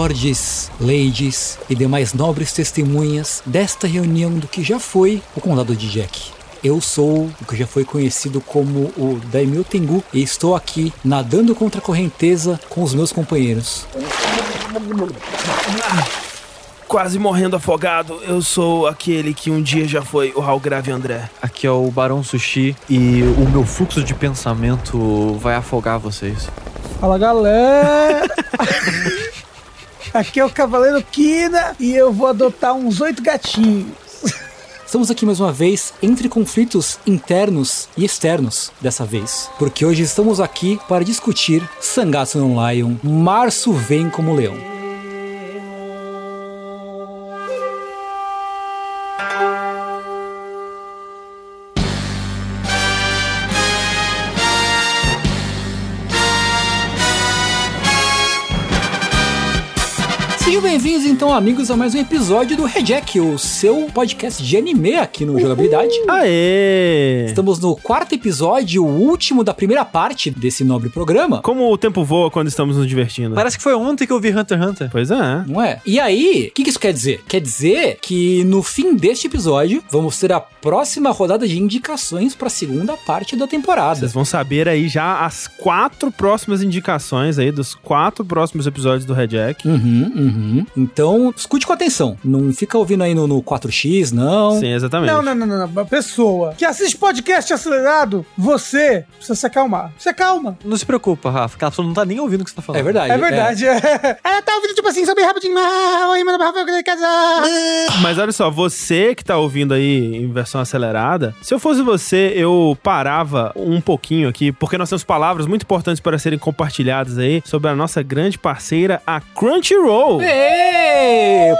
lordes, ladies e demais nobres testemunhas desta reunião do que já foi o condado de Jack. Eu sou o que já foi conhecido como o Daimyo Tengu e estou aqui nadando contra a correnteza com os meus companheiros. Quase morrendo afogado, eu sou aquele que um dia já foi o Raul Grave André. Aqui é o Barão Sushi e o meu fluxo de pensamento vai afogar vocês. Fala galera! Aqui é o Cavaleiro Kina e eu vou adotar uns oito gatinhos. Estamos aqui mais uma vez entre conflitos internos e externos dessa vez, porque hoje estamos aqui para discutir Sangatsu no Lion, Março vem como leão. Então, amigos, a mais um episódio do Reject, o seu podcast de anime aqui no Jogabilidade. Aê! Estamos no quarto episódio, o último da primeira parte desse nobre programa. Como o tempo voa quando estamos nos divertindo. Parece que foi ontem que eu vi Hunter x Hunter. Pois é. Não é? E aí, o que, que isso quer dizer? Quer dizer que no fim deste episódio, vamos ter a próxima rodada de indicações para a segunda parte da temporada. Vocês vão saber aí já as quatro próximas indicações aí dos quatro próximos episódios do Red Jack. Uhum, uhum. Então, escute com atenção. Não fica ouvindo aí no, no 4x, não. Sim, exatamente. Não, não, não, não, não. Pessoa que assiste podcast acelerado, você precisa se acalmar. Se acalma. Não se preocupa, Rafa, que a pessoa não tá nem ouvindo o que você tá falando. É verdade. É verdade. É. Ela tá ouvindo, tipo assim, bem rapidinho. Ah, oi, mano, Rafael, eu queria casar. Mas olha só, você que tá ouvindo aí em versão acelerada, se eu fosse você, eu parava um pouquinho aqui, porque nós temos palavras muito importantes para serem compartilhadas aí sobre a nossa grande parceira, a Crunchyroll. É,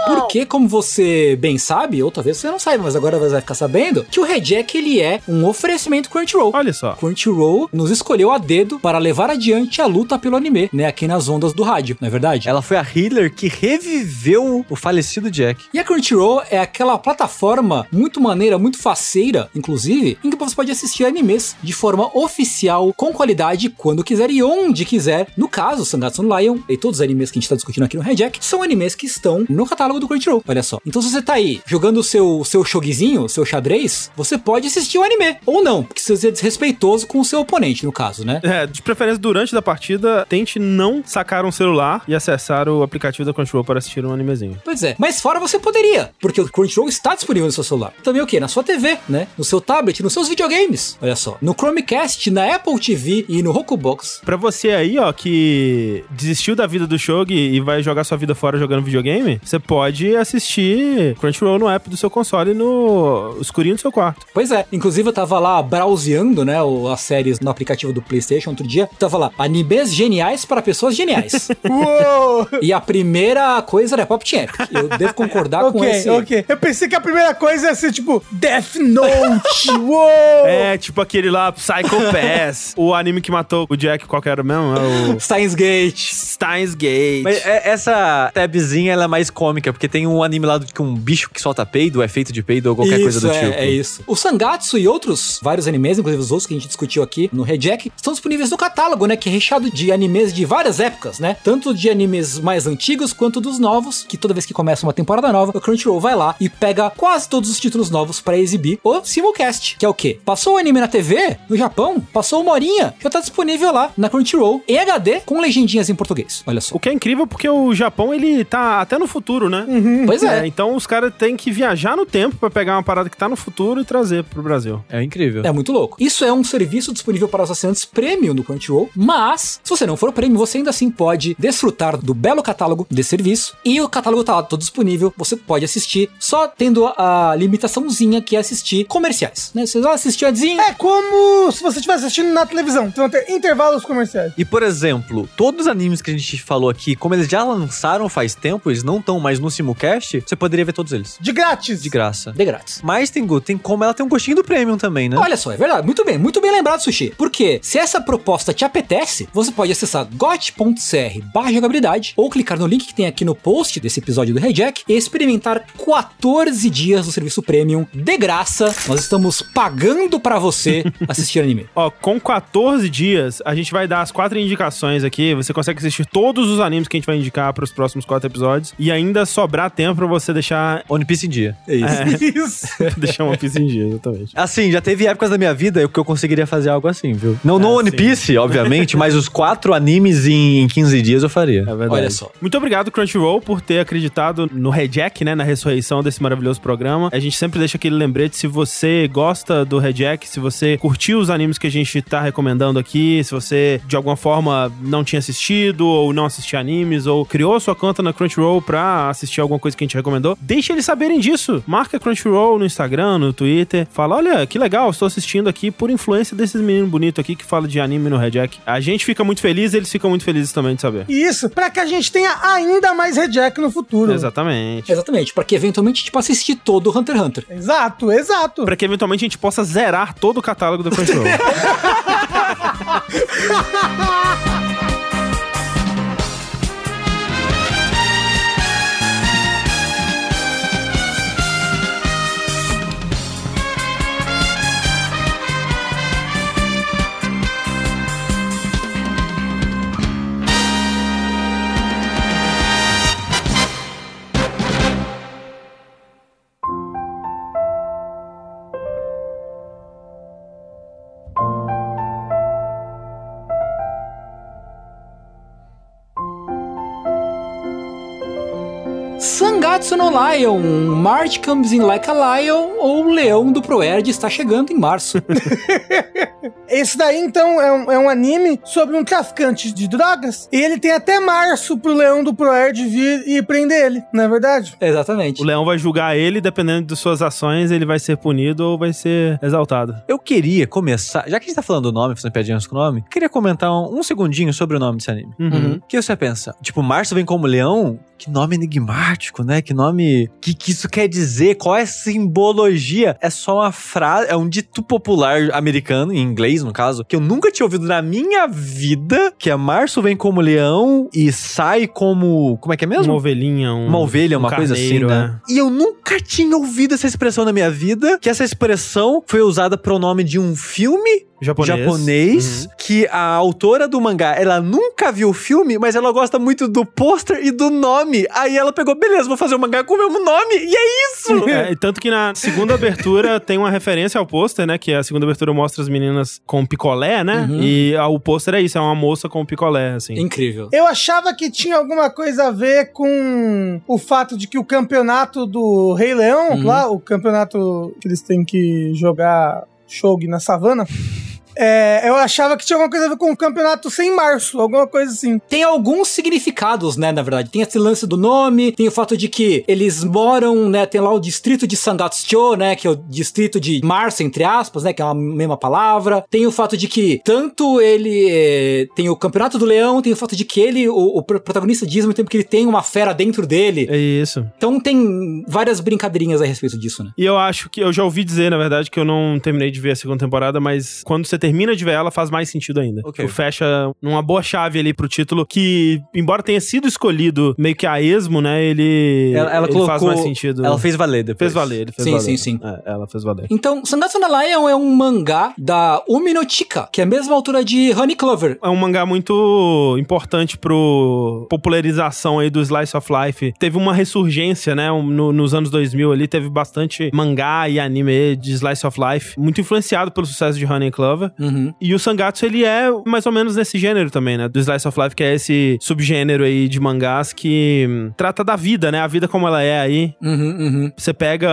porque, como você bem sabe, ou talvez você não saiba, mas agora você vai ficar sabendo, que o Reject ele é um oferecimento Crunchyroll. Olha só. Crunchyroll nos escolheu a dedo para levar adiante a luta pelo anime, né? Aqui nas ondas do rádio, não é verdade? Ela foi a healer que reviveu o falecido Jack. E a Crunchyroll é aquela plataforma muito maneira, muito faceira, inclusive, em que você pode assistir animes de forma oficial, com qualidade, quando quiser e onde quiser. No caso, Sangatsu no Lion e todos os animes que a gente tá discutindo aqui no Reject são animes que estão no catálogo do Crunchyroll. Olha só. Então, se você tá aí jogando o seu, seu shogizinho, seu xadrez, você pode assistir o anime. Ou não, porque você é desrespeitoso com o seu oponente, no caso, né? É, de preferência durante da partida, tente não sacar um celular e acessar o aplicativo da Crunchyroll para assistir um animezinho. Pois é, mas fora você poderia, porque o Crunchyroll está disponível no seu celular. Também o quê? Na sua TV, né? No seu tablet, nos seus videogames. Olha só. No Chromecast, na Apple TV e no Rokubox. Pra você aí, ó, que desistiu da vida do Shogi e vai jogar sua vida fora jogando videogame, você pode assistir Crunchyroll no app do seu console no escurinho do seu quarto. Pois é, inclusive eu tava lá browseando, né, as séries no aplicativo do PlayStation outro dia. Tava lá, animes geniais para pessoas geniais. Uou! e a primeira coisa era Pop Champ. Eu devo concordar com ok, esse. ok. Eu pensei que a primeira coisa ia ser tipo Death Note. Uou! É, tipo aquele lá, Psycho Pass. o anime que matou o Jack, qual que era mesmo? É o Steins Gate. Steins Gate. Mas é- essa tabzinha, ela mais cômica, porque tem um anime lá do que um bicho que solta peido, é feito de peido ou qualquer isso, coisa do é, tipo. É isso. O Sangatsu e outros vários animes, inclusive os outros que a gente discutiu aqui no Reject, estão disponíveis no catálogo, né? Que é recheado de animes de várias épocas, né? Tanto de animes mais antigos quanto dos novos, que toda vez que começa uma temporada nova, o Crunchyroll vai lá e pega quase todos os títulos novos pra exibir o simulcast, que é o quê? Passou o anime na TV, no Japão, passou uma horinha, já tá disponível lá na Crunchyroll em HD com legendinhas em português. Olha só. O que é incrível porque o Japão, ele tá até no futuro, né? Pois é. então os caras têm que viajar no tempo pra pegar uma parada que tá no futuro e trazer pro Brasil. É incrível. É muito louco. Isso é um serviço disponível para os assinantes premium do Crunchyroll, mas se você não for premium, você ainda assim pode desfrutar do belo catálogo desse serviço. E o catálogo tá lá todo disponível, você pode assistir, só tendo a limitaçãozinha que é assistir comerciais, né? Você vai assistir adzinho, É como se você estivesse assistindo na televisão. Então vão ter intervalos comerciais. E, por exemplo, todos os animes que a gente falou aqui, como eles já lançaram faz tempo, eles não estão mais no Simulcast, você poderia ver todos eles. De grátis. De graça. De grátis. Mas tem, tem como ela tem um gostinho do Premium também, né? Olha só, é verdade. Muito bem, muito bem lembrado, Sushi. Porque se essa proposta te apetece, você pode acessar got.cr barra jogabilidade ou clicar no link que tem aqui no post desse episódio do Reject e experimentar 14 dias do serviço Premium de graça. Nós estamos pagando pra você assistir anime. Ó, com 14 dias, a gente vai dar as quatro indicações aqui. Você consegue assistir todos os animes que a gente vai indicar pros próximos quatro episódios. E ainda sobrar tempo pra você deixar. One Piece em dia. É isso. Isso. deixar uma pista em dia, exatamente. Assim, já teve épocas da minha vida que eu conseguiria fazer algo assim, viu? Não no É, One sim. Piece, obviamente, mas os quatro animes em, em 15 dias eu faria. É verdade. Olha só. Muito obrigado, Crunchyroll, por ter acreditado no Rejack, né? Na ressurreição desse maravilhoso programa. A gente sempre deixa aquele lembrete, se você gosta do Rejack, se você curtiu os animes que a gente tá recomendando aqui, se você, de alguma forma, não tinha assistido, ou não assistia animes, ou criou a sua conta na Crunchyroll pra assistir alguma coisa que a gente recomendou, deixa eles saberem disso. Marca Crunchyroll no Instagram, no Twitter. Fala, olha, que legal, estou assistindo aqui por influência desses meninos bonitos aqui que falam de anime no Rejack. A gente fica muito feliz, eles ficam muito felizes também de saber. Isso, pra que a gente tenha ainda mais reject no futuro. Exatamente. Exatamente, pra que eventualmente a gente possa assistir todo o Hunter x Hunter. Exato, exato. Pra que eventualmente a gente possa zerar todo o catálogo da Crunchyroll. Sangatsu no Lion, March Comes in Like a Lion ou Leão do Proerd está chegando em março. Esse daí, então, é um, é um anime sobre um traficante de drogas. E ele tem até março pro leão do Proerd vir e prender ele, não é verdade? Exatamente. o leão vai julgar ele, dependendo de suas ações, ele vai ser punido ou vai ser exaltado. Eu queria começar, já que a gente tá falando do nome, fazendo piadinhas com o nome, queria comentar um, um segundinho sobre o nome desse anime. Uhum. O que você pensa? Tipo, Março vem como leão? Que nome enigmático, né? Que nome. O que, que isso quer dizer? Qual é a simbologia? É só uma frase, é um dito popular americano, em inglês no caso, que eu nunca tinha ouvido na minha vida, que é Março vem como leão e sai como. Como é que é mesmo? Uma ovelhinha, um, Uma ovelha, um uma coisa assim, carneiro, né? E eu nunca tinha ouvido essa expressão na minha vida, que essa expressão foi usada pro nome de um filme é. Japonês. japonês, Uhum. que a autora do mangá, ela nunca viu o filme, mas ela gosta muito do pôster e do nome. Aí ela pegou, beleza, vou fazer o mangá com o mesmo nome, e é isso! É, tanto que na segunda abertura tem uma referência ao pôster, né? Que a segunda abertura mostra as meninas com picolé, né? Uhum. E o pôster é isso, é uma moça com picolé, assim. Incrível. Eu achava que tinha alguma coisa a ver com o fato de que o campeonato do Rei Leão, Uhum. lá, o campeonato que eles têm que jogar shogi na savana. É, eu achava que tinha alguma coisa a ver com o campeonato sem março, alguma coisa assim. Tem alguns significados, né, na verdade. Tem esse lance do nome, tem o fato de que eles moram, né, tem lá o distrito de Sangatsucho, né, que é o distrito de março, entre aspas, né, que é a mesma palavra. Tem o fato de que tanto ele eh, tem o campeonato do leão, tem o fato de que ele, o, o pro- protagonista diz ao mesmo tempo que ele tem uma fera dentro dele. É isso. Então tem várias brincadeirinhas a respeito disso, né. E eu acho que eu já ouvi dizer, na verdade, que eu não terminei de ver a segunda temporada, mas quando você termina de ver ela, faz mais sentido ainda. Ok. Tipo, fecha numa boa chave ali pro título, que, embora tenha sido escolhido meio que a esmo, né? Ele, Ela, ela ele colocou. faz mais sentido. Ela fez valer depois. Fez valer, ele fez Sim, valer. sim, sim. É, ela fez valer. Então, Sangatsu no Lion é um mangá da Umi no Chika, que é a mesma altura de Honey Clover. É um mangá muito importante pro popularização aí do Slice of Life. Teve uma ressurgência, né? no- nos anos 2000 ali, teve bastante mangá e anime de Slice of Life, muito influenciado pelo sucesso de Honey Clover. Uhum. E o Sangatsu, ele é mais ou menos nesse gênero também, né? Do Slice of Life, que é esse subgênero aí de mangás que hum, trata da vida, né? A vida como ela é aí. Uhum, uhum. Você pega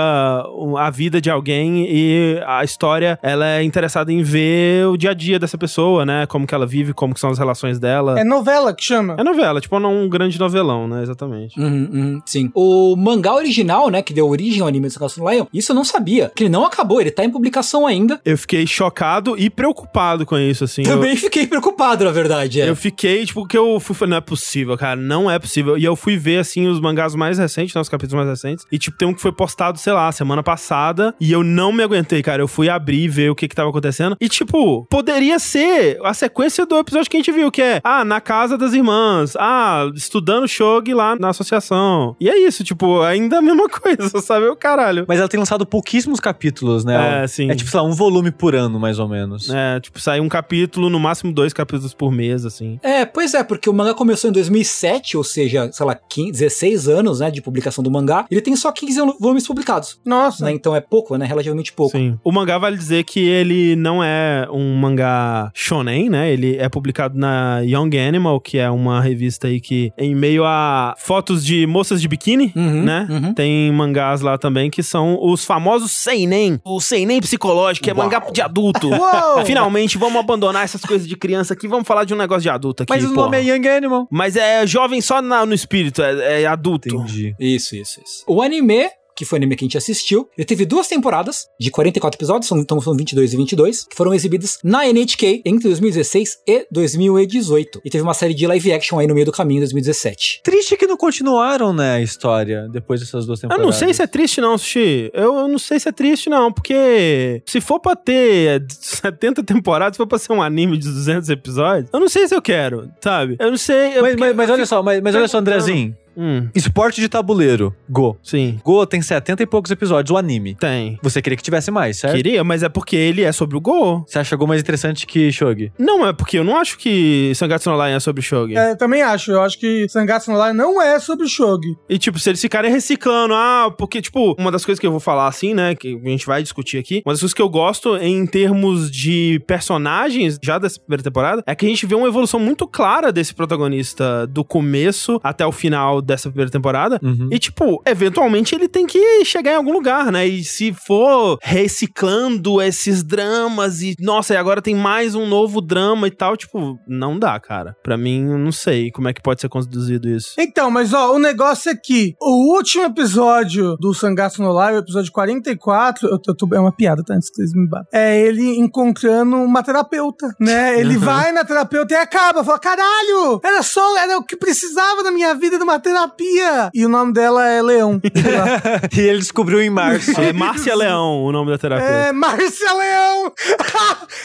a vida de alguém e a história, ela é interessada em ver o dia a dia dessa pessoa, né? Como que ela vive, como que são as relações dela. É novela que chama. É novela, tipo um grande novelão, né? Exatamente. Uhum, uhum, sim. O mangá original, né, que deu origem ao anime do Sangatsu no Lion, isso eu não sabia. Que ele não acabou, ele tá em publicação ainda. Eu fiquei chocado e preocupado com isso, assim. Eu- Também fiquei preocupado, na verdade. É. Eu fiquei, tipo, que eu fui falando, não é possível, cara, não é possível. E eu fui ver, assim, os mangás mais recentes, né, os capítulos mais recentes. E, tipo, tem um que foi postado, sei lá, semana passada. E eu não me aguentei, cara. Eu fui abrir e ver o que que tava acontecendo. E, tipo, poderia ser a sequência do episódio que a gente viu, que é, ah, na casa das irmãs. Ah, estudando Shogi lá na associação. E é isso, tipo, ainda a mesma coisa, sabe? O caralho. Mas ela tem lançado pouquíssimos capítulos, né? É, sim. É tipo, sei lá, um volume por ano, mais ou menos. É, tipo, sai um capítulo, no máximo dois capítulos por mês, assim. É, pois é, porque o mangá começou em 2007, ou seja, sei lá, 15, 16 anos, né, de publicação do mangá. Ele tem só 15 volumes publicados, Nossa. né? Então é pouco, né? Relativamente pouco. Sim. O mangá vale dizer que ele não é um mangá shonen, né? Ele é publicado na Young Animal, que é uma revista aí que, em meio a fotos de moças de biquíni, Uhum, né? uhum. Tem mangás lá também que são os famosos seinen. O seinen psicológico, que é mangá de adulto. Uou! Finalmente, vamos abandonar essas coisas de criança aqui, vamos falar de um negócio de adulto aqui, Mas o porra. nome é Young Animal. Mas é jovem só na- no espírito, é, é adulto. Entendi. Isso, isso, isso. O anime, que foi o anime que a gente assistiu, ele teve duas temporadas de 44 episódios, então são 22 e 22, que foram exibidas na NHK entre 2016 e 2018. E teve uma série de live action aí no meio do caminho em 2017. Triste que não continuaram, né, a história depois dessas duas Eu temporadas. não sei se é triste não, Sushi. Eu, eu não sei se é triste não, porque se for pra ter 70 temporadas, se for pra ser um anime de 200 episódios, eu não sei se eu quero, sabe? Eu não sei. eu- Mas, mas, mas eu olha só, mas, mas olha só, Andrezinho. Hum, Esporte de tabuleiro, Go. sim, Go tem 70 e poucos episódios, o anime. tem. Você queria que tivesse mais, certo? Queria, mas é porque ele é sobre o Go. Você acha Go mais interessante que Shogi? Não, é porque eu não acho que Sangatsu no Lion é sobre Shogi. É, também acho. Eu acho que Sangatsu no Lion não é sobre Shogi. E, tipo, se eles ficarem reciclando, ah, porque, tipo, uma das coisas que eu vou falar assim, né, que a gente vai discutir aqui, uma das coisas que eu gosto em termos de personagens, já dessa primeira temporada, é que a gente vê uma evolução muito clara desse protagonista do começo até o final dessa primeira temporada. Uhum. E, tipo, eventualmente ele tem que chegar em algum lugar, né? E se for reciclando esses dramas e, nossa, e agora tem mais um novo drama e tal, tipo, não dá, cara. Pra mim, eu não sei como é que pode ser conduzido isso. Então, mas ó, o negócio é que o último episódio do Sangatsu no Live, o episódio 44, eu tô, eu tô- é uma piada, tá? Antes que vocês me batam. É ele encontrando uma terapeuta, né? Ele vai na terapeuta e acaba, fala, caralho, era só, era o que precisava na minha vida de uma terapia. E o nome dela é Leão. e ele descobriu em março. É Márcia Leão, o nome da terapeuta. É, Márcia Leão!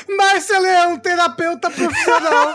Márcia Leão, terapeuta profissional.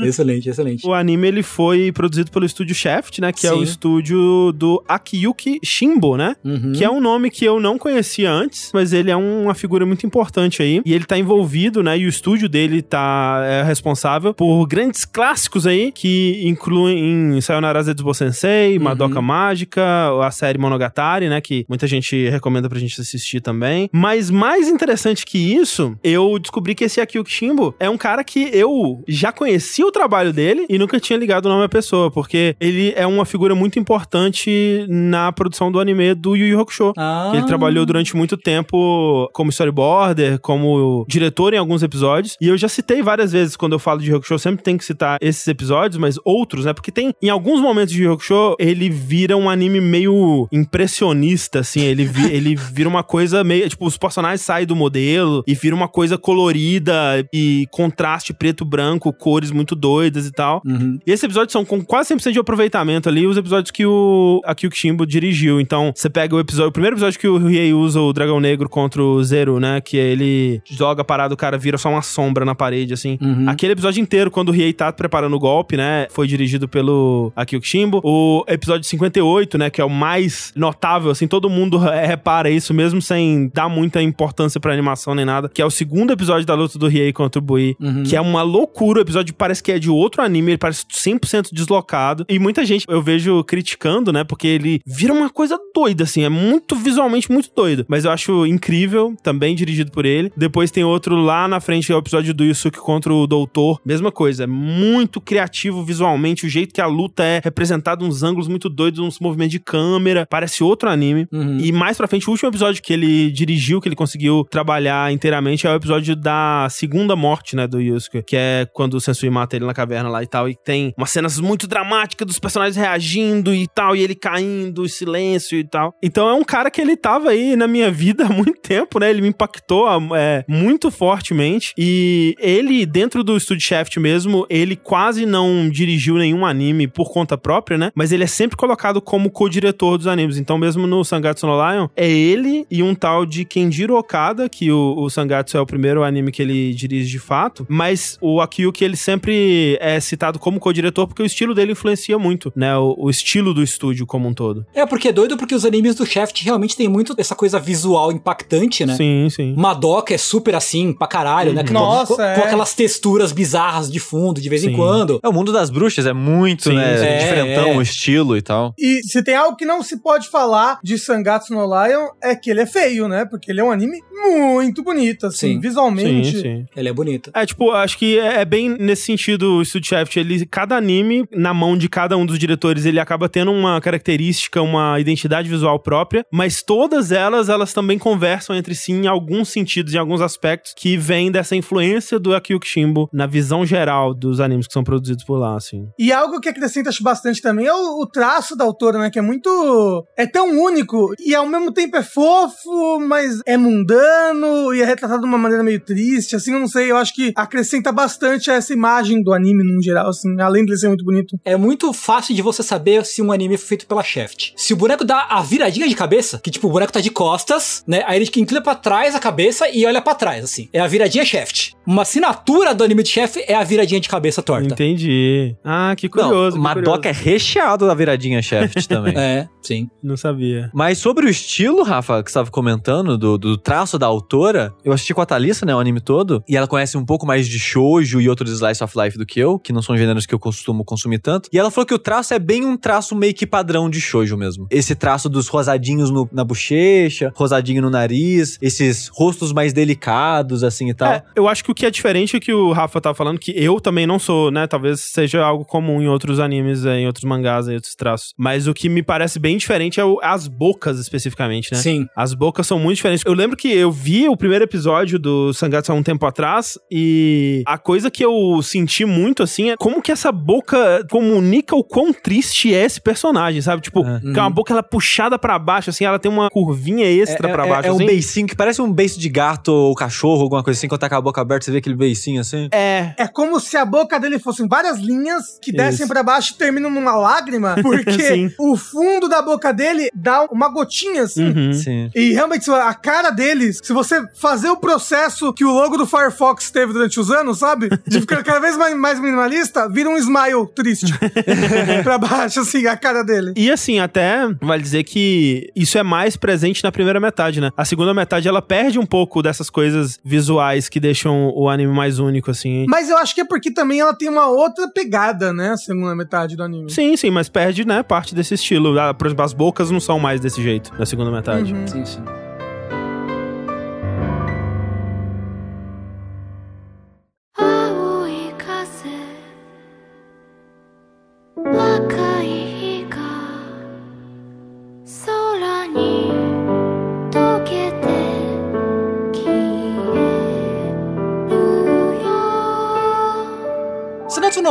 excelente, excelente. O anime ele foi produzido pelo estúdio Shaft, né? Que é o Sim. estúdio do Akiyuki Shimbo, né? Uhum. Que é um nome que eu não conhecia antes, mas ele é uma figura muito importante aí. E ele tá envolvido, né? E o estúdio dele tá é, responsável por grandes clássicos aí, que incluem Sayonara Zetsubou Sensei, Uhum. Madoka Mágica, a série Monogatari, né? Que muita gente recomenda pra gente assistir também. Mas mais interessante que isso, eu descobri que esse Akiyuki Shimbo é um cara que eu já conhecia o trabalho dele e nunca tinha ligado o nome à pessoa, porque ele é uma figura muito importante na produção do anime do Yu Yu Hakusho. Ah. Ele trabalhou durante muito tempo como storyboarder, como diretor em alguns episódios. E eu já citei várias vezes quando eu falo de Hakusho, sempre tenho que citar esses episódios, mas outros, né? Porque tem, em alguns momentos de Yu ele vira um anime meio impressionista, assim. Ele, vi- ele vira uma coisa meio. Tipo, os personagens saem do modelo e vira uma coisa colorida e contraste preto-branco, cores muito doidas e tal. Uhum. E esses episódios são com quase 100% de aproveitamento ali, os episódios que o Akio Kishimbo dirigiu. Então, você pega o episódio, o primeiro episódio que o Riei usa o Dragão Negro contra o Zero, né? Que ele joga parado, o cara vira só uma sombra na parede, assim. Uhum. Aquele episódio inteiro, quando o Riei tá preparando o golpe, né? Foi dirigido pelo Akio Kishimbo. O episódio 58, né? Que é o mais notável, assim, todo mundo re- repara isso, mesmo sem dar muita importância pra animação nem nada. Que é o segundo episódio da luta do Riei contra o Bui. Uhum. Que é uma loucura. O episódio parece que é de outro anime, ele parece 100% deslocado. E muita gente eu vejo criticando, né? Porque ele vira uma coisa doida, assim. É muito visualmente muito doido. Mas eu acho incrível, também dirigido por ele. Depois tem outro lá na frente, que é o episódio do Yusuke contra o Doutor. Mesma coisa, é muito criativo visualmente, o jeito que a luta é representada, uns ângulos muito doidos, uns movimentos de câmera, parece outro anime. Uhum. E mais pra frente, o último episódio que ele dirigiu, que ele conseguiu trabalhar inteiramente, é o episódio da segunda morte, né, do Yusuke, que é quando o Sensui mata ele na caverna lá e tal, e tem umas cenas muito dramáticas dos personagens reagindo e tal, e ele caindo, silêncio e tal. Então é um cara que ele tava aí na minha vida há muito tempo, né, ele me impactou é, muito fortemente, e ele, dentro do Studio Shaft mesmo, ele quase não dirigiu nenhum anime por conta própria, né, mas ele é sempre colocado como co-diretor dos animes, então mesmo no Sangatsu no Lion, é ele e um tal de Kenjiro Okada, que o, o Sangatsu é o primeiro anime que ele dirige de fato, mas o Akiyuki ele sempre é citado como co-diretor porque o estilo dele influencia muito, né, o, o estilo do estúdio como um todo. É, porque é doido porque os animes do Shaft realmente tem muito essa coisa visual impactante, né? Sim, sim. Madoka é super assim, pra caralho, né? Com- Nossa, com, é. com aquelas texturas bizarras de fundo, de vez em Sim. quando. É, o mundo das bruxas é muito, Sim, né, é, diferentão, é. o estilo e tal. E se tem algo que não se pode falar de Sangatsu no Lion é que ele é feio, né? Porque ele é um anime muito bonito, assim, Sim. visualmente. Sim, sim. Ele é bonito. É, tipo, acho que é é bem nesse sentido o Studio Shaft, ele, cada anime, na mão de cada um dos diretores, ele acaba tendo uma característica, uma identidade visual própria, mas todas elas, elas também conversam entre si em alguns sentidos, em alguns aspectos, que vêm dessa influência do Akiyuki Shimbo na visão geral dos animes que são produzidos por lá, assim. E algo que acrescenta acho bastante também é o, o traço da autora, né? Que é muito. É tão único e ao mesmo tempo é fofo, mas é mundano e é retratado de uma maneira meio triste. Assim, eu não sei. Eu acho que acrescenta bastante a essa imagem do anime no geral, assim, além de ele ser muito bonito. É muito fácil de você saber se um anime foi feito pela Shaft. Se o boneco dá a viradinha de cabeça, que tipo, o boneco tá de costas, né? Aí ele inclina pra trás a cabeça e olha pra trás, assim. É a viradinha Shaft. Uma assinatura do anime de Shaft é a viradinha de cabeça torta. Entendi. Ah, que curioso. Não, que Madoka é recheado da viradinha Shaft também. É, sim. curioso. Não sabia. Mas sobre o estilo, Rafa, que você estava comentando, do, do traço da autora, eu assisti com a Thalissa, né, o anime todo, e ela conhece um pouco mais de shoujo e outros slice of life do que eu, que não são gêneros que eu costumo consumir tanto. E ela falou que o traço é bem um traço meio que padrão de shoujo mesmo. Esse traço dos rosadinhos no- na bochecha, rosadinho no nariz, esses rostos mais delicados, assim e tal. É, eu acho que o que é diferente é que o Rafa tá falando, que eu também não sou, né? Talvez seja algo comum em outros animes, é, em outros mangás, em outros traços. Mas o que me parece bem diferente é o- as bocas, especificamente, né? Sim. As bocas são muito diferentes. Eu lembro que eu vi o primeiro episódio do Sangatsu há um tempo atrás e a coisa que eu senti muito, assim, é como que essa boca comunica o quão triste é esse personagem, sabe? Tipo, É. que é uma boca ela puxada pra baixo, assim, ela tem uma curvinha extra é, pra é- baixo, é um assim. beicinho que parece um beiço de gato ou cachorro, alguma coisa assim, quando tá com a boca aberta, você vê aquele beicinho assim. É, É como se a boca dele fossem várias linhas que descem pra baixo e terminam numa lágrima, porque o fundo da boca dele dá uma gotinha assim. Uhum. Sim. E realmente, a cara deles, se você fazer o processo que o logo do Firefox teve durante os anos, sabe? De ficar cada vez mais, mais minimalista, vira um smile triste. pra baixo, assim, a cara dele. E assim, até vale dizer que isso é mais presente na primeira metade, né? A segunda metade ela perde um pouco dessas coisas visuais que deixam o anime mais único, assim. Mas eu acho que é porque também ela tem uma outra pegada, né? A segunda metade do anime. Sim, sim, mas perde, né, parte desse estilo. Ah, Por exemplo, as bocas não são mais desse jeito na segunda metade. Uhum. Sim, sim.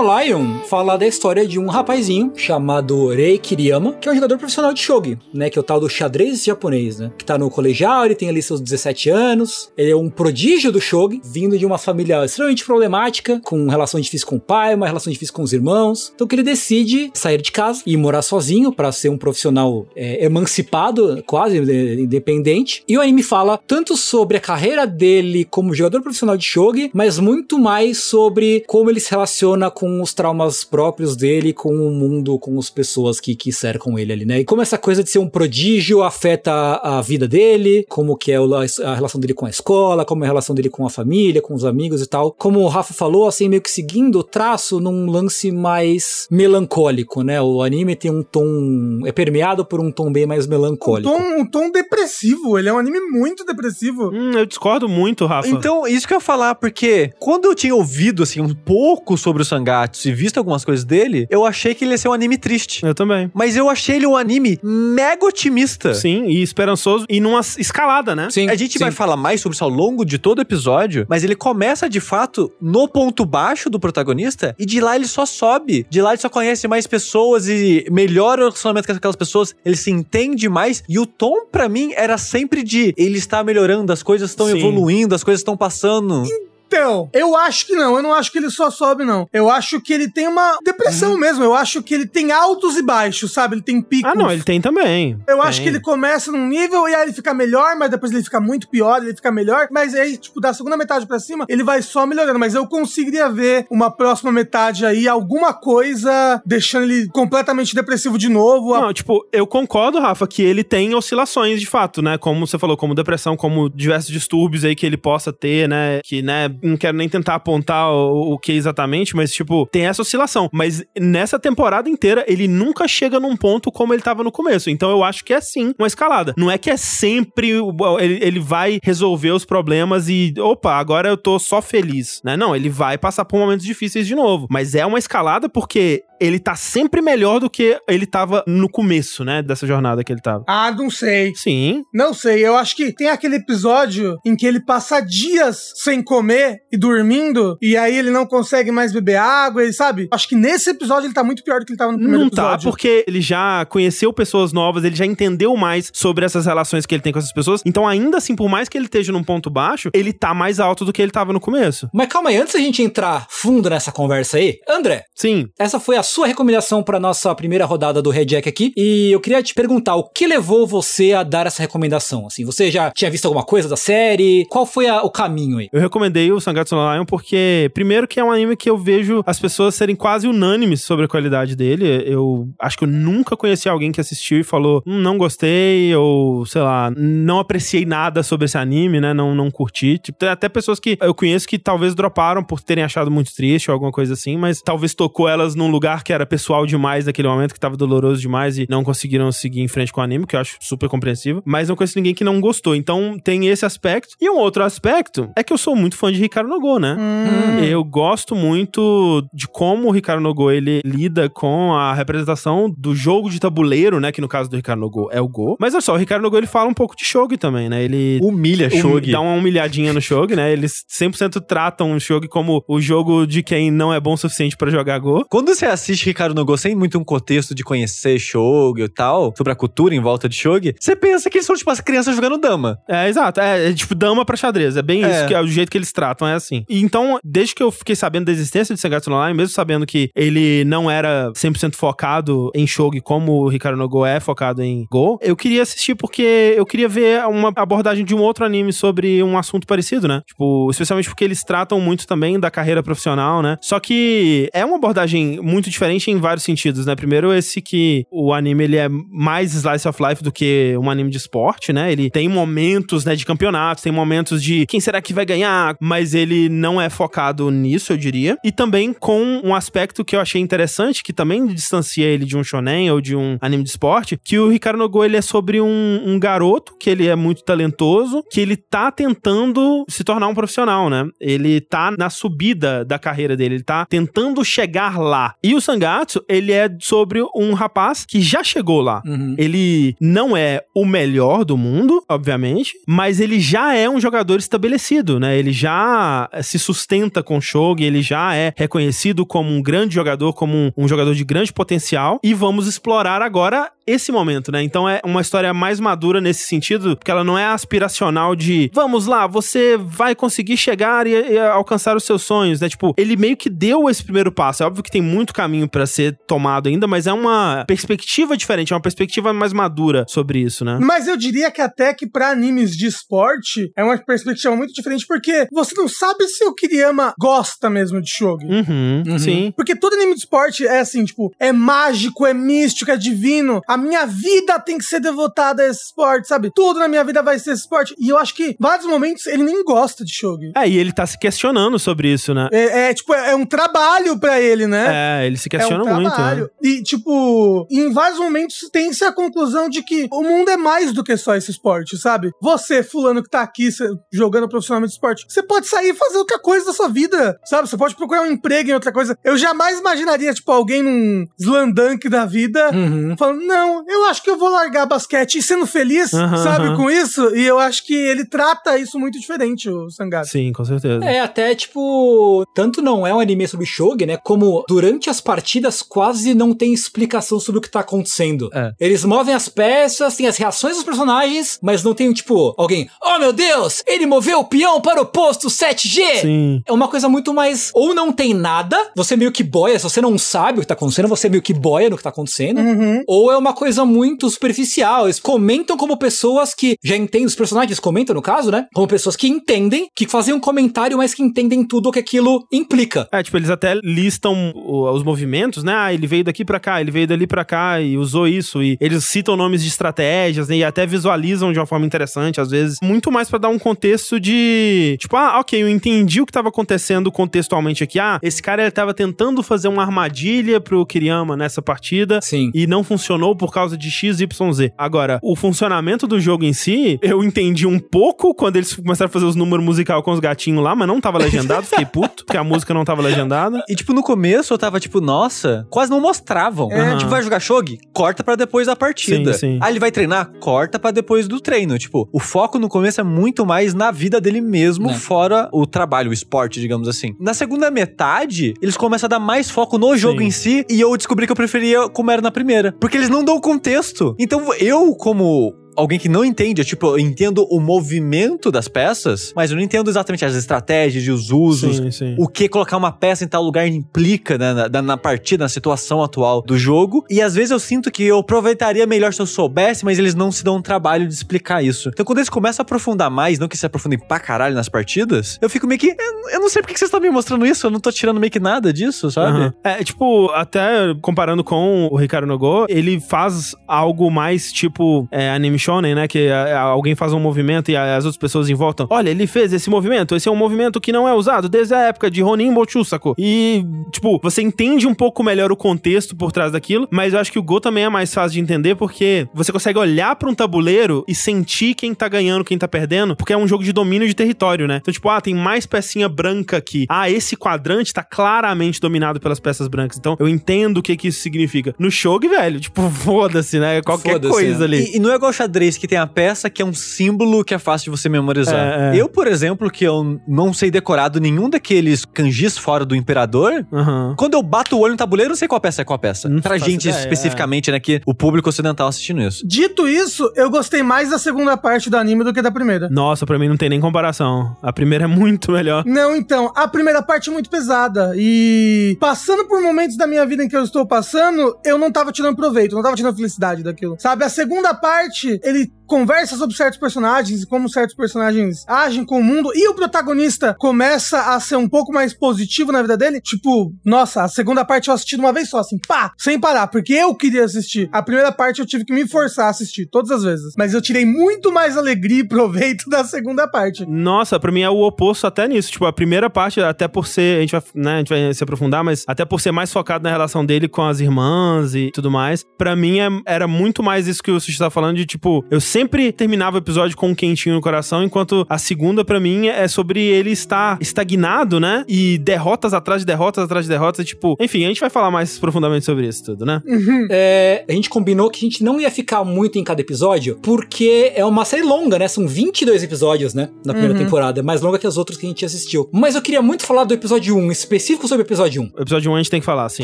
Lion fala da história de um rapazinho chamado Rei Kiriyama, que é um jogador profissional de shogi, né? Que é o tal do xadrez japonês, né? Que tá no colegial, ele tem ali seus 17 anos, ele é um prodígio do shogi, vindo de uma família extremamente problemática, com relação difícil com o pai, uma relação difícil com os irmãos. Então que ele decide sair de casa e morar sozinho para ser um profissional é, emancipado, quase é, independente. E o anime fala tanto sobre a carreira dele como jogador profissional de shogi, mas muito mais sobre como ele se relaciona com os traumas próprios dele, com o mundo, com as pessoas que, que cercam ele ali, né? E como essa coisa de ser um prodígio afeta a, a vida dele, como que é o- a relação dele com a escola, como é a relação dele com a família, com os amigos e tal. Como o Rafa falou, assim, meio que seguindo o traço num lance mais melancólico, né? O anime tem um tom, é permeado por um tom bem mais Um melancólico. tom, um tom depressivo. Ele é um anime muito depressivo. Hum, eu discordo muito, Rafa. Então, isso que eu ia falar, porque quando eu tinha ouvido, assim, um pouco sobre o Sangatsu, E visto algumas coisas dele, eu achei que ele ia ser um anime triste. Eu também. Mas eu achei ele um anime mega otimista. Sim, e esperançoso e numa escalada, né? Sim. A gente sim. vai falar mais sobre isso ao longo de todo o episódio, mas ele começa de fato no ponto baixo do protagonista e de lá ele só sobe. De lá ele só conhece mais pessoas e melhora o relacionamento com aquelas pessoas, ele se entende mais. E o tom, pra mim, era sempre de ele está melhorando, as coisas estão Sim. evoluindo, as coisas estão passando. Então, eu acho que não. Eu não acho que ele só sobe, não. Eu acho que ele tem uma depressão mesmo. Eu acho que ele tem altos e baixos, sabe? Ele tem picos. Ah, não, ele tem também. Eu Tem. acho que ele começa num nível e aí ele fica melhor, mas depois ele fica muito pior, ele fica melhor. Mas aí, tipo, da segunda metade pra cima, ele vai só melhorando. Mas eu conseguiria ver uma próxima metade aí, alguma coisa deixando ele completamente depressivo de novo. Não, tipo, eu concordo, Rafa, que ele tem oscilações de fato, né? Como você falou, como depressão, como diversos distúrbios aí que ele possa ter, né? Que, né, não quero nem tentar apontar o, o que exatamente, mas, tipo, tem essa oscilação. Mas nessa temporada inteira, ele nunca chega num ponto como ele tava no começo. Então eu acho que é sim uma escalada. Não é que é sempre. Ele, ele vai resolver os problemas e. Opa, agora eu tô só feliz, né? Não, ele vai passar por momentos difíceis de novo. Mas é uma escalada porque ele tá sempre melhor do que ele tava no começo, né? Dessa jornada que ele tava. Ah, não sei. Sim. Não sei, eu acho que tem aquele episódio em que ele passa dias sem comer e dormindo, e aí ele não consegue mais beber água, e sabe? Acho que nesse episódio ele tá muito pior do que ele tava no primeiro Não tá, episódio. porque ele já conheceu pessoas novas, ele já entendeu mais sobre essas relações que ele tem com essas pessoas. Então, ainda assim, por mais que ele esteja num ponto baixo, ele tá mais alto do que ele tava no começo. Mas calma aí, antes da gente entrar fundo nessa conversa aí, André, Sim. essa foi a sua recomendação pra nossa primeira rodada do Red Jack aqui, e eu queria te perguntar, o que levou você a dar essa recomendação? Assim, você já tinha visto alguma coisa da série? Qual foi a- o caminho aí? Eu recomendei o Sangatsu no Lion porque, primeiro, que é um anime que eu vejo as pessoas serem quase unânimes sobre a qualidade dele. Eu acho que eu nunca conheci alguém que assistiu e falou, hum, não gostei, ou sei lá, não apreciei nada sobre esse anime, né? Não, não curti. Tipo, tem até pessoas que eu conheço que talvez droparam por terem achado muito triste ou alguma coisa assim, mas talvez tocou elas num lugar que era pessoal demais naquele momento, que tava doloroso demais e não conseguiram seguir em frente com o anime, que eu acho super compreensível. Mas não conheço ninguém que não gostou. Então tem esse aspecto. E um outro aspecto é que eu sou muito fã de Ricardo Nogô, né? Hum. Eu gosto muito de como o Ricardo Nogô ele lida com a representação do jogo de tabuleiro, né? Que no caso do Ricardo Nogô é o Go. Mas olha só, o Ricardo Nogô ele fala um pouco de Shogi também, né? Ele Humilha hum- Shogi. dá uma humilhadinha no Shogi, né? Eles 100% tratam o Shogi como o jogo de quem não é bom o suficiente pra jogar Go. Quando você assiste Ricardo Nogô sem muito um contexto de conhecer Shogi e tal, sobre a cultura em volta de Shogi, você pensa que eles são tipo as crianças jogando dama. É, exato. É, é tipo dama pra xadrez. É bem É. isso, que é o jeito que eles tratam, é assim. E então, desde que eu fiquei sabendo da existência de Sangatsu no Lion, mesmo sabendo que ele não era 100% focado em Shogi como o Ricardo Nogo é focado em Go, eu queria assistir porque eu queria ver uma abordagem de um outro anime sobre um assunto parecido, né? Tipo, especialmente porque eles tratam muito também da carreira profissional, né? Só que é uma abordagem muito diferente em vários sentidos, né? Primeiro, esse que o anime ele é mais slice of life do que um anime de esporte, né? Ele tem momentos, né, de campeonatos, tem momentos de quem será que vai ganhar, mas ele não é focado nisso, eu diria. E também com um aspecto que eu achei interessante, que também distancia ele de um shonen ou de um anime de esporte, que o Ricardo Nogo, ele é sobre um, um garoto, que ele é muito talentoso, que ele tá tentando se tornar um profissional, né? Ele tá na subida da carreira dele, ele tá tentando chegar lá. E o Sangatsu, ele é sobre um rapaz que já chegou lá. Uhum. Ele não é o melhor do mundo, obviamente, mas ele já é um jogador estabelecido, né? Ele já se sustenta com o Shogi, ele já é reconhecido como um grande jogador, como um, um jogador de grande potencial. E vamos explorar agora esse momento, né? Então é uma história mais madura nesse sentido, porque ela não é aspiracional de vamos lá, você vai conseguir chegar e, e alcançar os seus sonhos, né? Tipo, ele meio que deu esse primeiro passo. É óbvio que tem muito caminho pra ser tomado ainda, mas é uma perspectiva diferente, é uma perspectiva mais madura sobre isso, né? Mas eu diria que até que pra animes de esporte é uma perspectiva muito diferente, porque você não sabe se o Kiriyama gosta mesmo de Shogi. Uhum, Uhum. sim. Porque todo anime de esporte é assim, tipo, é mágico, é místico, é divino. A minha vida tem que ser devotada a esse esporte, sabe? Tudo na minha vida vai ser esse esporte. E eu acho que, em vários momentos, ele nem gosta de Shogi. É, e ele tá se questionando sobre isso, né? É, é, tipo, é, é um trabalho pra ele, né? É, ele se questionam é um muito, né? E, tipo, em vários momentos tem-se a conclusão de que o mundo é mais do que só esse esporte, sabe? Você, fulano que tá aqui jogando profissionalmente esporte, você pode sair e fazer outra coisa da sua vida, sabe? Você pode procurar um emprego em outra coisa. Eu jamais imaginaria, tipo, alguém num slandunk da vida Uhum. falando, não, eu acho que eu vou largar basquete e sendo feliz, Aham, sabe, aham. com isso. E eu acho que ele trata isso muito diferente, o Sangado. Sim, com certeza. É, até tipo, tanto não é um anime sobre shogi, né? Como durante as partidas quase não tem explicação sobre o que tá acontecendo. É. Eles movem as peças, tem as reações dos personagens, mas não tem, tipo, alguém, oh meu Deus, ele moveu o peão para o posto 7G! Sim. É uma coisa muito mais. Ou não tem nada, você meio que boia, se você não sabe o que tá acontecendo, você meio que boia no que tá acontecendo. Uhum. Ou é uma coisa muito superficial. Eles comentam como pessoas que já entendem, os personagens comentam, no caso, né? Como pessoas que entendem, que fazem um comentário, mas que entendem tudo o que aquilo implica. É, tipo, eles até listam os movimentos, né? Ah, ele veio daqui pra cá, ele veio dali pra cá e usou isso. E eles citam nomes de estratégias, né? E até visualizam de uma forma interessante, às vezes. Muito mais pra dar um contexto de. Tipo, ah, ok, eu entendi o que tava acontecendo contextualmente aqui. Ah, esse cara ele tava tentando fazer uma armadilha pro Kiriyama nessa partida. Sim. E não funcionou por causa de XYZ. Agora, o funcionamento do jogo em si, eu entendi um pouco quando eles começaram a fazer os números musicais com os gatinhos lá, mas não tava legendado, fiquei puto, porque a música não tava legendada. E, tipo, no começo eu tava tipo, nossa, quase não mostravam. É. Tipo, vai jogar shogi? Corta pra depois da partida. Sim, sim. Ah, ele vai treinar? Corta pra depois do treino. Tipo, o foco no começo é muito mais na vida dele mesmo, Né. fora o trabalho, o esporte, digamos assim. Na segunda metade, eles começam a dar mais foco no jogo Sim. em si, e eu descobri que eu preferia como era na primeira. Porque eles não dão contexto. Então, eu, como alguém que não entende, eu, tipo, eu entendo o movimento das peças, mas eu não entendo exatamente as estratégias e os usos, Sim, sim. o que colocar uma peça em tal lugar implica né, na, na, partida, na situação atual do jogo. E às vezes eu sinto que eu aproveitaria melhor se eu soubesse, mas eles não se dão um trabalho de explicar isso. Então quando eles começam a aprofundar mais, não que se aprofundem pra caralho nas partidas, eu fico meio que. Eu, eu não sei por que que vocês estão me mostrando isso, eu não tô tirando meio que nada disso, sabe? Aham. É, tipo, até comparando com o Ricardo Nogô, ele faz algo mais tipo é, anime shonen, né? Que é, alguém faz um movimento e a- as outras pessoas em volta. Olha, ele fez esse movimento. Esse é um movimento que não é usado desde a época de Ronin Bochusaku. E, tipo, você entende um pouco melhor o contexto por trás daquilo, mas eu acho que o Go também é mais fácil de entender porque você consegue olhar pra um tabuleiro e sentir quem tá ganhando, quem tá perdendo, porque é um jogo de domínio de território, né? Então, tipo, ah, tem mais pecinha branca aqui. Ah, esse quadrante tá claramente dominado pelas peças brancas. Então, eu entendo o que que isso significa. No Shogi, velho, tipo, foda-se, né? Qualquer Foda-se, coisa né? ali. E, e não é igual xadrez que tem a peça que é um símbolo que é fácil de você memorizar. É, é. Eu, por exemplo, que eu não sei decorado nenhum daqueles kanjis fora do imperador, Aham. Quando eu bato o olho no tabuleiro, eu não sei qual peça é qual peça. Não pra gente ideia, especificamente, né? Que o público ocidental assistindo isso. Dito isso, eu gostei mais da segunda parte do anime do que da primeira. Nossa, pra mim não tem nem comparação. A primeira é muito melhor. Não, então, a primeira parte é muito pesada. E passando por momentos da minha vida em que eu estou passando, eu não tava tirando proveito, não tava tirando felicidade daquilo. Sabe? A segunda parte, ele conversa sobre certos personagens e como certos personagens agem com o mundo. E o protagonista começa a ser um pouco mais positivo na vida dele. Tipo, nossa, a segunda parte eu assisti de uma vez só, assim, pá, sem parar, porque eu queria assistir. A primeira parte eu tive que me forçar a assistir, todas as vezes. Mas eu tirei muito mais alegria e proveito da segunda parte. Nossa, pra mim é o oposto até nisso. Tipo, a primeira parte, até por ser. A gente vai, né, a gente vai se aprofundar, mas até por ser mais focado na relação dele com as irmãs e tudo mais. Pra mim é- era muito mais isso que o Sushi tá falando de, tipo, eu sempre terminava o episódio com um quentinho no coração, enquanto a segunda, pra mim, é sobre ele estar estagnado, né? E derrotas atrás de derrotas atrás de derrotas. Tipo, enfim, a gente vai falar mais profundamente sobre isso tudo, né? É, a gente combinou que a gente não ia ficar muito em cada episódio, porque é uma série longa, né? São 22 episódios, né? Na primeira temporada. É mais longa que as outras que a gente assistiu. Mas eu queria muito falar do episódio 1, específico sobre o episódio 1. O episódio 1 a gente tem que falar, sim.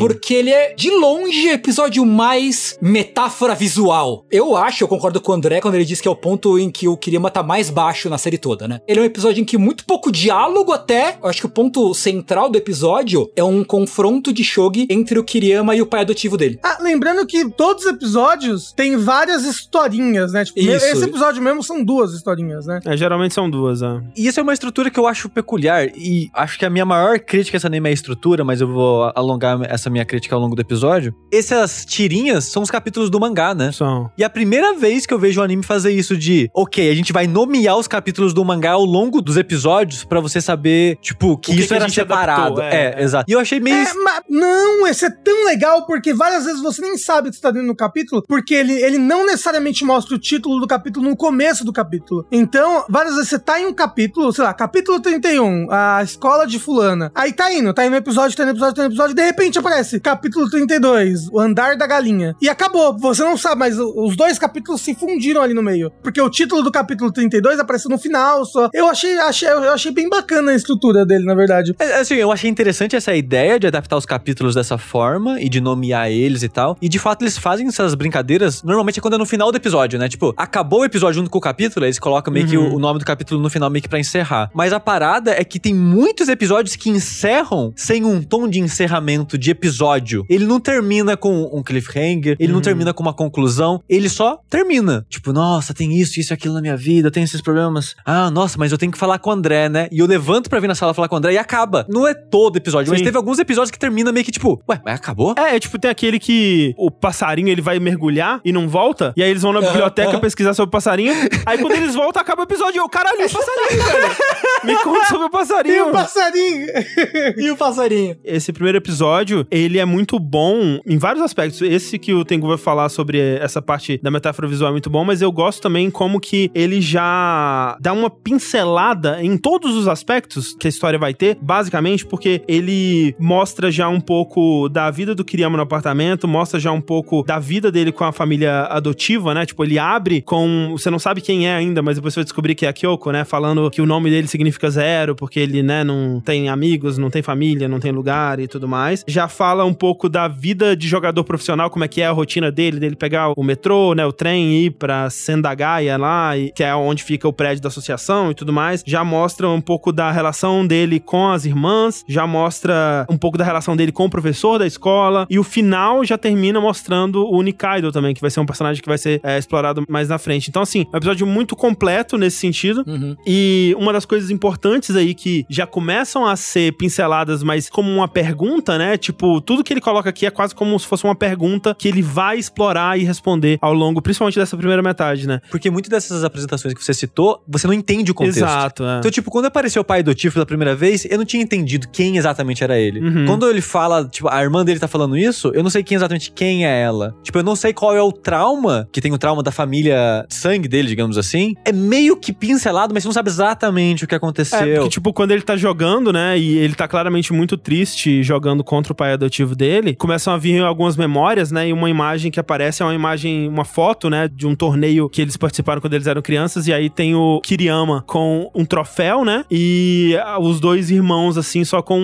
Porque ele é, de longe, o episódio mais metáfora visual. Eu acho, eu concordo com o André quando ele diz que é o ponto em que o Kirima tá mais baixo na série toda, né? Ele é um episódio em que muito pouco diálogo até. Eu acho que o ponto central do episódio é um confronto de Shogi entre o Kiriyama e o pai adotivo dele. Ah, lembrando que todos os episódios têm várias historinhas, né? Tipo, Isso. esse episódio mesmo são duas historinhas, né? É, geralmente são duas, é. E isso é uma estrutura que eu acho peculiar. E acho que a minha maior crítica a esse anime é a estrutura, mas eu vou alongar essa minha crítica ao longo do episódio. Essas tirinhas são os capítulos do mangá, né? São. E a primeira vez que eu vejo o anime fazer fazer isso de, ok, a gente vai nomear os capítulos do mangá ao longo dos episódios pra você saber, tipo, que que isso que era separado. adaptou, é, é, é. exato. E eu achei meio. É, mas não, esse é tão legal porque várias vezes você nem sabe o que está dentro do capítulo, porque ele, ele não necessariamente mostra o título do capítulo no começo do capítulo. Então, várias vezes você tá em um capítulo, sei lá, capítulo 31, a escola de fulana. Aí tá indo, tá indo no episódio, tá indo no episódio, tá indo no episódio, de repente aparece capítulo 32, o andar da galinha. E acabou, você não sabe, mas os dois capítulos se fundiram ali no meio. Porque o título do capítulo 32 apareceu no final só. Eu achei, achei, eu achei bem bacana a estrutura dele, na verdade. É, Assim, eu achei interessante essa ideia de adaptar os capítulos dessa forma e de nomear eles e tal. E de fato eles fazem essas brincadeiras. Normalmente é quando é no final do episódio, né? Tipo, acabou o episódio junto com o capítulo, eles colocam meio que o, o nome do capítulo no final, meio que pra encerrar. Mas a parada é que tem muitos episódios que encerram sem um tom de encerramento de episódio. Ele não termina com um cliffhanger, ele não termina com uma conclusão, ele só termina. Tipo, nossa, tem isso, isso e aquilo na minha vida, tem esses problemas. Ah, nossa, mas eu tenho que falar com o André, né? E eu levanto pra vir na sala falar com o André e acaba. Não é todo episódio, mas Sim. teve alguns episódios que termina meio que tipo, ué, mas acabou? É, é, tipo, tem aquele que o passarinho ele vai mergulhar e não volta. E aí eles vão na biblioteca pesquisar sobre o passarinho. Aí quando eles voltam, acaba o episódio. E eu, caralho, e o passarinho, velho. Me conta sobre o E passarinho. o passarinho? E o passarinho? Esse primeiro episódio, ele é muito bom em vários aspectos. Esse que o Tengu vai falar sobre essa parte da metáfora visual é muito bom, mas eu gosto também como que ele já dá uma pincelada em todos os aspectos que a história vai ter, basicamente porque ele mostra já um pouco da vida do Kiriyama no apartamento, mostra já um pouco da vida dele com a família adotiva, né? Tipo, ele abre com... Você não sabe quem é ainda, mas depois você vai descobrir que é a Kyoko, né? Falando que o nome dele significa zero, porque ele, né, não tem amigos, não tem família, não tem lugar e tudo mais. Já fala um pouco da vida de jogador profissional, como é que é a rotina dele, dele pegar o metrô, né, o trem e ir pra Sendagaya lá, e, que é onde fica o prédio da associação e tudo mais. Já mostra um pouco da relação dele com as irmãs, já mostra um pouco da relação dele com o professor da escola, e o final já termina mostrando o Nikaido também, que vai ser um personagem que vai ser é, explorado mais na frente. Então, assim, é um episódio muito completo nesse sentido. Uhum. E uma das coisas importantes aí que já começam a ser pinceladas, mas como uma pergunta, né? Tipo, tudo que ele coloca aqui é quase como se fosse uma pergunta que ele vai explorar e responder ao longo, principalmente dessa primeira metade, né? Porque muitas dessas apresentações que você citou, você não entende o contexto. Exato, é. Então, tipo, quando apareceu o pai adotivo pela primeira vez, eu não tinha entendido quem exatamente era ele. Uhum. Quando ele fala, tipo, a irmã dele tá falando isso, eu não sei quem exatamente quem é ela. Tipo, eu não sei qual é o trauma, que tem o trauma da família sangue dele, digamos assim. É meio que pincelado, mas você não sabe exatamente o que aconteceu. É, porque, tipo, quando ele tá jogando, né, e ele tá claramente muito triste jogando contra o pai adotivo dele, começam a vir algumas memórias, né, e uma imagem que aparece é uma imagem, uma foto, né, de um torneio que eles participaram quando eles eram crianças, e aí tem o Kiriyama com um troféu, né, e ah, os dois irmãos, assim, só com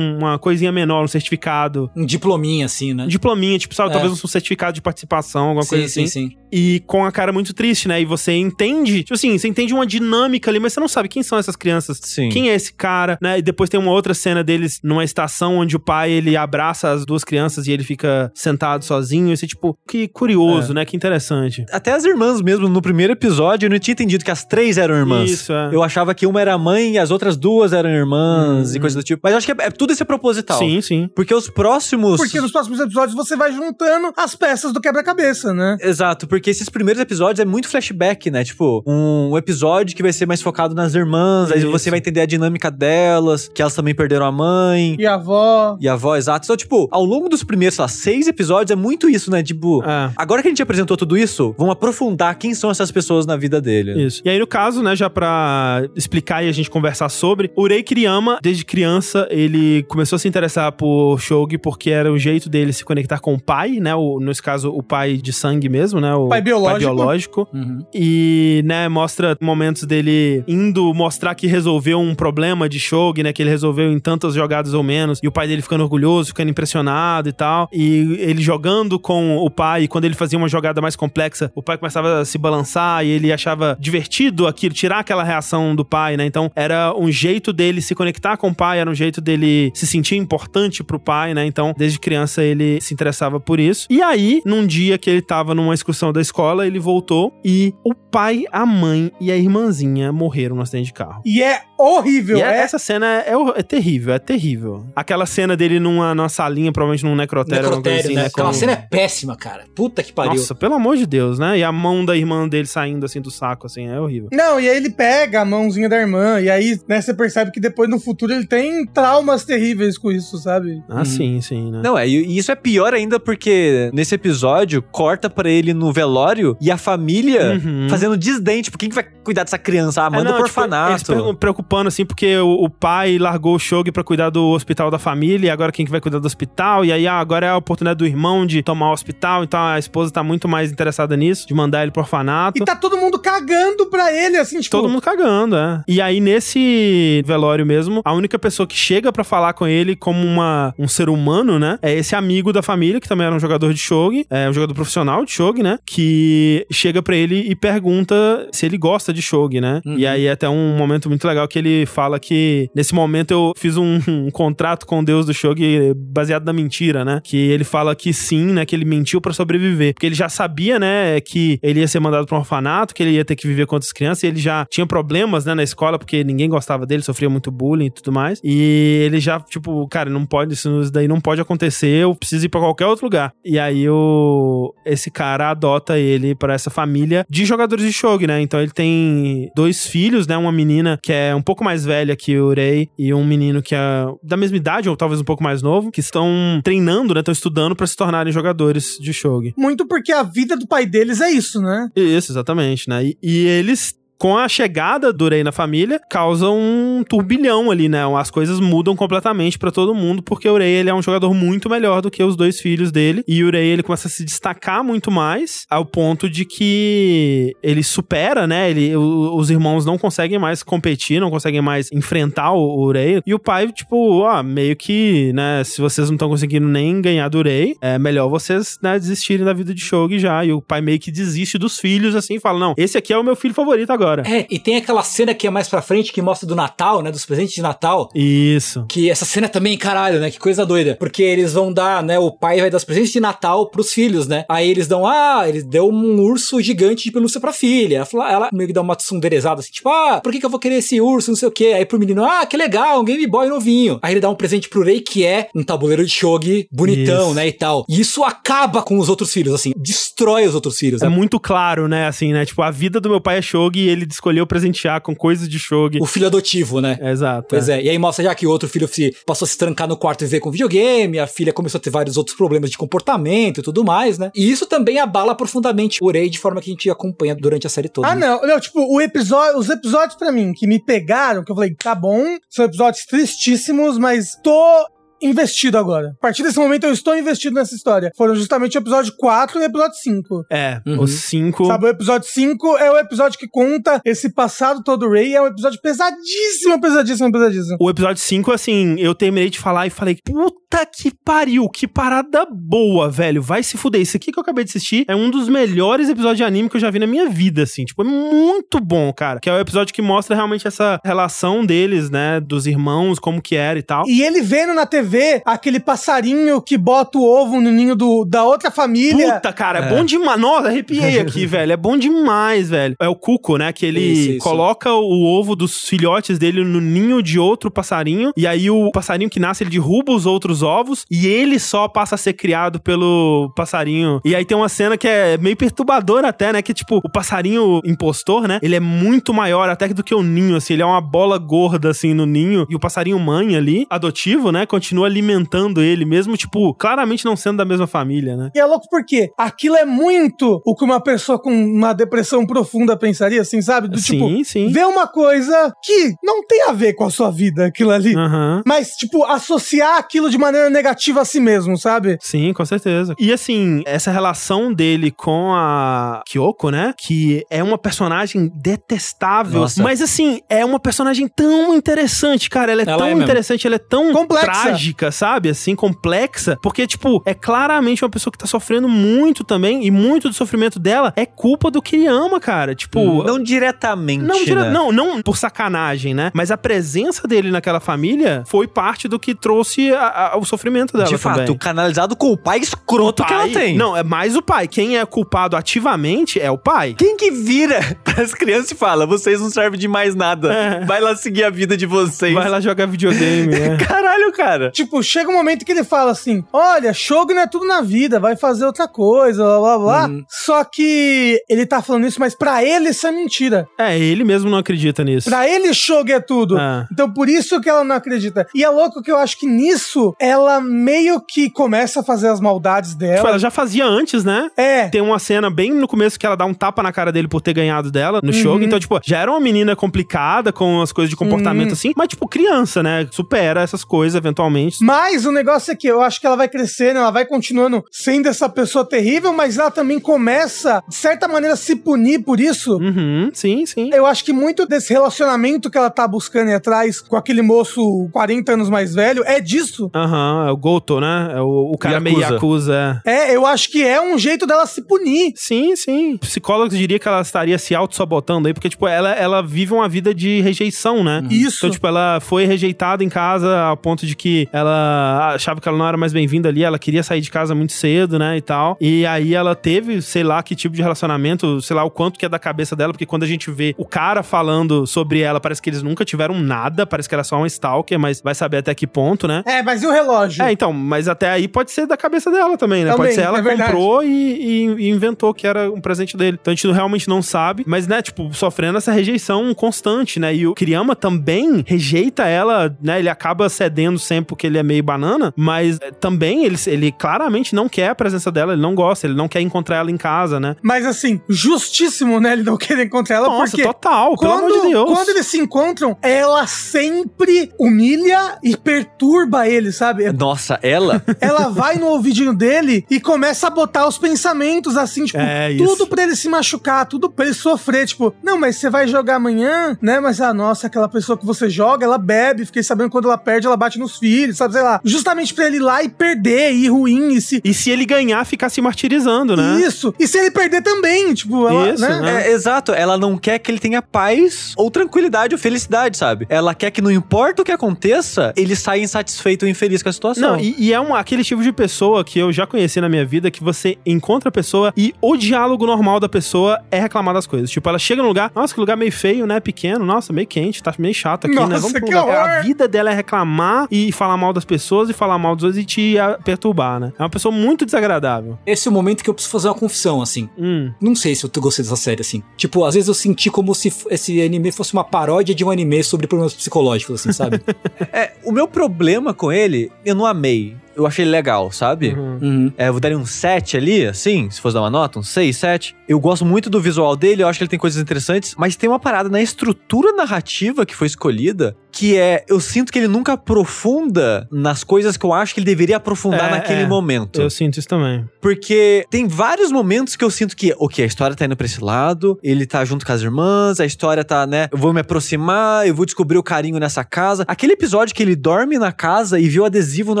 uma coisinha menor, um certificado. Um diplominha, assim, né? Um diplominha, tipo, sabe, É. talvez um certificado de participação, alguma coisa sim, assim. sim, sim. E com a cara muito triste, né? E você entende, tipo assim, você entende uma dinâmica ali, mas você não sabe quem são essas crianças. Sim. Quem é esse cara, né? E depois tem uma outra cena deles numa estação onde o pai, ele abraça as duas crianças e ele fica sentado sozinho. E você, tipo, que curioso, né? Que interessante. Até as irmãs mesmo, no primeiro episódio, eu não tinha entendido que as três eram irmãs. Isso, é. Eu achava que uma era mãe e as outras duas eram irmãs e coisa do tipo. Mas eu acho que é, é- tudo isso é proposital. Sim, sim. Porque os próximos. Porque nos próximos episódios você vai juntando as peças do quebra-cabeça, né? Exato, porque esses primeiros episódios é muito flashback, né? Tipo, um episódio que vai ser mais focado nas irmãs, aí Isso. você vai entender a dinâmica delas, que elas também perderam a mãe. E a avó. E a avó, exato. Então, tipo, ao longo dos primeiros, sei lá, seis episódios é muito isso, né? Tipo, É. agora que a gente apresentou tudo isso, vamos aprofundar quem são essas pessoas na vida dele. Isso. E aí, no caso, né, já pra explicar e a gente conversar sobre, o Rei Kiriyama, desde criança, ele começou a se interessar por Shogi porque era o jeito dele se conectar com o pai, né? O, nesse caso, o pai de sangue mesmo, né? O Pai biológico. biológico. Uhum. E, né, mostra momentos dele indo mostrar que resolveu um problema de Shogi, né? Que ele resolveu em tantas jogadas ou menos. E o pai dele ficando orgulhoso, ficando impressionado e tal. E ele jogando com o pai, e quando ele fazia uma jogada mais complexa, o pai começava a se balançar e ele achava divertido aquilo, tirar aquela reação do pai, né? Então era um jeito dele se conectar com o pai, era um jeito dele se sentir importante pro pai, né? Então, desde criança ele se interessava por isso. E aí, num dia que ele tava numa excursão da escola, ele voltou e o pai, a mãe e a irmãzinha morreram no acidente de carro. E é horrível. E é, essa cena é, é é terrível, é terrível. Aquela cena dele numa, numa salinha, provavelmente num necrotério, Necrotério, assim, né? Aquela com- cena é péssima, cara. Puta que pariu. Nossa, pelo amor de Deus, né? E a mão da irmã dele saindo assim do saco, assim, é horrível. Não, e aí ele pega a mãozinha da irmã, e aí, né, você percebe que depois no futuro ele tem traumas terríveis com isso, sabe? Ah, sim, sim, né? Não, é, e isso é pior ainda porque nesse episódio corta pra ele no velório e a família Uhum. fazendo desdém. Tipo, quem que vai cuidar dessa criança? Ah, É, manda não, pro tipo, eles orfanato. preocupando, assim, porque o, o pai largou o Shogi pra cuidar do hospital da família, e agora quem que vai cuidar do hospital? E aí, ah, agora é a oportunidade do irmão de tomar o hospital, então a esposa tá muito mais interessada nisso, de mandar ele pro orfanato. E tá todo mundo cagando pra ele, assim, tipo. Todo mundo cagando, é. E aí, nesse velório mesmo, a única pessoa que chega pra falar com ele como uma, um ser humano, né? É esse amigo da família, que também era um jogador de Shogi, é um jogador profissional de Shogi, né? Que chega pra ele e pergunta se ele gosta de Shogi, né? Uhum. E aí é até um momento muito legal que ele fala que nesse momento eu fiz um, um contrato com o deus do Shogi baseado na mentira, né? Que ele fala que sim, né? Que ele mentiu pra sobreviver. Porque ele já sabia, né? Que ele ia ser mandado pra um orfanato, que ele ia ter que viver com outras crianças, e ele já tinha problemas, né? Na escola, porque ninguém gostava dele, sofria muito bullying e tudo mais. E ele já, tipo, cara, não pode, isso daí não pode acontecer, eu preciso ir pra qualquer outro lugar. E aí o, esse cara adota ele pra essa família de jogadores de Shogi, né? Então ele tem dois filhos, né? Uma menina que é um pouco mais velha que o Rei e um menino que é da mesma idade, ou talvez um pouco mais novo, que estão treinando, né? Estão estudando pra se tornarem jogadores de Shogi. Muito porque a vida do pai deles é isso, né? Isso, exatamente, né? E, e eles. Com a chegada do Rei na família, causa um turbilhão ali, né? As coisas mudam completamente pra todo mundo, porque o Rei ele é um jogador muito melhor do que os dois filhos dele. E o Rei ele começa a se destacar muito mais, ao ponto de que ele supera, né? Ele, o- os irmãos não conseguem mais competir, não conseguem mais enfrentar o, o Rei. E o pai, tipo, ó, meio que, né? Se vocês não estão conseguindo nem ganhar do Rei, é melhor vocês, né, desistirem da vida de Shogi já. E o pai meio que desiste dos filhos, assim, fala: não, esse aqui é o meu filho favorito agora. É, e tem aquela cena que é mais pra frente que mostra do Natal, né? Dos presentes de Natal. Isso. Que essa cena também, caralho, né? Que coisa doida. Porque eles vão dar, né? O pai vai dar os presentes de Natal pros filhos, né? Aí eles dão, ah, ele deu um urso gigante de pelúcia pra filha. Ela, fala- ela meio que dá uma tsunderezada assim, tipo, ah, por que, que eu vou querer esse urso, não sei o quê. Aí pro menino, ah, que legal, um Game Boy novinho. Aí ele dá um presente pro Rei que é um tabuleiro de shogi bonitão, Isso. né? E tal. E isso acaba com os outros filhos, assim, destrói os outros filhos. É né? muito claro, né? Assim, né? Tipo, a vida do meu pai é Shogi e ele escolheu presentear com coisas de Shogi. O filho adotivo, né? É, Exato. Pois é. e aí mostra já que o outro filho se passou a se trancar no quarto e ver com videogame, a filha começou a ter vários outros problemas de comportamento e tudo mais, né? E isso também abala profundamente o Rei de forma que a gente acompanha durante a série toda. Ah, né? não, não, tipo, o episódio, os episódios pra mim que me pegaram, que eu falei, tá bom, são episódios tristíssimos, mas tô investido agora. A partir desse momento eu estou investido nessa história. Foram justamente o episódio 4 e o episódio 5. É, Uhum. os cinco. Sabe, o episódio 5 é o episódio que conta esse passado todo Ray, é um episódio pesadíssimo, pesadíssimo, pesadíssimo. O episódio 5, assim, eu terminei de falar e falei, puta que pariu, que parada boa, velho. Vai se fuder. Isso aqui que eu acabei de assistir é um dos melhores episódios de anime que eu já vi na minha vida, assim. Tipo, é muito bom, cara. Que é o episódio que mostra realmente essa relação deles, né? Dos irmãos, como que era e tal. E ele vendo na TV aquele passarinho que bota o ovo no ninho do, da outra família. Puta, cara, é, bom demais. Nossa, arrepiei aqui, velho. É bom demais, velho. É o Cuco, né? Que ele Isso, isso. coloca o ovo dos filhotes dele no ninho de outro passarinho. E aí o passarinho que nasce, ele derruba os outros ovos. E ele só passa a ser criado pelo passarinho. E aí tem uma cena que é meio perturbadora até, né? Que tipo, o passarinho impostor, né? Ele é muito maior até do que o ninho, assim. Ele é uma bola gorda, assim, no ninho. E o passarinho mãe ali, adotivo, né? Continua alimentando ele, mesmo, tipo, claramente não sendo da mesma família, né? E é louco porque aquilo é muito o que uma pessoa com uma depressão profunda pensaria, assim, sabe? Do tipo, sim, sim. ver uma coisa que não tem a ver com a sua vida, aquilo ali. Aham. Mas, tipo, associar aquilo de maneira negativa a si mesmo, sabe? Sim, com certeza. E assim, essa relação dele com a Kyoko, né? Que é uma personagem detestável. Nossa. Mas assim, é uma personagem tão interessante, cara. Ela é Ela tão é interessante, ela é tão Complexa. Trágica. sabe? Assim, complexa. Porque, tipo, é claramente uma pessoa que tá sofrendo muito também. E muito do sofrimento dela é culpa do que ama, cara. Tipo. Não diretamente, Não, dire- né? não, não por sacanagem, né? Mas a presença dele naquela família foi parte do que trouxe a- a- o sofrimento dela De fato, também. canalizado com o pai escroto que ela Pai- tem. Não, é mais o pai. Quem é culpado ativamente é o pai. Quem que vira pras crianças e fala, vocês não servem de mais nada. É. Vai lá seguir a vida de vocês. Vai lá jogar videogame, né? Caralho, cara. Tipo, chega um momento que ele fala assim: Olha, Shogun não é tudo na vida, vai fazer outra coisa, blá blá blá. Uhum. Só que ele tá falando isso, mas pra ele isso é mentira. É, ele mesmo não acredita nisso. Pra ele, Shogun é tudo. É. Então por isso que ela não acredita. E é louco que eu acho que nisso ela meio que começa a fazer as maldades Tipo, dela. ela já fazia antes, né? É. Tem uma cena bem no começo que ela dá um tapa na cara dele por ter ganhado dela no jogo. Então, tipo, já era uma menina complicada com as coisas de comportamento assim, mas, tipo, criança, né? Supera essas coisas eventualmente. Mas o negócio é que eu acho que ela vai crescendo, ela vai continuando sendo essa pessoa terrível, mas ela também começa, de certa maneira, a se punir por isso. Uhum, sim, sim. Eu acho que muito desse relacionamento que ela tá buscando aí atrás com aquele moço 40 anos mais velho é disso. Aham, é o Goto, né? É o, o cara meio. Yakuza. é. É, eu acho que é um jeito dela se punir. Sim, sim. Psicólogos diria que ela estaria se auto-sabotando aí, porque, tipo, ela, ela vive uma vida de rejeição, né? Isso. Então, tipo, ela foi rejeitada em casa ao ponto de que ela achava que ela não era mais bem-vinda ali, ela queria sair de casa muito cedo, né, e tal. E aí ela teve, sei lá, que tipo de relacionamento, sei lá, o quanto que é da cabeça dela, porque quando a gente vê o cara falando sobre ela, parece que eles nunca tiveram nada, parece que era só um stalker, mas vai saber até que ponto, né? É, mas e o relógio? É, então, mas até aí pode ser da cabeça dela também, né? Também, pode ser ela é comprou e, e- e inventou que era um presente dele. Então a gente realmente não sabe, mas, né, tipo, sofrendo essa rejeição constante, né? E o Kiriyama também rejeita ela, né? Ele acaba cedendo sempre porque ele é meio banana, mas eh, também ele, ele claramente não quer a presença dela, ele não gosta, ele não quer encontrar ela em casa, né? Mas assim, justíssimo, né? Ele não querer encontrar ela, Nossa, porque. total, pelo amor de Deus. quando eles se encontram, ela sempre humilha e perturba ele, sabe? Nossa, ela? Ela vai no ouvidinho dele e começa a botar os pensamentos assim, tipo, É, isso. tudo pra ele se machucar, tudo pra ele sofrer, tipo, não, mas você vai jogar amanhã, né? Mas a nossa, aquela pessoa que você joga, ela bebe, fiquei sabendo quando ela perde, ela bate nos filhos, sabe, sei lá. Justamente pra ele ir lá e perder, e ir ruim, e se E se ele ganhar, ficar se martirizando, né? Isso. E se ele perder também, tipo, ela, Isso, né? né? É, exato, ela não quer que ele tenha paz ou tranquilidade ou felicidade, sabe? Ela quer que não importa o que aconteça, ele saia insatisfeito ou infeliz com a situação. Não, e, e é um, aquele tipo de pessoa que eu já conheci na minha vida que você encontra a pessoa e o diálogo normal da pessoa é reclamar das coisas. Tipo, ela chega num lugar, nossa, que lugar meio feio, né? Pequeno, nossa, meio quente, tá meio chato aqui, né? Nossa, Vamos pro que lugar. horror! A vida dela é reclamar e falar mal das pessoas e falar mal dos outros e te perturbar, né? É uma pessoa muito desagradável. Esse é o momento que eu preciso fazer uma confissão, assim. Hum. Não sei se eu gostei dessa série, assim. Tipo, às vezes eu senti como se esse anime fosse uma paródia de um anime sobre problemas psicológicos, assim, sabe? É, o meu problema com ele, eu não amei. Eu achei ele legal, sabe? Uhum. uhum. É, eu vou dar um 7 ali, assim, se fosse dar uma nota, um 6, 7. Eu gosto muito do visual dele, eu acho que ele tem coisas interessantes, mas tem uma parada na estrutura narrativa que foi escolhida, que é, eu sinto que ele nunca aprofunda nas coisas que eu acho que ele deveria aprofundar É, naquele é. momento. Eu sinto isso também. Porque tem vários momentos que eu sinto que, ok, a história tá indo pra esse lado, ele tá junto com as irmãs, a história tá, né, eu vou me aproximar, eu vou descobrir o carinho nessa casa. Aquele episódio que ele dorme na casa e vê o adesivo no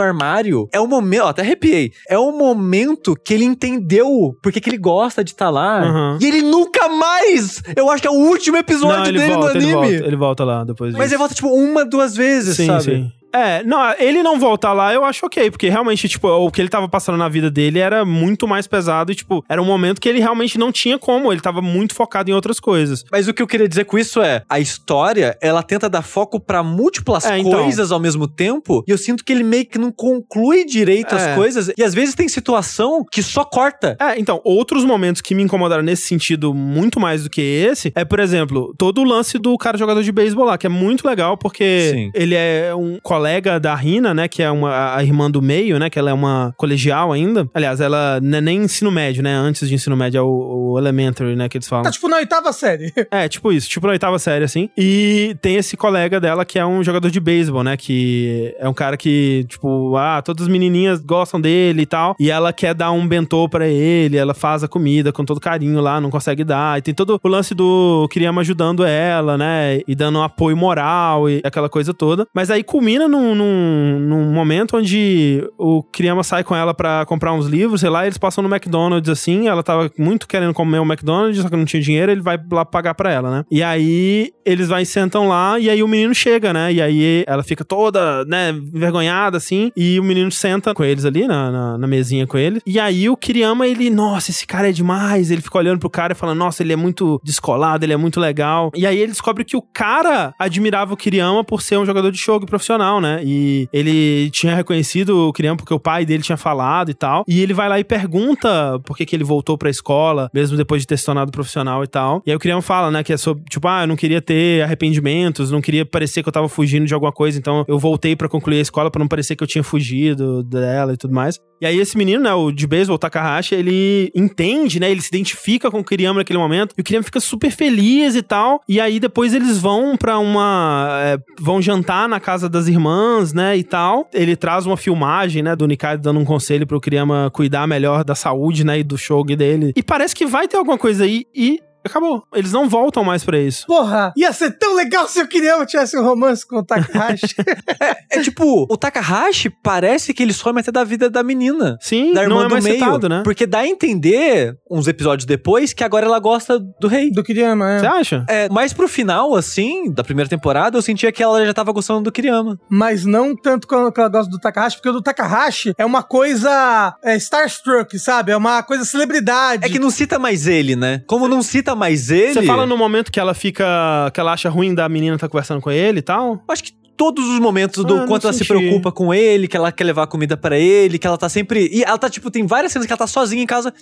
armário, é o momento, ó, até arrepiei, é o momento que ele entendeu porque que ele gosta de estar lá. Uhum. E ele nunca mais, eu acho que é o último episódio Não, ele dele volta, no ele anime. volta, ele volta lá depois disso. Mas ele volta, tipo, uma, duas vezes, Sim, sabe? sim. É, não, ele não voltar lá eu acho ok, porque realmente, tipo, o que ele tava passando na vida dele era muito mais pesado e, tipo, era um momento que ele realmente não tinha como, ele tava muito focado em outras coisas. Mas o que eu queria dizer com isso é, a história, ela tenta dar foco pra múltiplas É, então. coisas ao mesmo tempo, e eu sinto que ele meio que não conclui direito É. as coisas, e às vezes tem situação que só corta. É, então, outros momentos que me incomodaram nesse sentido muito mais do que esse é, por exemplo, todo o lance do cara jogador de beisebol lá, que é muito legal porque Sim. ele é um colega da Rina, né, que é uma, a irmã do meio, né, que ela é uma colegial ainda. Aliás, ela não é nem ensino médio, né, antes de ensino médio é o, o elementary, né, que eles falam. Tá tipo na oitava série. É, tipo isso, tipo na oitava série, assim. E tem esse colega dela que é um jogador de beisebol, né? Que é um cara que, tipo, ah, todas as menininhas gostam dele e tal. E ela quer dar um bentô pra ele, ela faz a comida com todo carinho lá, não consegue dar. E tem todo o lance do Kiriyama ajudando ela, né? E dando um apoio moral e aquela coisa toda. Mas aí culmina num, num, num momento onde o Kiriyama sai com ela pra comprar uns livros, sei lá, eles passam no McDonald's assim, ela tava muito querendo comer o McDonald's, só que não tinha dinheiro, ele vai lá pagar pra ela, né? E aí eles vai sentam lá, e aí o menino chega, né? E aí ela fica toda, né, envergonhada assim, e o menino senta com eles ali na, na, na mesinha com ele. E aí o Kiriyama, ele, nossa, esse cara é demais. Ele fica olhando pro cara e falando, nossa, ele é muito descolado, ele é muito legal. E aí ele descobre que o cara admirava o Kiriyama por ser um jogador de shogi profissional, né? E ele tinha reconhecido o Kiriyama porque o pai dele tinha falado e tal. E ele vai lá e pergunta por que, que ele voltou pra escola, mesmo depois de ter se tornado profissional e tal. E aí o Kiriyama fala, né, que é sobre, tipo, ah, eu não queria ter arrependimentos, não queria parecer que eu tava fugindo de alguma coisa, então eu voltei pra concluir a escola pra não parecer que eu tinha fugido dela e tudo mais. E aí esse menino, né, o de beisebol, o Takahashi, ele entende, né, ele se identifica com o Kiriyama naquele momento, e o Kiriyama fica super feliz e tal, e aí depois eles vão pra uma... é, vão jantar na casa das irmãs, né, e tal. Ele traz uma filmagem, né, do Nikai dando um conselho pro Kiriyama cuidar melhor da saúde, né, e do shogi dele. E parece que vai ter alguma coisa aí, e acabou. Eles não voltam mais pra isso. Porra, ia ser tão legal se o Kiriyama tivesse um romance com o Takahashi. É tipo, o Takahashi parece que ele some até da vida da menina. Sim, Da irmã não é do mais meio. citado, né? Porque dá a entender, uns episódios depois, que agora ela gosta do rei. do Kiriyama, Você é. acha? É, mas pro final, assim, da primeira temporada, eu sentia que ela já tava gostando do Kiriyama. Mas não tanto quanto ela gosta do Takahashi, porque o do Takahashi é uma coisa é, starstruck, sabe? É uma coisa celebridade. É que não cita mais ele, né? Como não cita mais ele. Você fala no momento que ela fica. que ela acha ruim da menina tá conversando com ele e tal? Acho que todos os momentos do Ah, quanto ela se senti. preocupa com ele, que ela quer levar comida pra ele, que ela tá sempre. E ela tá, tipo, tem várias cenas que ela tá sozinha em casa.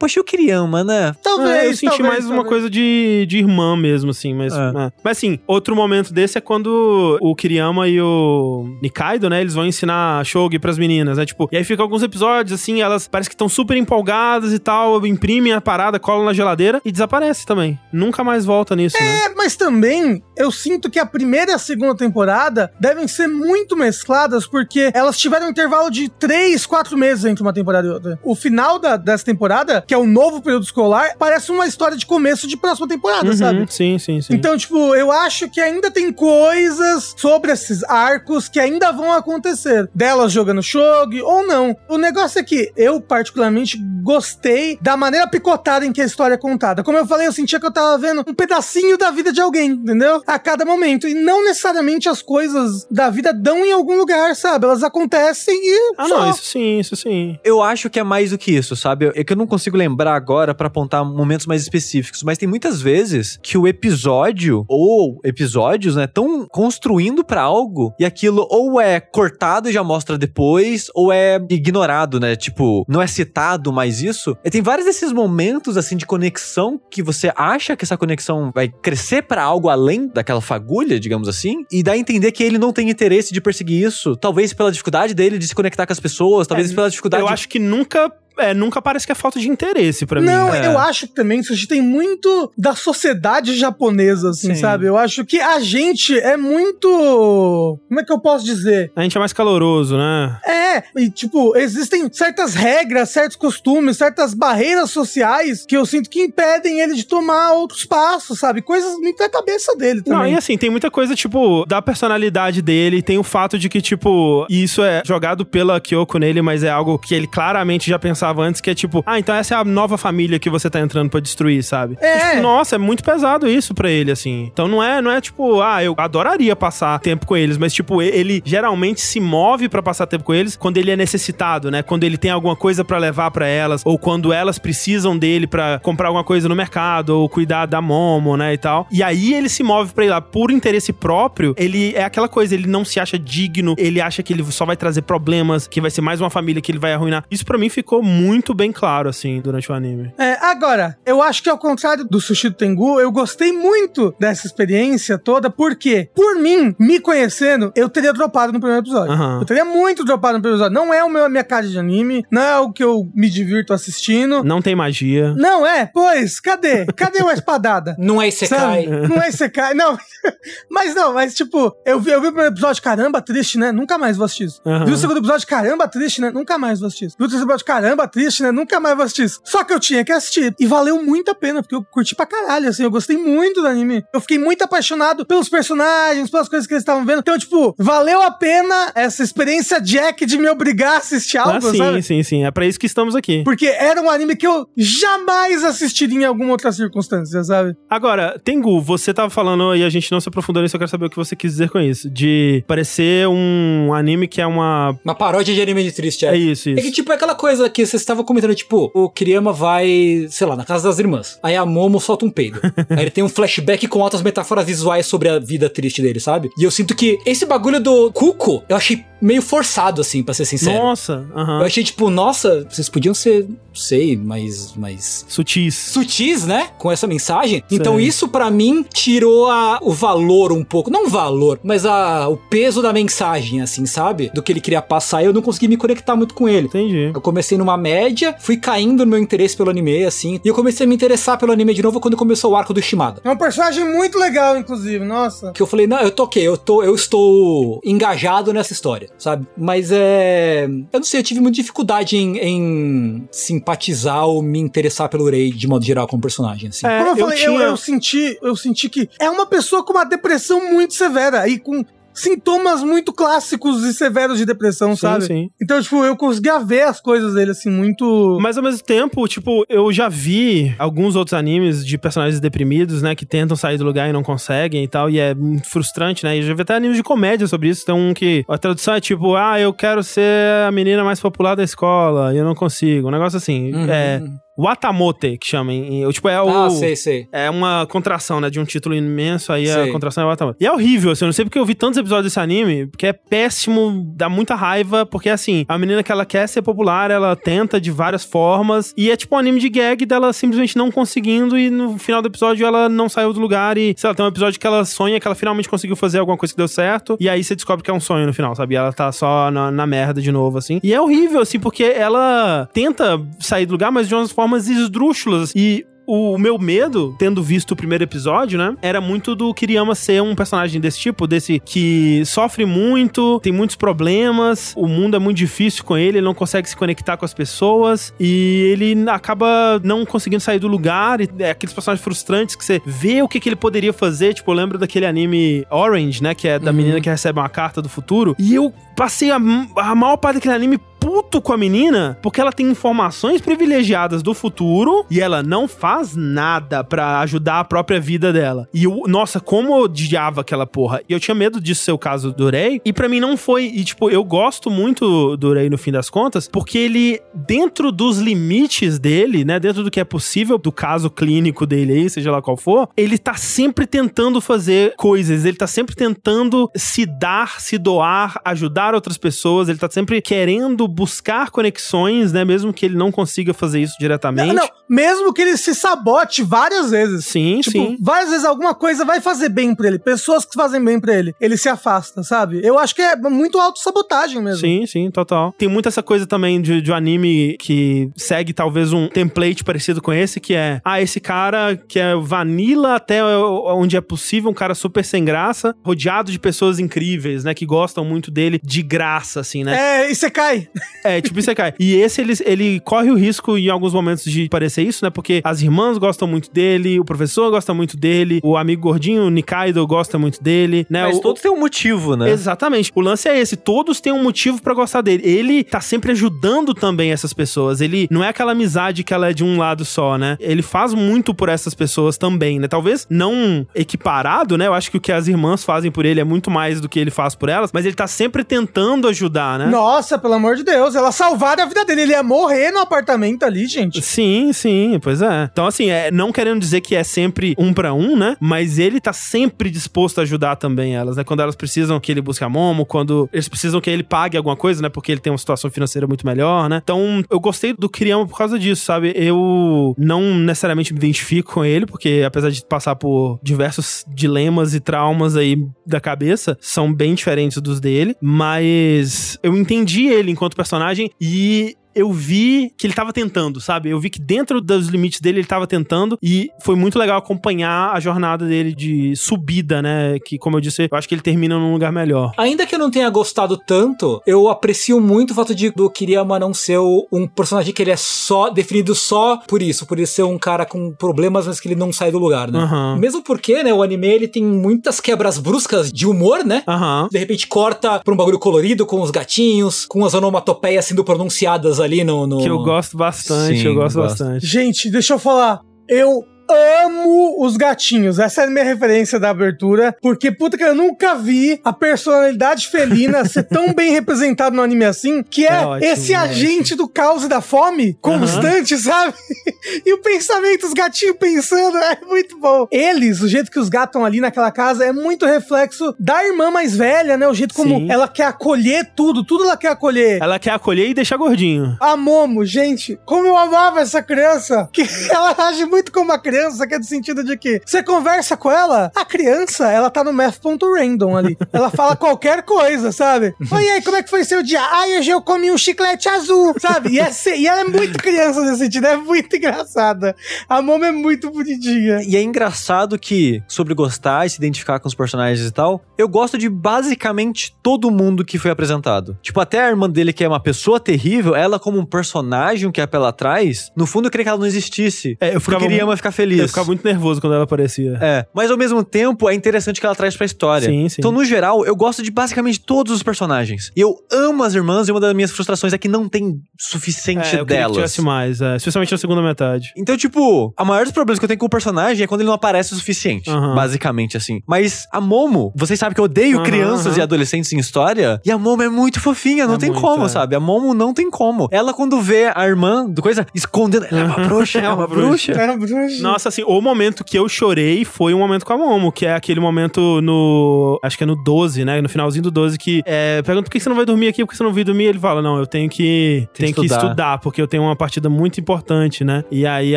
Poxa, eu Kiriyama, né? Talvez, É, eu senti talvez, mais uma talvez. coisa de, de irmã mesmo, assim. Mas, É. é. mas assim, outro momento desse é quando o Kiriyama e o Nikaido, né? Eles vão ensinar shogi pras meninas, né? Tipo, e aí fica alguns episódios, assim, elas parece que estão super empolgadas e tal, imprimem a parada, colam na geladeira e desaparece também. Nunca mais volta nisso, né? É, mas também eu sinto que a primeira e a segunda temporada devem ser muito mescladas, porque elas tiveram um intervalo de três, quatro meses entre uma temporada e outra. O final da, dessa temporada, que é o novo período escolar, parece uma história de começo de próxima temporada, Uhum, sabe? Sim, sim, sim. Então, tipo, eu acho que ainda tem coisas sobre esses arcos que ainda vão acontecer. Delas jogando shogi ou não. O negócio é que eu, particularmente, gostei da maneira picotada em que a história é contada. Como eu falei, eu sentia que eu tava vendo um pedacinho da vida de alguém, entendeu? A cada momento. E não necessariamente as coisas da vida dão em algum lugar, sabe? Elas acontecem e. ah, só. não, isso sim, isso sim. Eu acho que é mais do que isso, sabe? É que eu não consigo lembrar agora pra apontar momentos mais específicos, mas tem muitas vezes que o episódio ou episódios, né, estão construindo pra algo e aquilo ou é cortado e já mostra depois, ou é ignorado, né? Tipo, não é citado mais isso. E tem vários desses momentos assim de conexão que você acha que essa conexão vai crescer pra algo além daquela fagulha, digamos assim, e dá a entender que ele não tem interesse de perseguir isso, talvez pela dificuldade dele de se conectar com as pessoas, talvez É, pela dificuldade Eu acho que nunca. É, nunca parece que é falta de interesse pra mim. Não, É. eu acho que também isso tem muito da sociedade japonesa, assim, Sim. sabe? Eu acho que a gente é muito. Como é que eu posso dizer? A gente é mais caloroso, né? É, e tipo, existem certas regras, certos costumes, certas barreiras sociais que eu sinto que impedem ele de tomar outros passos, sabe? Coisas muito da cabeça dele Não, também. e assim, tem muita coisa, tipo, da personalidade dele, tem o fato de que, tipo, isso é jogado pela Kyoko nele, mas é algo que ele claramente já pensava antes, que é tipo, ah, então essa é a nova família que você tá entrando pra destruir, sabe? É. E, tipo, nossa, é muito pesado isso pra ele, assim. Então não é, não é tipo, ah, eu adoraria passar tempo com eles, mas, tipo, ele geralmente se move pra passar tempo com eles quando ele é necessitado, né? Quando ele tem alguma coisa pra levar pra elas, ou quando elas precisam dele pra comprar alguma coisa no mercado, ou cuidar da Momo, né, e tal. E aí ele se move pra ir lá por interesse próprio, ele é aquela coisa, ele não se acha digno, ele acha que ele só vai trazer problemas, que vai ser mais uma família que ele vai arruinar. Isso pra mim ficou muito bem claro, assim, durante o anime. É, agora, eu acho que ao contrário do Sushi do Tengu, eu gostei muito dessa experiência toda, porque, por mim, me conhecendo, eu teria dropado no primeiro episódio. Aham. Eu teria muito dropado no primeiro episódio. Não é o meu, a minha cara de anime, não é o que eu me divirto assistindo. Não tem magia. Não é? Pois, cadê? Cadê uma espadada? Não é Isekai. Não é Isekai, não. mas não, mas tipo, eu vi, eu vi o primeiro episódio, caramba, triste, né? Nunca mais vou assistir isso. Aham. Vi o segundo episódio, caramba, triste, né? Nunca mais vou assistir isso. Vi o terceiro episódio, caramba, caramba triste, né? Nunca mais vou assistir isso. Só que eu tinha que assistir. E valeu muito a pena, porque eu curti pra caralho, assim. Eu gostei muito do anime. Eu fiquei muito apaixonado pelos personagens, pelas coisas que eles estavam vendo. Então, tipo, valeu a pena essa experiência Jack de me obrigar a assistir algo, Ah, sim, sabe? sim, sim. É pra isso que estamos aqui. Porque era um anime que eu jamais assistiria em alguma outra circunstância, sabe? Agora, Tengu, você tava falando e a gente não se aprofundou nisso, eu quero saber o que você quis dizer com isso. De parecer um anime que é uma. Uma paródia de anime de triste, É isso, É que, isso. tipo, é aquela coisa que vocês estavam comentando, tipo, o Kiriyama vai, sei lá, na casa das irmãs. Aí a Momo solta um peido. Aí ele tem um flashback com altas metáforas visuais sobre a vida triste dele, sabe? E eu sinto que esse bagulho do Cuco, eu achei meio forçado, assim, pra ser sincero. Nossa. Eu achei, tipo, nossa, vocês podiam ser, sei, mais, mais Sutis. sutis, né? Com essa mensagem. Então Sei. isso pra mim tirou a- o valor um pouco, não o valor, mas a, o peso da mensagem, assim, sabe? Do que ele queria passar. e Eu não consegui me conectar muito com ele. Entendi. Eu comecei numa média, fui caindo no meu interesse pelo anime, assim, e eu comecei a me interessar pelo anime de novo quando começou o arco do Shimada. É um personagem muito legal, inclusive. Nossa. Que eu falei, não, eu tô ok, eu, tô, eu estou engajado nessa história, sabe? Mas é. Eu não sei, eu tive muita dificuldade em, em simpatizar ou me interessar pelo Rei de modo geral como personagem, assim. É, Como eu, eu falei, eu, tinha- eu senti, eu senti que é uma pessoa com uma depressão muito severa e com sintomas muito clássicos e severos de depressão, Sim, sabe? sim. Então, tipo, eu conseguia ver as coisas dele assim muito Mas ao mesmo tempo, tipo, eu já vi alguns outros animes de personagens deprimidos, né, que tentam sair do lugar e não conseguem e tal, e é muito frustrante, né? E já vi até animes de comédia sobre isso. Tem um que a tradução é tipo, ah, eu quero ser a menina mais popular da escola e eu não consigo. Um negócio assim. Uhum. É. Watamote, que chama. em- Tipo, é o. Ah, sei, sei. É uma contração, né? De um título imenso, aí Sei. a contração é Watamote. E é horrível, assim, eu não sei porque eu vi tantos episódios desse anime, porque é péssimo, dá muita raiva, porque assim, a menina que ela quer ser popular, ela tenta de várias formas, e é tipo um anime de gag dela simplesmente não conseguindo, e no final do episódio ela não saiu do lugar, e sei lá, tem um episódio que ela sonha que ela finalmente conseguiu fazer alguma coisa que deu certo, e aí você descobre que é um sonho no final, sabe? E ela tá só na, na merda de novo, assim. E é horrível, assim, porque ela tenta sair do lugar, mas de umas formas esdrúxulas, e o meu medo, tendo visto o primeiro episódio, né? Era muito do Kiriyama ser um personagem desse tipo, desse que sofre muito, tem muitos problemas, o mundo é muito difícil com ele, ele não consegue se conectar com as pessoas e ele acaba não conseguindo sair do lugar. E é aqueles personagens frustrantes que você vê o que, que ele poderia fazer. Tipo, eu lembro daquele anime Orange, né? Que é da menina que recebe uma carta do futuro. E eu passei a, a maior parte daquele anime puto com a menina, porque ela tem informações privilegiadas do futuro e ela não faz nada pra ajudar a própria vida dela. E eu, nossa, como eu odiava aquela porra. E eu tinha medo disso ser o caso do Rei. E pra mim não foi. E tipo, eu gosto muito do Rei no fim das contas, porque ele, dentro dos limites dele, né, dentro do que é possível, do caso clínico dele aí, seja lá qual for, ele tá sempre tentando fazer coisas, ele tá sempre tentando se dar, se doar, ajudar outras pessoas, ele tá sempre querendo buscar conexões, né, mesmo que ele não consiga fazer isso diretamente. Não, não, mesmo que ele se sabote várias vezes. Sim, Tipo, sim. várias vezes alguma coisa vai fazer bem pra ele. Pessoas que fazem bem pra ele. Ele se afasta, sabe? Eu acho que é muito autossabotagem mesmo. Sim, sim, total. Tem muito essa coisa também de, de um anime que segue talvez um template parecido com esse, que é, ah, esse cara que é vanilla até onde é possível, um cara super sem graça, rodeado de pessoas incríveis, né, que gostam muito dele de graça, assim, né? É, e você cai. É, tipo isso cai. E esse, ele, ele corre o risco em alguns momentos de parecer isso, né? Porque as irmãs gostam muito dele, o professor gosta muito dele, o amigo gordinho, o Nikaido, gosta muito dele, né? Mas o, todos têm um motivo, né? Exatamente. O lance é esse. Todos têm um motivo pra gostar dele. Ele tá sempre ajudando também essas pessoas. Ele não é aquela amizade que ela é de um lado só, né? Ele faz muito por essas pessoas também, né? Talvez não equiparado, né? Eu acho que o que as irmãs fazem por ele é muito mais do que ele faz por elas, mas ele tá sempre tentando ajudar, né? Nossa, pelo amor de Deus. Elas salvaram a vida dele. Ele ia morrer no apartamento ali, gente. Sim, sim, pois é. Então, assim, é, não querendo dizer que é sempre um pra um, né? Mas ele tá sempre disposto a ajudar também elas, né? Quando elas precisam que ele busque a Momo, quando eles precisam que ele pague alguma coisa, né? Porque ele tem uma situação financeira muito melhor, né? Então, eu gostei do Kiriyama por causa disso, sabe? Eu não necessariamente me identifico com ele, porque apesar de passar por diversos dilemas e traumas aí da cabeça, são bem diferentes dos dele, mas eu entendi ele enquanto personagem e eu vi que ele tava tentando, sabe? Eu vi que dentro dos limites dele ele tava tentando e foi muito legal acompanhar a jornada dele de subida, né? Que, como eu disse, eu acho que ele termina num lugar melhor. Ainda que eu não tenha gostado tanto, eu aprecio muito o fato de do Kiriyama não ser um personagem que ele é só definido só por isso, por ele ser um cara com problemas, mas que ele não sai do lugar, né? Aham. Mesmo porque, né, o anime ele tem muitas quebras bruscas de humor, né? Aham. De repente corta pra um bagulho colorido com os gatinhos, com as onomatopeias sendo pronunciadas ali no. no- Que eu gosto bastante, Sim, eu gosto gosto. bastante. Gente, deixa eu falar. Eu amo os gatinhos. Essa é a minha referência da abertura. Porque, puta que eu nunca vi a personalidade felina ser tão bem representada no anime assim. Que é, É ótimo, esse é agente do caos e da fome constante, sabe? e o pensamento, os gatinhos pensando, é muito bom. Eles, o jeito que os gatos estão ali naquela casa, é muito reflexo da irmã mais velha, né? O jeito como Sim. ela quer acolher tudo, tudo ela quer acolher. Ela quer acolher e deixar gordinho. A Momo, gente, como eu amava essa criança. Que ela age muito como uma criança, que é do sentido de que você conversa com ela, a criança, ela tá no math.random ali. Ela fala qualquer coisa, sabe? Oi, e aí, como é que foi seu dia? Ai, hoje eu comi um chiclete azul, sabe? E, é e ela é muito criança nesse sentido, é muito engraçada. A Momo é muito bonitinha. E é engraçado que, sobre gostar e se identificar com os personagens e tal, eu gosto de basicamente todo mundo que foi apresentado. Tipo, até a irmã dele, que é uma pessoa terrível, ela como um personagem que é pela trás, no fundo eu queria que ela não existisse. É, eu ficava, Eu queria ficar feliz. Eu ficava muito nervoso quando ela aparecia. É, mas ao mesmo tempo é interessante que ela traz pra história. Sim, sim. Então, no geral, eu gosto de basicamente todos os personagens. E eu amo as irmãs e uma das minhas frustrações é que não tem suficiente É, eu que delas. tivesse mais, é, especialmente na segunda metade. Então, tipo, a maior dos problemas que eu tenho com o personagem é quando ele não aparece o suficiente. Aham. Basicamente, assim. Mas a Momo, vocês sabem que eu odeio Aham, crianças aham. e adolescentes em história. E a Momo é muito fofinha, não É tem muito, como, é. sabe? A Momo não tem como. Ela, quando vê a irmã do coisa, escondendo. Ela é uma bruxa, é uma bruxa. É, bruxa. Nossa, assim, o momento que eu chorei foi um momento com a Momo, que é aquele momento no. Acho que é no 12, né? No finalzinho do 12, que é. Pergunta por que você não vai dormir aqui? Por que você não vai dormir? Ele fala: Não, eu tenho que. Tem Tenho que que estudar. estudar, porque eu tenho uma partida muito importante, né? E aí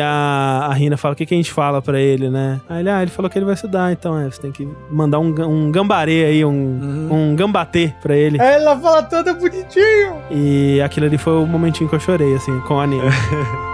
a, a Rina fala: O que, que a gente fala pra ele, né? Aí ele, ah, ele falou que ele vai estudar, então é, você tem que mandar um, um gambarê aí, um, um gambatê pra ele. Aí ela fala toda bonitinho. E aquilo ali foi o momentinho que eu chorei, assim, com o anime.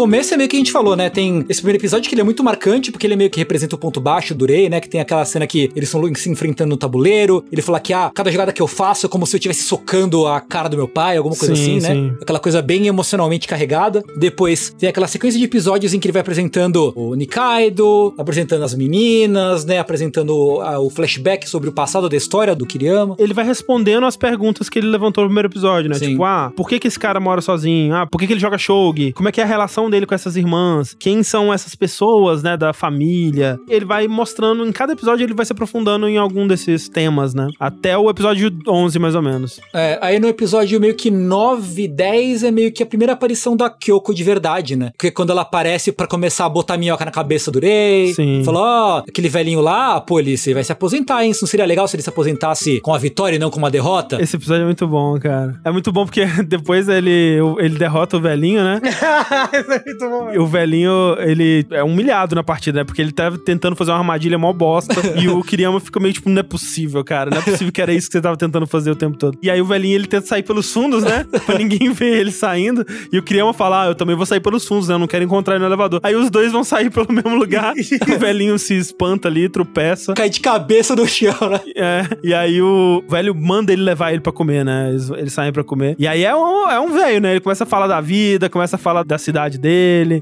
começo é meio que a gente falou, né? Tem esse primeiro episódio que ele é muito marcante, porque ele meio que representa o ponto baixo do Rei, né? Que tem aquela cena que eles estão se enfrentando no tabuleiro. Ele fala que, ah, cada jogada que eu faço é como se eu estivesse socando a cara do meu pai, alguma coisa Sim, assim, né? sim. Aquela coisa bem emocionalmente carregada. Depois tem aquela sequência de episódios em que ele vai apresentando o Nikaido, apresentando as meninas, né? Apresentando ah, o flashback sobre o passado da história do Kiriyama. ele vai respondendo as perguntas que ele levantou no primeiro episódio, né? Sim. Tipo, ah, por que, que esse cara mora sozinho? Ah, por que, que ele joga shogi? Como é que é a relação dele com essas irmãs? Quem são essas pessoas, né, da família? Ele vai mostrando, em cada episódio ele vai se aprofundando em algum desses temas, né? Até o episódio 11, mais ou menos. É, aí no episódio meio que 9, 10 é meio que a primeira aparição da Kyoko de verdade, né? Porque quando ela aparece pra começar a botar minhoca na cabeça do Rei, Sim. falou, ó, aquele velhinho lá, pô, ele vai se aposentar, hein? Isso não seria legal se ele se aposentasse com a vitória e não com uma derrota? Esse episódio é muito bom, cara. É muito bom porque depois ele, ele derrota o velhinho, né? Muito bom. E o velhinho, ele é humilhado na partida, né? Porque ele tá tentando fazer uma armadilha mó bosta. e o Kiriyama fica meio tipo, não é possível, cara. Não é possível que era isso que você tava tentando fazer o tempo todo. E aí o velhinho, ele tenta sair pelos fundos, né? pra ninguém ver ele saindo. E o Kiriyama fala, ah, eu também vou sair pelos fundos, né? Eu não quero encontrar ele no elevador. Aí os dois vão sair pelo mesmo lugar. o velhinho se espanta ali, tropeça. Cai de cabeça no chão, né? É, e aí o velho manda ele levar ele pra comer, né? Eles, eles saem pra comer. E aí é um, é um velho, né? Ele começa a falar da vida, começa a falar da cidade dele.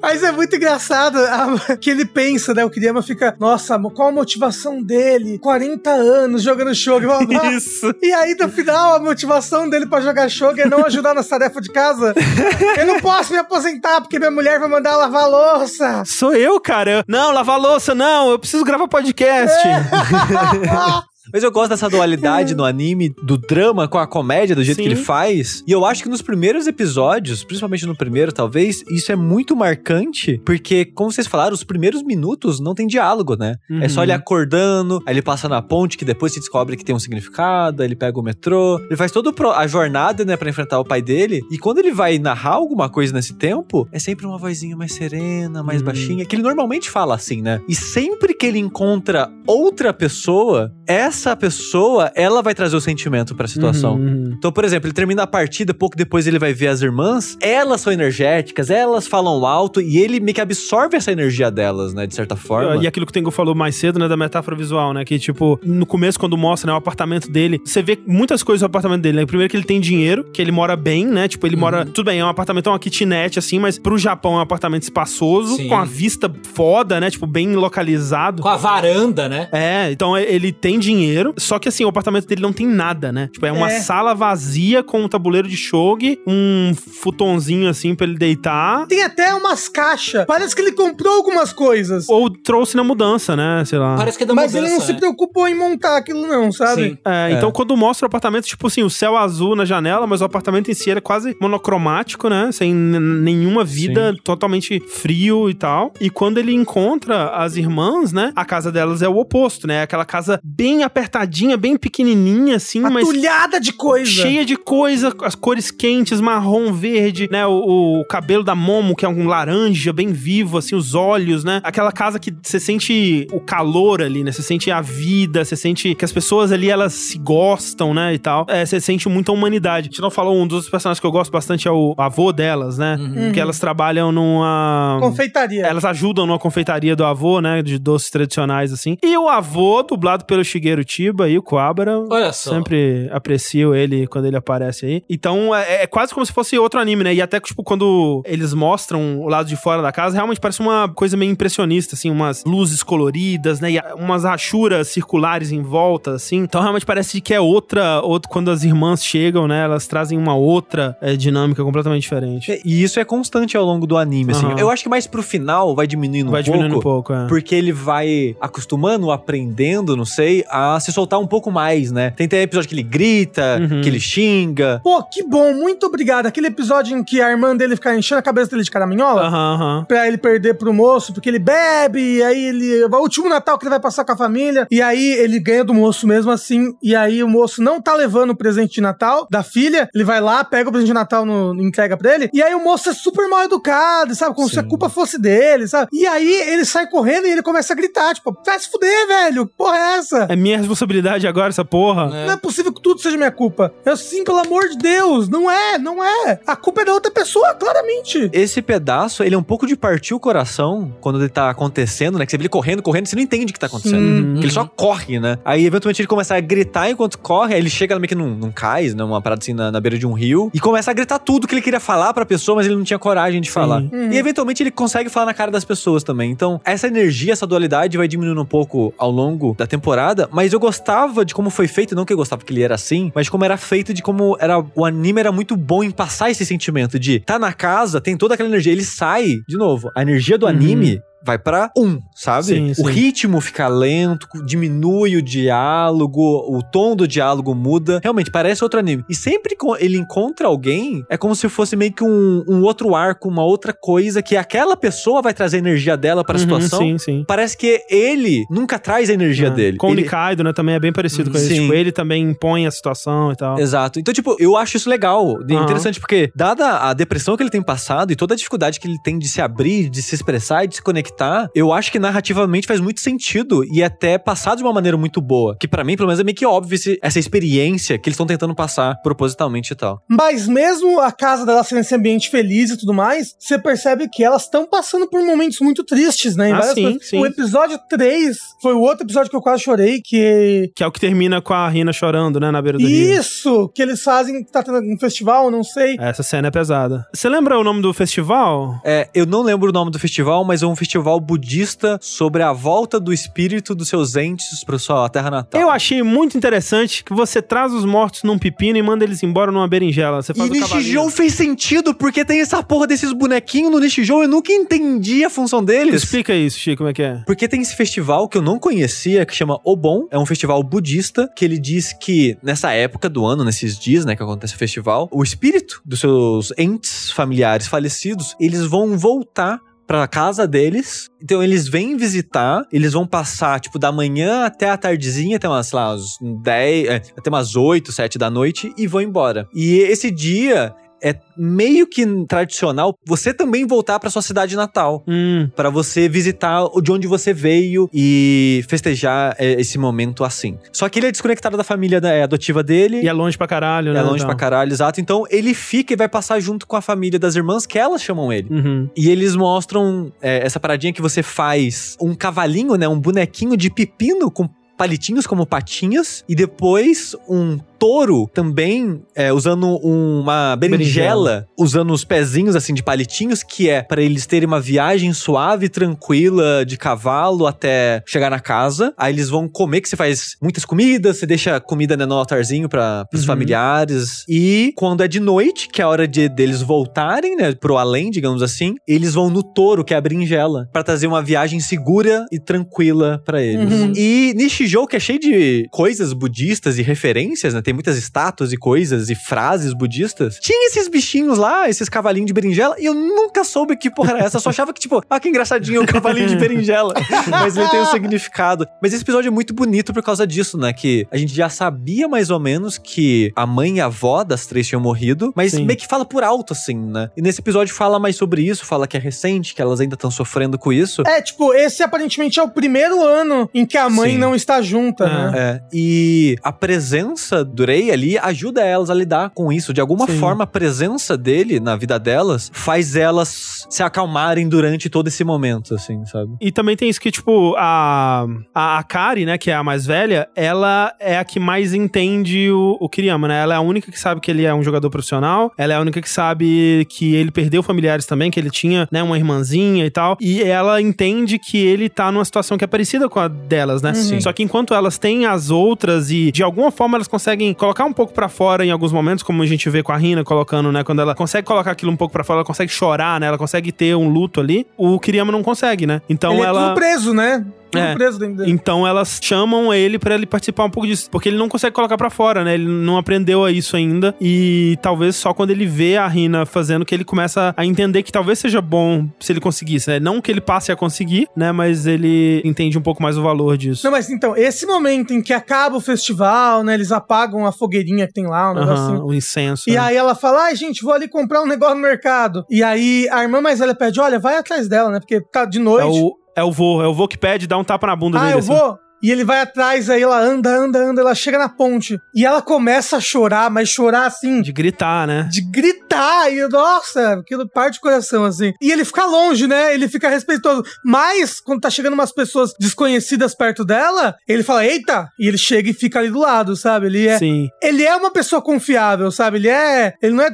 Mas é muito engraçado a- que ele pensa, né? O Kiriyama fica, nossa, qual a motivação dele? 40 anos jogando shogi. blá, blá. Isso. E aí, no final, a motivação dele pra jogar shogi é não ajudar nas tarefas de casa. Eu não posso me aposentar porque minha mulher vai mandar lavar louça. Sou eu, cara. Eu- Não, lavar louça, não. Eu preciso gravar podcast. Mas eu gosto dessa dualidade no anime, do drama com a comédia, do jeito Sim. que ele faz. E eu acho que nos primeiros episódios, principalmente no primeiro, talvez, isso é muito marcante, porque, como vocês falaram, os primeiros minutos não tem diálogo, né? É só Uhum. ele acordando, aí ele passa na ponte, que depois se descobre que tem um significado, aí ele pega o metrô, ele faz toda a jornada, né, pra enfrentar o pai dele. E quando ele vai narrar alguma coisa nesse tempo, é sempre uma vozinha mais serena, mais Uhum. baixinha, que ele normalmente fala assim, né? E sempre que ele encontra outra pessoa, essa pessoa, ela vai trazer o sentimento pra situação. Uhum, uhum. Então, por exemplo, ele termina a partida, pouco depois ele vai ver as irmãs, elas são energéticas, elas falam alto e ele meio que absorve essa energia delas, né, de certa forma. E aquilo que o Tengu falou mais cedo, né, da metáfora visual, né, que tipo, no começo quando mostra, né, o apartamento dele, você vê muitas coisas do apartamento dele, né? Primeiro que ele tem dinheiro, que ele mora bem, né? Tipo, ele mora, tudo bem, é um apartamento, é uma kitnet assim, mas pro Japão é um apartamento espaçoso, Sim. com a vista foda, né? Tipo, bem localizado. Com a varanda, né? É, então ele tem dinheiro, só que assim, o apartamento dele não tem nada, né? Tipo, é uma É. sala vazia com um tabuleiro de shogi, um futonzinho assim pra ele deitar. Tem até umas caixas. Parece que ele comprou algumas coisas. Ou trouxe na mudança, né? Sei lá. Parece que é da mas mudança, ele não se né? preocupou em montar aquilo, não, sabe? Sim. É, então quando mostra o apartamento, tipo assim, o céu azul na janela, mas o apartamento em si ele é quase monocromático, né? Sem nenhuma vida, totalmente frio e tal. E quando ele encontra as irmãs, né? A casa delas é o oposto, né? Aquela casa bem apertadinha, bem pequenininha, assim, mas Atulhada de coisa. cheia de coisa, as cores quentes, marrom, verde, né? O, o cabelo da Momo, que é um laranja, bem vivo, assim, os olhos, né? Aquela casa que você sente o calor ali, né? Você sente a vida, você sente que as pessoas ali, elas se gostam, né? E tal. É, você sente muita humanidade. A gente não falou, um dos personagens que eu gosto bastante é o avô delas, né? Uhum. Que elas trabalham numa... Confeitaria. Elas ajudam numa confeitaria do avô, né? De doces tradicionais, assim. E o avô, dublado pelo Shigeru Chiba e o Kuwabara. Olha só. Sempre aprecio ele quando ele aparece aí. Então é, é quase como se fosse outro anime, né? E até, tipo, quando eles mostram o lado de fora da casa, realmente parece uma coisa meio impressionista, assim, umas luzes coloridas, né? E a- umas rachuras circulares em volta, assim. Então realmente parece que é outra, outra quando as irmãs chegam, né? Elas trazem uma outra é, dinâmica completamente diferente. E isso é constante ao longo do anime, assim. Aham. Eu acho que mais pro final vai diminuindo Vai um diminuindo um pouco. pouco, é. Porque ele vai acostumando, aprendendo, não sei, a se soltar um pouco mais, né? Tem até episódio que ele grita, Uhum. que ele xinga. Pô, que bom, muito obrigado. Aquele episódio em que a irmã dele fica enchendo a cabeça dele de caraminhola. Aham, aham. Pra ele perder pro moço, porque ele bebe, e aí ele. O último Natal que ele vai passar com a família. E aí ele ganha do moço mesmo assim. E aí o moço não tá levando o presente de Natal da filha. Ele vai lá, pega o presente de Natal, no, entrega pra ele. E aí o moço é super mal educado, sabe? Como se a Sim. culpa fosse dele, sabe? E aí ele sai correndo e ele começa a gritar: tipo, vai se fuder, velho. Que Porra, é essa? É minha responsabilidade agora, essa porra. Não é possível que tudo seja minha culpa. Eu sim, pelo amor de Deus. Não é, não é. A culpa é da outra pessoa, claramente. Esse pedaço, ele é um pouco de partir o coração quando ele tá acontecendo, né? Que você vê ele correndo, correndo, você não entende o que tá acontecendo. Sim. Porque ele só corre, né? Aí, eventualmente, ele começa a gritar enquanto corre, aí ele chega meio que num, num cais, né? Uma parada assim na, na beira de um rio, e começa a gritar tudo que ele queria falar pra pessoa, mas ele não tinha coragem de falar. Uhum. E, eventualmente, ele consegue falar na cara das pessoas também. Então, essa energia, essa dualidade vai diminuindo um pouco ao longo da temporada, mas eu gostava de como foi feito, não que eu gostava que ele era assim, mas de como era feito, de como era o anime era muito bom em passar esse sentimento de tá na casa, tem toda aquela energia, ele sai, de novo, a energia do anime vai pra um, sabe? Sim, o sim. ritmo fica lento, diminui o diálogo, o tom do diálogo muda. Realmente, parece outro anime. E sempre que ele encontra alguém, é como se fosse meio que um, um outro arco, uma outra coisa que aquela pessoa vai trazer a energia dela pra Uhum, situação. Sim, sim. Parece que ele nunca traz a energia É. dele. Com o Ele- Nikaido, né, também é bem parecido com ele. Tipo, ele também impõe a situação e tal. Exato. Então, tipo, eu acho isso legal. Aham. Interessante, porque, dada a depressão que ele tem passado e toda a dificuldade que ele tem de se abrir, de se expressar e de se conectar, eu acho que narrativamente faz muito sentido e até passado de uma maneira muito boa. Que pra mim, pelo menos, é meio que óbvio esse- essa experiência que eles estão tentando passar propositalmente e tal. Mas mesmo a casa dela sendo esse ambiente feliz e tudo mais, você percebe que elas estão passando por momentos muito tristes, né? Em Ah, várias sim, coisas. sim. O episódio 3 foi o outro episódio que eu quase chorei, que. Que é o que termina com a Rina chorando, né, na beira do rio. Isso! Que eles fazem, tá tendo um festival, não sei. Essa cena é pesada. Você lembra o nome do festival? É, eu não lembro o nome do festival, mas é um festival festival budista sobre a volta do espírito dos seus entes para sua terra natal. Eu achei muito interessante que você traz os mortos num pepino e manda eles embora numa berinjela. Você E faz o cavalinho. Nishijou fez sentido, porque tem essa porra desses bonequinhos no Nishijou, eu nunca entendi a função deles. Explica isso, Chico, como é que é? Porque tem esse festival que eu não conhecia, que chama Obon. É um festival budista, que ele diz que nessa época do ano, nesses dias, né, que acontece o festival, o espírito dos seus entes familiares falecidos, eles vão voltar pra casa deles. Então eles vêm visitar, eles vão passar, tipo, da manhã até a tardezinha, até umas, sei lá, uns 10, é, até umas 8, 7 da noite e vão embora. E esse dia é meio que tradicional você também voltar pra sua cidade natal. Hum, Pra você visitar de onde você veio e festejar é, esse momento assim. Só que ele é desconectado da família da- é, adotiva dele. e é longe pra caralho, né? é longe então. pra caralho, exato. Então ele fica e vai passar junto com a família das irmãs que elas chamam ele. Uhum. E eles mostram é, essa paradinha que você faz um cavalinho, né? Um bonequinho de pepino com palitinhos como patinhas. E depois um touro também é, usando uma berinjela, usando os pezinhos assim de palitinhos, que é pra eles terem uma viagem suave, tranquila de cavalo até chegar na casa. Aí eles vão comer, que você faz muitas comidas, você deixa comida né, no altarzinho para os Uhum. familiares. E quando é de noite, que é a hora de deles voltarem, né, pro além, digamos assim, eles vão no touro, que é a berinjela, pra trazer uma viagem segura e tranquila pra eles. Uhum. E Nishijou, que é cheio de coisas budistas e referências, né? Tem muitas estátuas e coisas e frases budistas. Tinha esses bichinhos lá, esses cavalinhos de berinjela, e eu nunca soube que porra era essa. Eu só achava que, tipo, ah, que engraçadinho o cavalinho de berinjela. Mas ele tem um significado. Mas esse episódio é muito bonito por causa disso, né? Que a gente já sabia mais ou menos que a mãe e a avó das três tinham morrido, mas Sim. meio que fala por alto, assim, né? E nesse episódio fala mais sobre isso, fala que é recente, que elas ainda estão sofrendo com isso. É, tipo, esse aparentemente é o primeiro ano em que a mãe Sim. não está junta, Ah. né? É, e a presença do Rei ali ajuda elas a lidar com isso. De alguma Sim. forma, a presença dele na vida delas faz elas se acalmarem durante todo esse momento, assim, sabe? E também tem isso que, tipo, a, a Akari, né, que é a mais velha, ela é a que mais entende o, o Kiriyama, né? Ela é a única que sabe que ele é um jogador profissional, ela é a única que sabe que ele perdeu familiares também, que ele tinha, né, uma irmãzinha e tal, e ela entende que ele tá numa situação que é parecida com a delas, né? Sim. Só que enquanto elas têm as outras e de alguma forma elas conseguem colocar um pouco pra fora em alguns momentos, como a gente vê com a Rina colocando, né, quando ela consegue colocar aquilo um pouco pra fora, ela consegue chorar, né? Ela consegue ter um luto ali, o Kiriyama não consegue, né? Então Ele é ela tudo preso, né? Tudo É. preso dentro dele. então elas chamam ele pra ele participar um pouco disso, porque ele não consegue colocar pra fora, né? Ele não aprendeu a isso ainda e talvez só quando ele vê a Rina fazendo que ele começa a entender que talvez seja bom se ele conseguisse, né? Não que ele passe a conseguir, né? Mas ele entende um pouco mais o valor disso. Não, mas então, esse momento em que acaba o festival, né? Eles apagam a fogueirinha que tem lá, um negocinho. o incenso. E né? aí ela fala, ai, gente, vou ali comprar um negócio no mercado. E aí a irmã mais velha pede, olha, vai atrás dela, né? Porque tá de é noite. o é o vô, é o vô que pede, dá um tapa na bunda ah, dele. eu assim. vou? E ele vai atrás, aí ela anda, anda, anda, ela chega na ponte. E ela começa a chorar, mas chorar assim, De gritar, né? de gritar. E, nossa, aquilo parte do coração, assim. E ele fica longe, né? Ele fica respeitoso. Mas, quando tá chegando umas pessoas desconhecidas perto dela, ele fala, eita! E ele chega e fica ali do lado, sabe? Ele é, Sim. ele é uma pessoa confiável, sabe? Ele é. Ele não é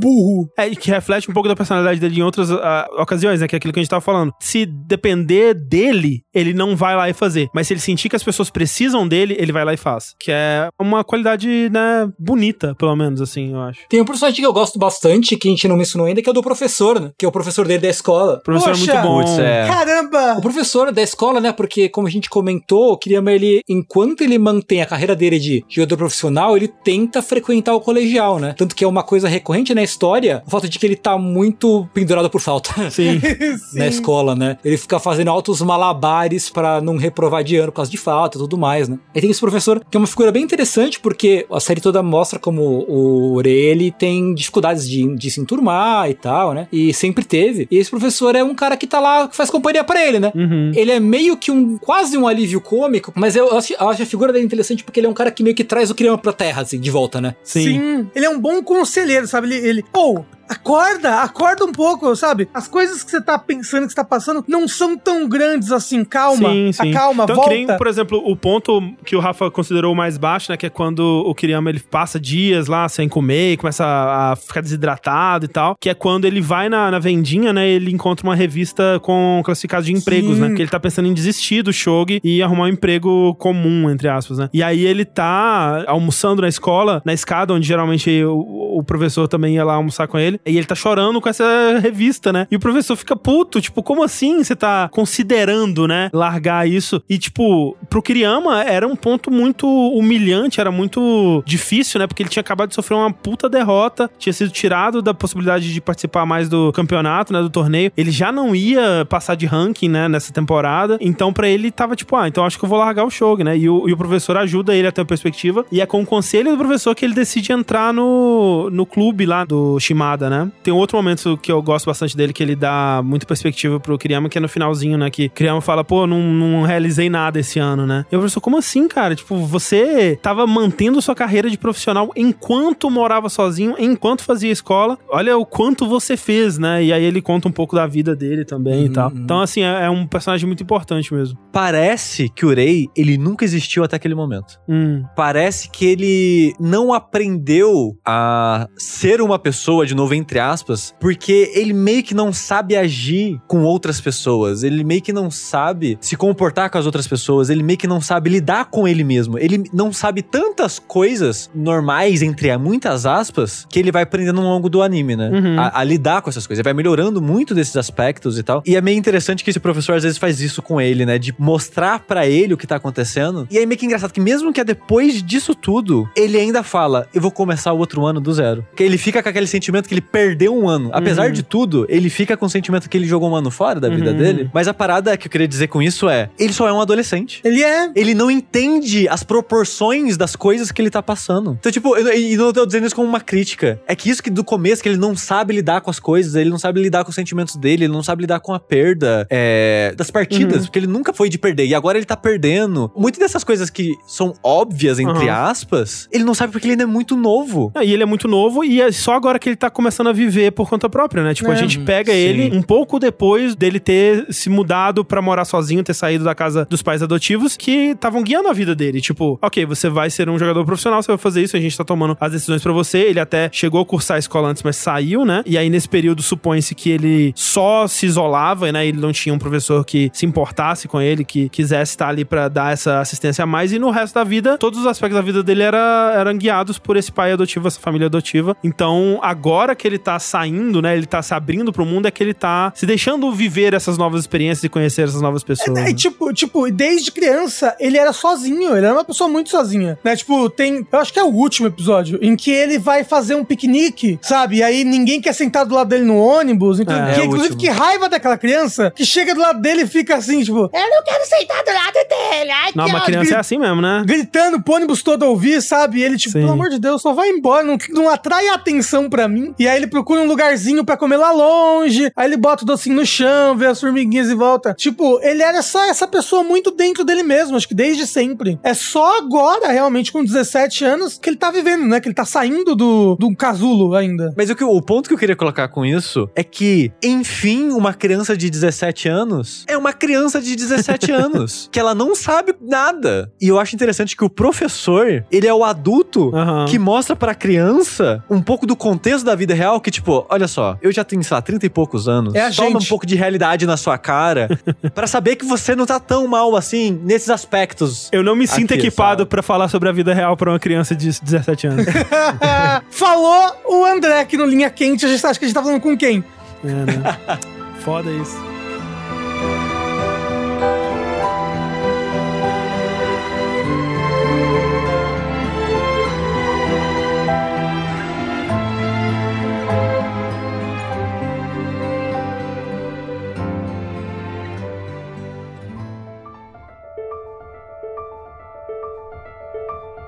burro. É, e que reflete um pouco da personalidade dele em outras ah, ocasiões, né? Que é aquilo que a gente tava falando. Se depender dele, ele não vai lá e fazer. Mas se ele sentir que as pessoas precisam dele, ele vai lá e faz. Que é uma qualidade, né, bonita, pelo menos, assim, eu acho. Tem um personagem que eu gosto bastante, que a gente não mencionou ainda, que é o do professor, né? Que é o professor dele da escola. O professor Poxa! é muito bom. Putz, é. Caramba! O professor da escola, né? Porque, como a gente comentou, o Kiriyama, ele, enquanto ele mantém a carreira dele de jogador profissional, ele tenta frequentar o colegial, né? Tanto que é uma coisa recorrente na história, o fato de que ele tá muito pendurado por falta. Sim. na escola, né? Ele fica fazendo altos malabares pra não reprovar de ano por causa de falta e tudo mais, né? E tem esse professor que é uma figura bem interessante porque a série toda mostra como o Ore, ele tem dificuldades de, de se enturmar e tal, né? E sempre teve. E esse professor é um cara que tá lá, que faz companhia pra ele, né? Uhum. Ele é meio que um quase um alívio cômico, mas eu acho, eu acho a figura dele interessante porque ele é um cara que meio que traz o Kiriyama pra terra, assim, de volta, né? Sim. Ele é um bom conselheiro, sabe? Ele. ele ou, Acorda, acorda um pouco, sabe? As coisas que você tá pensando, que você tá passando, não são tão grandes assim. Calma, Sim, sim. acalma, Então, volta. que nem, por exemplo, o ponto que o Rafa considerou mais baixo, né? Que é quando o Kiriyama ele passa dias lá sem comer e começa a a ficar desidratado e tal. Que é quando ele vai na, na vendinha, né? Ele encontra uma revista com classificados de empregos, Sim. né? Que ele tá pensando em desistir do Shogi e arrumar um emprego comum, entre aspas, né? E aí ele tá almoçando na escola, na escada, onde geralmente o, o professor também ia lá almoçar com ele. E ele tá chorando com essa revista, né? E o professor fica puto, tipo, como assim você tá considerando, né? Largar isso. E, tipo, pro Kiriyama era um ponto muito humilhante, era muito difícil, né? Porque ele tinha acabado de sofrer uma puta derrota, tinha sido tirado da possibilidade de participar mais do campeonato, né? Do torneio. Ele já não ia passar de ranking, né? Nessa temporada. Então, pra ele, tava tipo, ah, então acho que eu vou largar o Shogi, né? E o, e o professor ajuda ele a ter uma perspectiva. E é com o conselho do professor que ele decide entrar no, no clube lá do Shimada, né? Tem outro momento que eu gosto bastante dele, que ele dá muita perspectiva pro Kiriyama, que é no finalzinho, né? Que Kiriyama fala, pô, não, não realizei nada esse ano, né? E o professor, como assim, cara? Tipo, você tava mantendo sua carreira de profissional enquanto morava sozinho, enquanto fazia escola. Olha o quanto você fez, né? E aí ele conta um pouco da vida dele também e tal. Então, assim, é, é um personagem muito importante mesmo. Parece que o Rei, ele nunca existiu até aquele momento. Hum. Parece que ele não aprendeu a ser uma pessoa, de novo, entre aspas, porque ele meio que não sabe agir com outras pessoas. Ele meio que não sabe se comportar com as outras pessoas. Ele meio que não sabe lidar com ele mesmo. Ele não sabe tantas coisas normais, entre muitas aspas, que ele vai aprendendo ao longo do anime, né? Uhum. A, a lidar com essas coisas. Ele vai melhorando muito desses aspectos e tal. E é meio interessante que esse professor às vezes faz isso com ele, né? De mostrar pra ele o que tá acontecendo. E aí meio que engraçado que mesmo que é depois disso tudo, ele ainda fala, eu vou começar o outro ano do zero. Que ele fica com aquele sentimento que ele perdeu um ano. Apesar Uhum. de tudo, ele fica com o sentimento que ele jogou um ano fora da vida Uhum. dele. Mas a parada que eu queria dizer com isso é, ele só é um adolescente. Ele é. Ele não entende as proporções das coisas que ele tá passando. Então, tipo, e não tô dizendo isso como uma crítica. É que isso que do começo, que ele não sabe lidar com as coisas, ele não sabe lidar com os sentimentos dele, ele não sabe lidar com a perda é, das partidas, Uhum. porque ele nunca foi de perder. E agora ele tá perdendo. Muitas dessas coisas que são óbvias, entre aspas, ele não sabe porque ele ainda é muito novo. Ah, E ele é muito novo e é só agora que ele tá começando a viver por conta própria, né? Tipo, a É. gente pega Sim. ele um pouco depois dele ter se mudado pra morar sozinho, ter saído da casa dos pais adotivos que estavam guiando a vida dele. Tipo, ok, você vai ser um jogador profissional, você vai fazer isso, a gente tá tomando as decisões pra você. Ele até chegou a cursar a escola antes, mas saiu, né? E aí nesse período supõe-se que ele só se isolava, né? Ele não tinha um professor que se importasse com ele, que quisesse estar ali pra dar essa assistência a mais. E no resto da vida, todos os aspectos da vida dele era, eram guiados por esse pai adotivo, essa família adotiva. Então, agora que ele tá saindo, né? Ele tá se abrindo pro mundo, é que ele tá se deixando viver essas novas experiências e conhecer essas novas pessoas. É, né? e tipo, tipo, desde criança, ele era sozinho, ele era uma pessoa muito sozinha, né? Tipo, tem, eu acho que é o último episódio, em que ele vai fazer um piquenique, sabe? E aí ninguém quer sentar do lado dele no ônibus, então, É, que, é inclusive, que raiva daquela criança, que chega do lado dele e fica assim, tipo, eu não quero sentar do lado dele, ai, Não, que uma ódio." criança é assim mesmo, né? Gritando pro ônibus todo ouvir, sabe? E ele, tipo, Sim. pelo amor de Deus, só vai embora, não, não atrai atenção pra mim. E aí ele procura um lugarzinho pra comer lá longe, aí ele bota o docinho no chão, vê as formiguinhas e volta. Tipo, ele era só essa pessoa muito dentro dele mesmo, acho que desde sempre. É só agora, realmente, com 17 anos, que ele tá vivendo, né? Que ele tá saindo do, do casulo ainda. Mas o, que, o ponto que eu queria colocar com isso é que, enfim, uma criança de 17 anos é uma criança de 17 anos. Que ela não sabe nada. E eu acho interessante que o professor, ele é o adulto Aham. que mostra pra criança um pouco do contexto da vida real. Que, tipo, olha só, eu já tenho, sei lá, 30 e poucos anos. É a Toma gente. um pouco de realidade na sua cara pra saber que você não tá tão mal assim nesses aspectos. Eu não me sinto Aqui, equipado pra falar sobre a vida real pra uma criança de 17 anos. Falou o André aqui no Linha Quente, a gente acha que a gente tá falando com quem? é, né? Foda isso.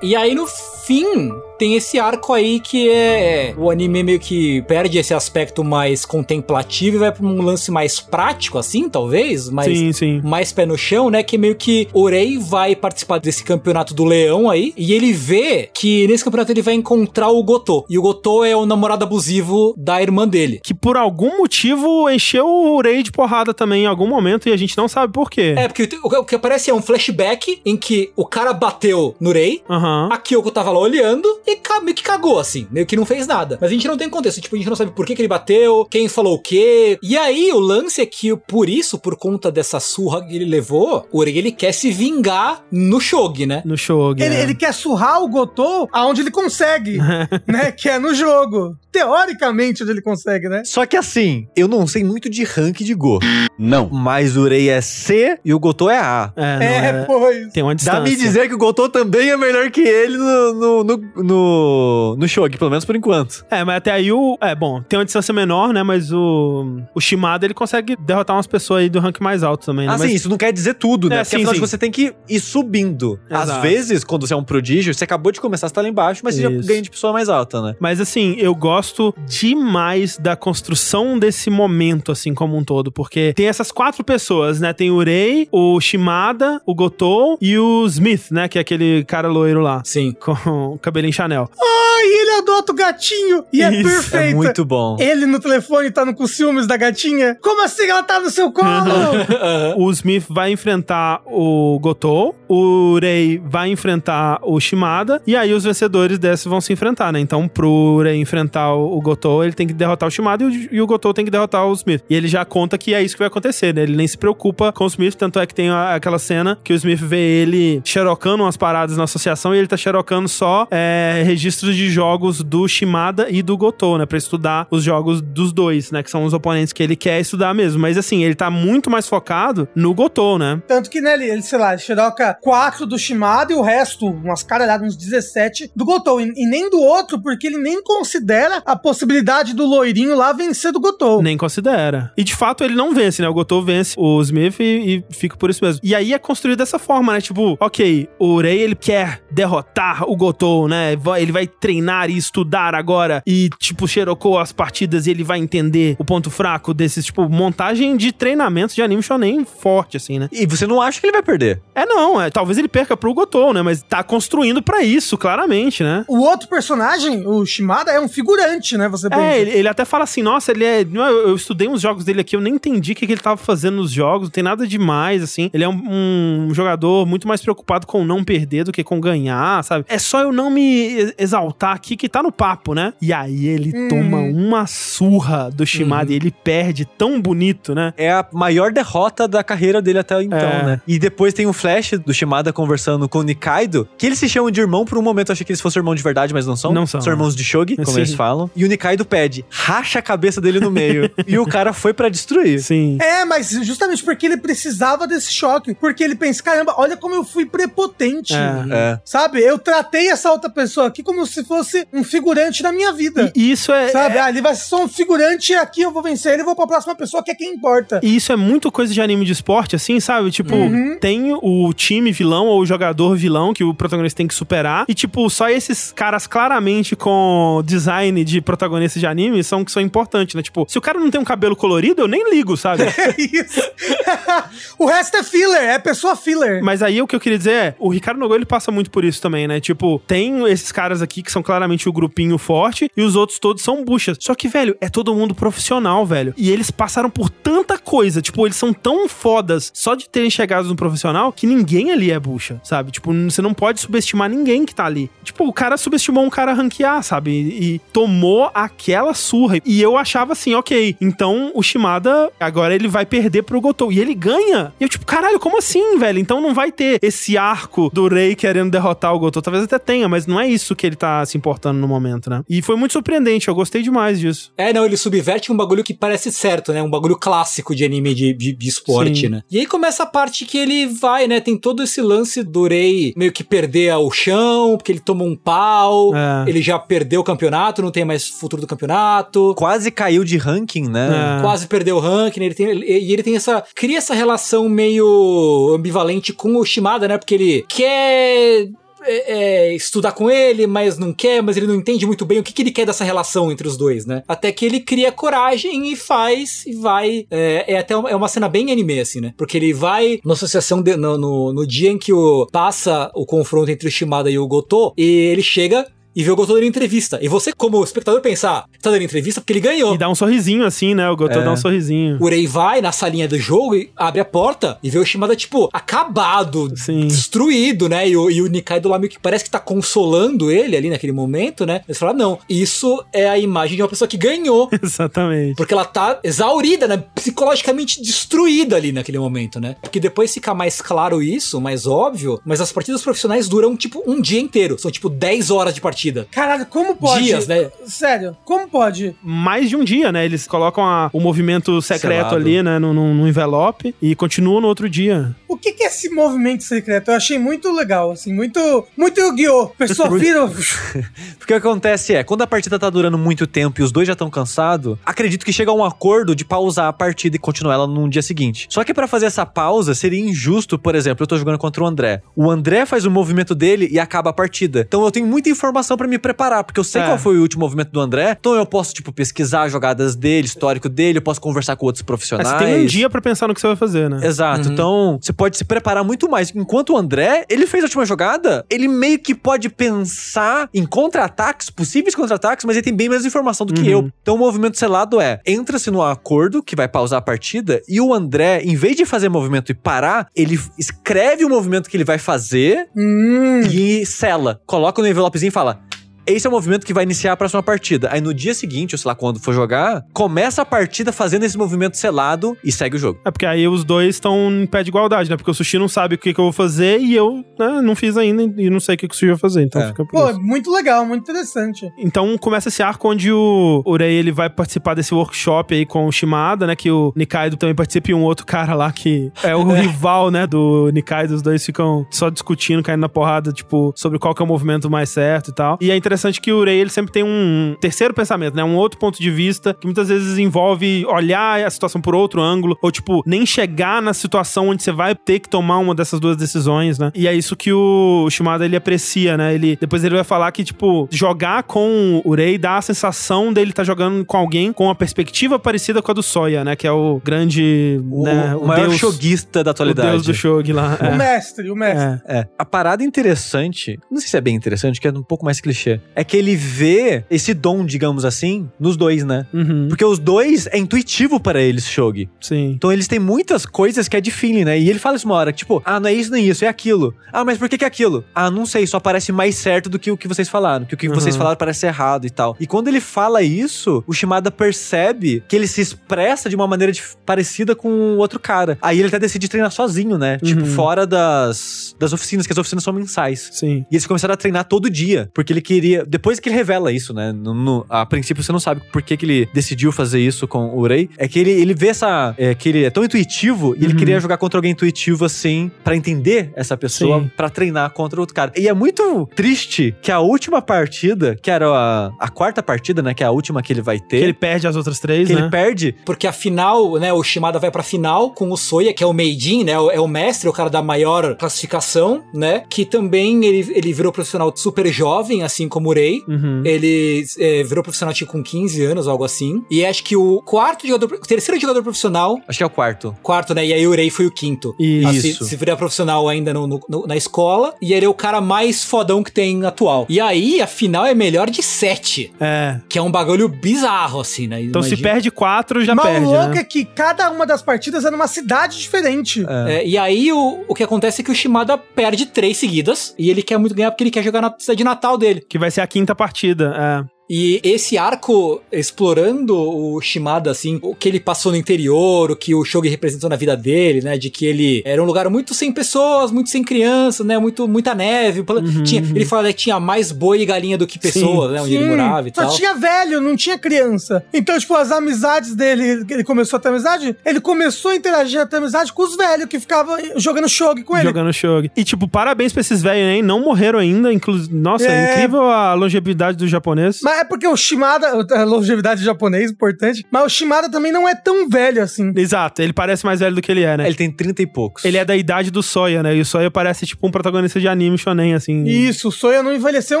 E aí, no fim, tem esse arco aí que é. O anime meio que perde esse aspecto mais contemplativo e vai pra um lance mais prático, assim, talvez? Mais, Sim, sim. mais pé no chão, né? Que meio que Orei vai participar desse campeonato do leão aí. E ele vê que nesse campeonato ele vai encontrar o Gotô. E o Gotô é o namorado abusivo da irmã dele. Que por algum motivo encheu o Rei de porrada também em algum momento e a gente não sabe por quê. É, porque o, que aparece é um flashback em que o cara bateu no Rei. Aham. A Kyoko tava lá olhando e meio que cagou, assim. Meio que não fez nada. Mas a gente não tem contexto. Tipo, a gente não sabe por que, que ele bateu, quem falou o quê. E aí, o lance é que, por isso, por conta dessa surra que ele levou, o Orei, ele quer se vingar no Shogi, né? No Shogi. Ele, é. ele quer surrar o Gotô aonde ele consegue, né? Que é no jogo. Teoricamente, onde ele consegue, né? Só que assim, eu não sei muito de rank de Go. Não. Mas o Rei é C e o Gotô é A. É, não É, é- pois. Tem uma distância. Dá-me dizer que o Gotô também é melhor que ele no, no, no, no, no Shogi, pelo menos por enquanto. É, mas até aí o. É, bom, tem uma distância menor, né? Mas o. O Shimada ele consegue derrotar umas pessoas aí do rank mais alto também, né? Ah, mas, sim, isso não quer dizer tudo, né? É, Porque sim, afinal sim. você tem que ir subindo. Às Exato. vezes, quando você é um prodígio, você acabou de começar, você tá lá embaixo, mas você já Isso. ganha de pessoa mais alta, né? Mas assim, eu gosto demais da construção desse momento, assim, como um todo. Porque tem essas quatro pessoas, né? Tem o Rei, o Shimada, o Gotou e o Smith, né? Que é aquele cara loiro lá. Sim. Com o cabelinho Chanel. Oh! Ai, ele adota o gatinho e é Isso, é perfeito. É muito bom. Ele no telefone tá no com ciúmes da gatinha. Como assim ela tá no seu colo? O Smith vai enfrentar o Gotou, o Rei vai enfrentar o Shimada, e aí os vencedores desse vão se enfrentar, né? Então, pro Rei enfrentar o Gotou, ele tem que derrotar o Shimada e o, e o Gotou tem que derrotar o Smith. E ele já conta que é isso que vai acontecer, né? Ele nem se preocupa com o Smith, tanto é que tem a- aquela cena que o Smith vê ele xerocando umas paradas na associação e ele tá xerocando só é, registros de jogos do Shimada e do Gotou, né? Pra estudar os jogos dos dois, né? Que são os oponentes que ele quer estudar mesmo. Mas assim, ele tá muito mais focado no Gotou, né? Tanto que, né, ele, sei lá, ele xeroca 4 do Shimada e o resto, umas caralhadas, uns 17 do Gotou. E, e nem do outro, porque ele nem considera a possibilidade do loirinho lá vencer do Gotou. Nem considera. E de fato ele não vence, né? O Gotou vence o Smith e, e fica por isso mesmo. E aí é construído dessa forma, né? Tipo, ok, o Rei ele quer derrotar o Gotou, né? Ele vai treinar e estudar agora e, tipo, xerocou as partidas e ele vai entender o ponto fraco desses, tipo, montagem de treinamento de anime shonen forte, assim, né? E você não acha que ele vai perder? É não, é, talvez ele perca pro Gotou, né? Mas tá construindo pra isso, claramente, né? O outro personagem, o Shimada, é um figurante, né? Você É, pensa. ele, ele até fala assim, nossa, ele é. não, Eu, eu estudei uns jogos dele aqui, eu nem entendi o que, que ele tava fazendo nos jogos, não tem nada demais, assim. Ele é um, um jogador muito mais preocupado com não perder do que com ganhar, sabe? É só eu não me exaltar aqui que tá no papo, né? E aí ele Hum. toma uma surra do Shimada e ele perde tão bonito, né? É a maior derrota da carreira dele até então, É. né? E depois tem um flash do Shimada conversando com o Nikaido, que eles se chamam de irmão por um momento. Eu achei que eles fossem irmão de verdade, mas não são. Não são. São irmãos de Shogi, como Sim. eles falam. E o Nikaido pede, racha a cabeça dele no meio. e o cara foi pra destruir. Sim. É, mas justamente porque ele precisava desse choque. Porque ele pensa, caramba, olha como eu fui prepotente. É. É. Sabe? Eu tratei essa outra pessoa aqui como se fosse um figurante da minha vida. E isso é. Sabe? Ah, ele vai ser só um figurante aqui eu vou vencer ele e vou pra próxima pessoa, que é quem importa. E isso é muito coisa de anime de esporte, assim, sabe? Tipo, Uhum. tem o time vilão ou o jogador vilão que o protagonista tem que superar. E, tipo, só esses caras claramente com design de protagonista de anime são que são importantes, né? Tipo, se o cara não tem um cabelo colorido, eu nem ligo, sabe? É isso. o resto é filler, é pessoa filler. Mas aí o que eu queria dizer é, o Ricardo Nogoi ele passa muito por isso também, né? Tipo, tem esses caras aqui que são claramente o grupinho forte e os outros todos são buchas. Só que, velho, é todo mundo profissional, velho. E eles passaram por tanta coisa, tipo, eles são tão fodas só de terem chegado no profissional que ninguém ali é bucha, sabe? Tipo, você não pode subestimar ninguém que tá ali. Tipo, o cara subestimou um cara ranquear, sabe? E, tomou aquela surra. E eu achava assim, ok, então o Shimada agora ele vai perder pro Gotou. E ele ganha. E eu, tipo, caralho, como assim, velho? Então não vai ter esse arco do Rei querendo derrotar o Gotou. Talvez até tenha, mas não é isso que ele tá se importando no momento, né? E foi muito surpreendente, eu gostei demais disso. É, não, ele subverte um bagulho que parece certo, né? Um bagulho clássico de anime de, de, de esporte, Sim. né? E aí começa a parte que ele vai, né? Tem todo esse lance do Rei meio que perder o chão, porque ele toma um pau, É. ele já perdeu o campeonato, não tem mais futuro do campeonato. Quase caiu de ranking, né? É. Quase perdeu o ranking, né? ele tem, ele- e ele tem essa. cria essa relação meio ambivalente com o Shimada, né? Porque ele quer. É, é, estudar com ele, mas não quer, mas ele não entende muito bem o que, que ele quer dessa relação entre os dois, né? Até que ele cria coragem e faz e vai. É, é até uma, é uma cena bem anime, assim, né? Porque ele vai na associação de- no, no, no dia em que o, passa o confronto entre o Shimada e o Goto, e ele chega. E vê o Goto dando entrevista. E você, como espectador, pensar, tá dando entrevista porque ele ganhou. E dá um sorrisinho assim, né? O Goto É. dá um sorrisinho. O Urei vai na salinha do jogo e abre a porta e vê o Shimada, tipo, acabado, Sim. destruído, né? E o, e o Nikai do Lame que parece que tá consolando ele ali naquele momento, né? Eles falam, não, isso é a imagem de uma pessoa que ganhou. Exatamente. Porque ela tá exaurida, né? Psicologicamente destruída ali naquele momento, né? Porque depois fica mais claro isso, mais óbvio, mas as partidas profissionais duram, tipo, um dia inteiro. São, tipo, 10 horas de partida. Caralho, como pode? Dias, né? Sério, como pode? Mais de um dia, né? Eles colocam a- o movimento secreto Selado. ali, né? No, no- no envelope e continuam no outro dia. O que, que é esse movimento secreto? Eu achei muito legal, assim, muito. Muito Yu-Gi-Oh! Pessoa vira. Porque o que acontece é, quando a partida tá durando muito tempo e os dois já estão cansados, acredito que chega a um acordo de pausar a partida e continuar ela no dia seguinte. Só que pra fazer essa pausa seria injusto, por exemplo, eu tô jogando contra o André. O André faz o movimento dele e acaba a partida. Então eu tenho muita informação pra me preparar, porque eu sei É. qual foi o último movimento do André. Então eu posso, tipo, pesquisar jogadas dele, histórico dele, eu posso conversar com outros É, profissionais. você tem um dia pra pensar no que você vai fazer, né? Exato. Então, você pode se preparar muito mais. Enquanto o André, ele fez a última jogada, ele meio que pode pensar em contra-ataques, possíveis contra-ataques, mas ele tem bem menos informação do que Uhum. eu. Então, o movimento selado é: entra-se no acordo que vai pausar a partida e o André, em vez de fazer movimento e parar, ele escreve o movimento que ele vai fazer Hum. e sela. Coloca no envelopezinho e fala. Esse é o movimento que vai iniciar a próxima partida. Aí no dia seguinte, ou sei lá quando for jogar, começa a partida fazendo esse movimento selado e segue o jogo. É porque aí os dois estão em pé de igualdade, né? Porque o Sushi não sabe o que, que eu vou fazer e eu né, não fiz ainda e não sei o que, que o Sushi vai fazer. Então É. fica por Pô, isso. muito legal, muito interessante. Então começa esse arco onde o Urei ele vai participar desse workshop aí com o Shimada, né? Que o Nikaido também participa e um outro cara lá que é o rival, né? Do Nikaido. Os dois ficam só discutindo, caindo na porrada, tipo, sobre qual que é o movimento mais certo e tal. E é interessante que o Urei ele sempre tem um terceiro pensamento, né? Um outro ponto de vista que muitas vezes envolve olhar a situação por outro ângulo ou, tipo, nem chegar na situação onde você vai ter que tomar uma dessas duas decisões, né? E é isso que o Shimada ele aprecia, né? Ele, depois ele vai falar que, tipo, jogar com o Urei dá a sensação dele estar jogando com alguém com uma perspectiva parecida com a do Soya, né? Que é o grande. O, né, o maior deus, shoguista da o atualidade. deus do Shogi lá. O mestre, o mestre. É. É. A parada interessante, não sei se é bem interessante, que é um pouco mais clichê, é que ele vê esse dom, digamos assim, nos dois, né? Uhum, Porque os dois é intuitivo para eles, Shogi. sim. Então eles têm muitas coisas que é de feeling, né? E ele fala isso uma hora, tipo, ah, não é isso nem isso, é aquilo. Ah, mas por que que é aquilo? Ah, não sei, só parece mais certo do que o que vocês falaram, que o que vocês Uhum. falaram parece errado e tal. E quando ele fala isso, o Shimada percebe que ele se expressa de uma maneira dif- parecida com o outro cara. Aí ele até decide treinar sozinho, né? Tipo, Uhum. fora das, das oficinas, que as oficinas são mensais. Sim. E eles começaram a treinar todo dia, porque ele queria. Depois que ele revela isso, né? No, no- a princípio você não sabe por que, que ele decidiu fazer isso com o Urei. É que ele, ele vê essa. É, que ele é tão intuitivo e ele Uhum. queria jogar contra alguém intuitivo assim, pra entender essa pessoa, pra treinar contra outro cara. E é muito triste que a última partida, que era a, a quarta partida, né? Que é a última que ele vai ter. Que ele perde as outras três, que né? ele perde. Porque afinal, né, o Shimada vai pra final com o Soya, que é o Meijin, né, é o mestre, o cara da maior classificação, né, que também ele, ele virou profissional super jovem, assim como Rei. Uhum. Ele é, virou profissional tipo, com 15 anos, algo assim. E acho que o quarto jogador, o terceiro jogador profissional, Acho que é o quarto. quarto, né, e aí o Rei foi o quinto. Isso. Se, se virar profissional ainda no- no- no- na escola, e ele é o cara mais fodão que tem atual. E aí, a final é melhor de sete, É. que é um bagulho bizarro, assim, né? Então se Imagina- perde quatro, já Mas perde, o louco né? é que cada uma das partidas é numa cidade diferente. É, e aí o, o que acontece é que o Shimada perde três seguidas e ele quer muito ganhar porque ele quer jogar na cidade natal dele. Que vai ser a quinta partida. É. E esse arco explorando o Shimada, assim, o que ele passou no interior, o que o Shogi representou na vida dele, né? De que ele era um lugar muito sem pessoas, muito sem crianças, né? Muito, muita neve. pela- tinha, ele fala que tinha mais boi e galinha do que pessoas, né? Onde ele Sim, morava e só tal. tinha velho, não tinha criança. Então, tipo, as amizades dele, ele começou a ter amizade, ele começou a interagir, a ter amizade com os velhos que ficavam jogando shogi com ele. Jogando Shogi. E, tipo, parabéns pra esses velhos aí, não morreram ainda. Inclu... Nossa, É. incrível a longevidade do japonês. Mas Mas é porque o Shimada, a longevidade japonês, importante, mas o Shimada também não é tão velho assim. Exato, ele parece mais velho do que ele é, né? Ele tem 30 e poucos. Ele é da idade do Soya, né? E o Soya parece tipo um protagonista de anime shonen, assim. Isso, o Soya não envelheceu